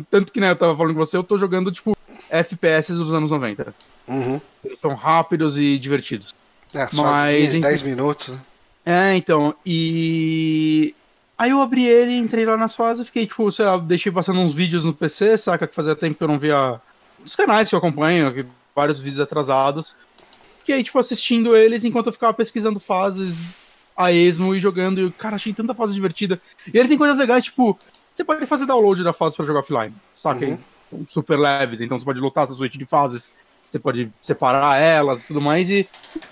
tanto que né, eu tava falando com você, eu tô jogando, tipo, FPS dos anos 90. Uhum. Eles são rápidos e divertidos. É, só mas, assim, 10 minutos. Né? É, então, e. Aí eu abri ele, entrei lá nas fases, fiquei, tipo, sei lá, deixei passando uns vídeos no PC, saca? Que fazia tempo que eu não via os canais que eu acompanho, vários vídeos atrasados. Fiquei, tipo, assistindo eles enquanto eu ficava pesquisando fases a esmo e jogando. E cara, achei tanta fase divertida. E ele tem coisas legais, tipo, você pode fazer download da fase para jogar offline, saca? Uhum. Super leves, então você pode lutar essa suíte de fases, você pode separar elas e tudo mais. E,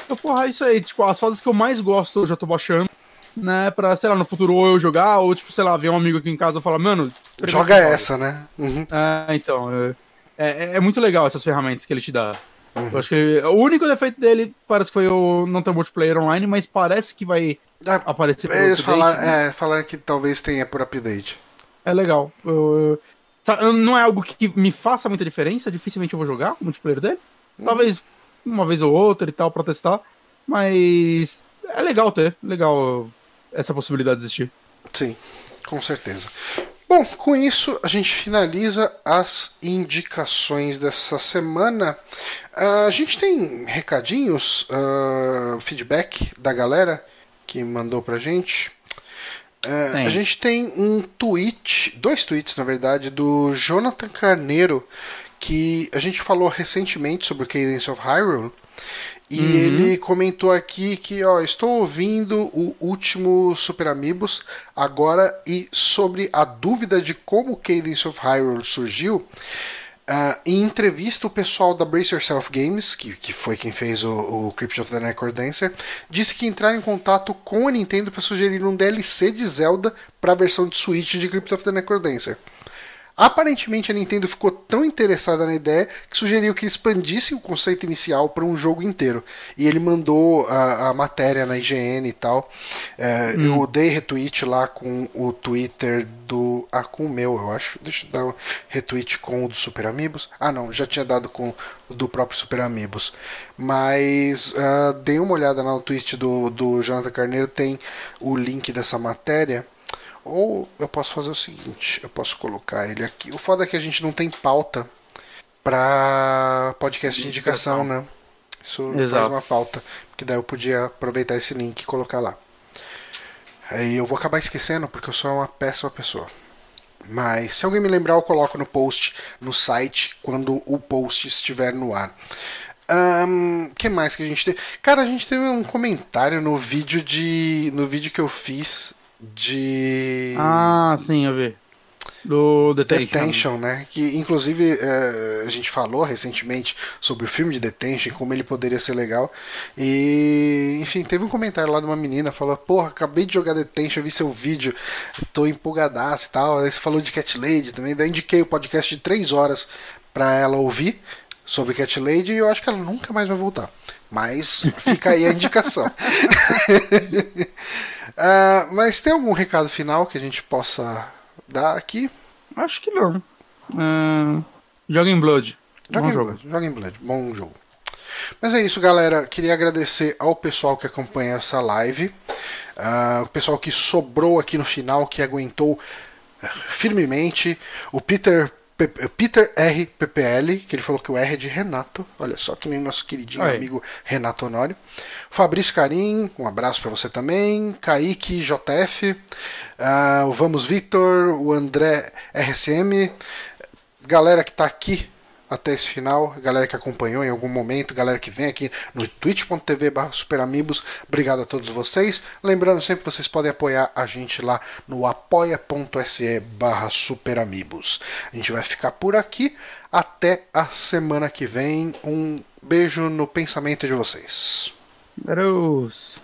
eu, porra, é isso aí. Tipo, as fases que eu mais gosto eu já tô baixando, né? Pra, sei lá, no futuro ou eu jogar, ou, tipo, sei lá, ver um amigo aqui em casa e falar, mano. Joga essa, né? Uhum. É, então. É, é, é muito legal essas ferramentas que ele te dá. Uhum. Eu acho que o único defeito dele parece que foi o não ter multiplayer online, mas parece que vai é, aparecer por eles falar, né? é, falaram que talvez tenha por update. É legal. Eu, eu, não é algo que me faça muita diferença, dificilmente eu vou jogar o multiplayer dele. Uhum. Talvez uma vez ou outra e tal pra testar, mas é legal ter, legal essa possibilidade de existir. Sim, com certeza. Bom, com isso a gente finaliza as indicações dessa semana. Uh, a gente tem recadinhos, uh, feedback da galera que mandou pra gente. Uh, a gente tem um tweet, dois tweets na verdade, do Jonathan Carneiro, que a gente falou recentemente sobre o Cadence of Hyrule. E uhum. ele comentou aqui que, ó, estou ouvindo o último Super Amigos agora e sobre a dúvida de como o Cadence of Hyrule surgiu. Uh, em entrevista, o pessoal da Brace Yourself Games, que, que foi quem fez o, o Crypt of the Necrodancer, disse que entraram em contato com a Nintendo para sugerir um DLC de Zelda para a versão de Switch de Crypt of the Necrodancer. Aparentemente a Nintendo ficou tão interessada na ideia que sugeriu que expandisse o conceito inicial para um jogo inteiro. E ele mandou a, a matéria na IGN e tal. É, hum. Eu dei retweet lá com o Twitter do. Ah, com o meu, eu acho. Deixa eu dar um retweet com o do Super Amigos. Ah, não, já tinha dado com o do próprio Super Amigos. Mas uh, dei uma olhada no tweet do, do Jonathan Carneiro, tem o link dessa matéria. Ou eu posso fazer o seguinte, eu posso colocar ele aqui. O foda é que a gente não tem pauta pra podcast de indicação, né? Isso Exato. faz uma falta. Porque daí eu podia aproveitar esse link e colocar lá. Aí eu vou acabar esquecendo porque eu sou uma péssima pessoa. Mas se alguém me lembrar, eu coloco no post, no site, quando o post estiver no ar. O um, que mais que a gente tem? Cara, a gente teve um comentário no vídeo de. no vídeo que eu fiz de. Ah, sim, eu vi. Do Detention. Detention, né? Que inclusive é, a gente falou recentemente sobre o filme de Detention, como ele poderia ser legal. E enfim, teve um comentário lá de uma menina falou: Porra, acabei de jogar Detention, vi seu vídeo, tô empolgadaço e tal. Aí você falou de Cat Lady também, daí indiquei o podcast de 3 horas para ela ouvir sobre Cat Lady e eu acho que ela nunca mais vai voltar. Mas fica aí a indicação. Uh, mas tem algum recado final que a gente possa dar aqui? Acho que não. Uh, joga em Blood. Joga em Blood, joga em Blood. Bom jogo. Mas é isso, galera. Queria agradecer ao pessoal que acompanha essa live. Uh, o pessoal que sobrou aqui no final, que aguentou firmemente. O Peter Peter R. PPL, que ele falou que o R é de Renato. Olha só, que nem nosso queridinho Aí. amigo Renato Honório. Fabrício Carim, um abraço para você também. Kaique JF. ah, o Vamos Vitor. O André RSM. Galera que tá aqui até esse final, galera que acompanhou em algum momento, galera que vem aqui no twitch.tv superamigos, obrigado a todos vocês. Lembrando sempre que vocês podem apoiar a gente lá no apoia.se superamigos. A gente vai ficar por aqui, até a semana que vem. Um beijo no pensamento de vocês. Garotos.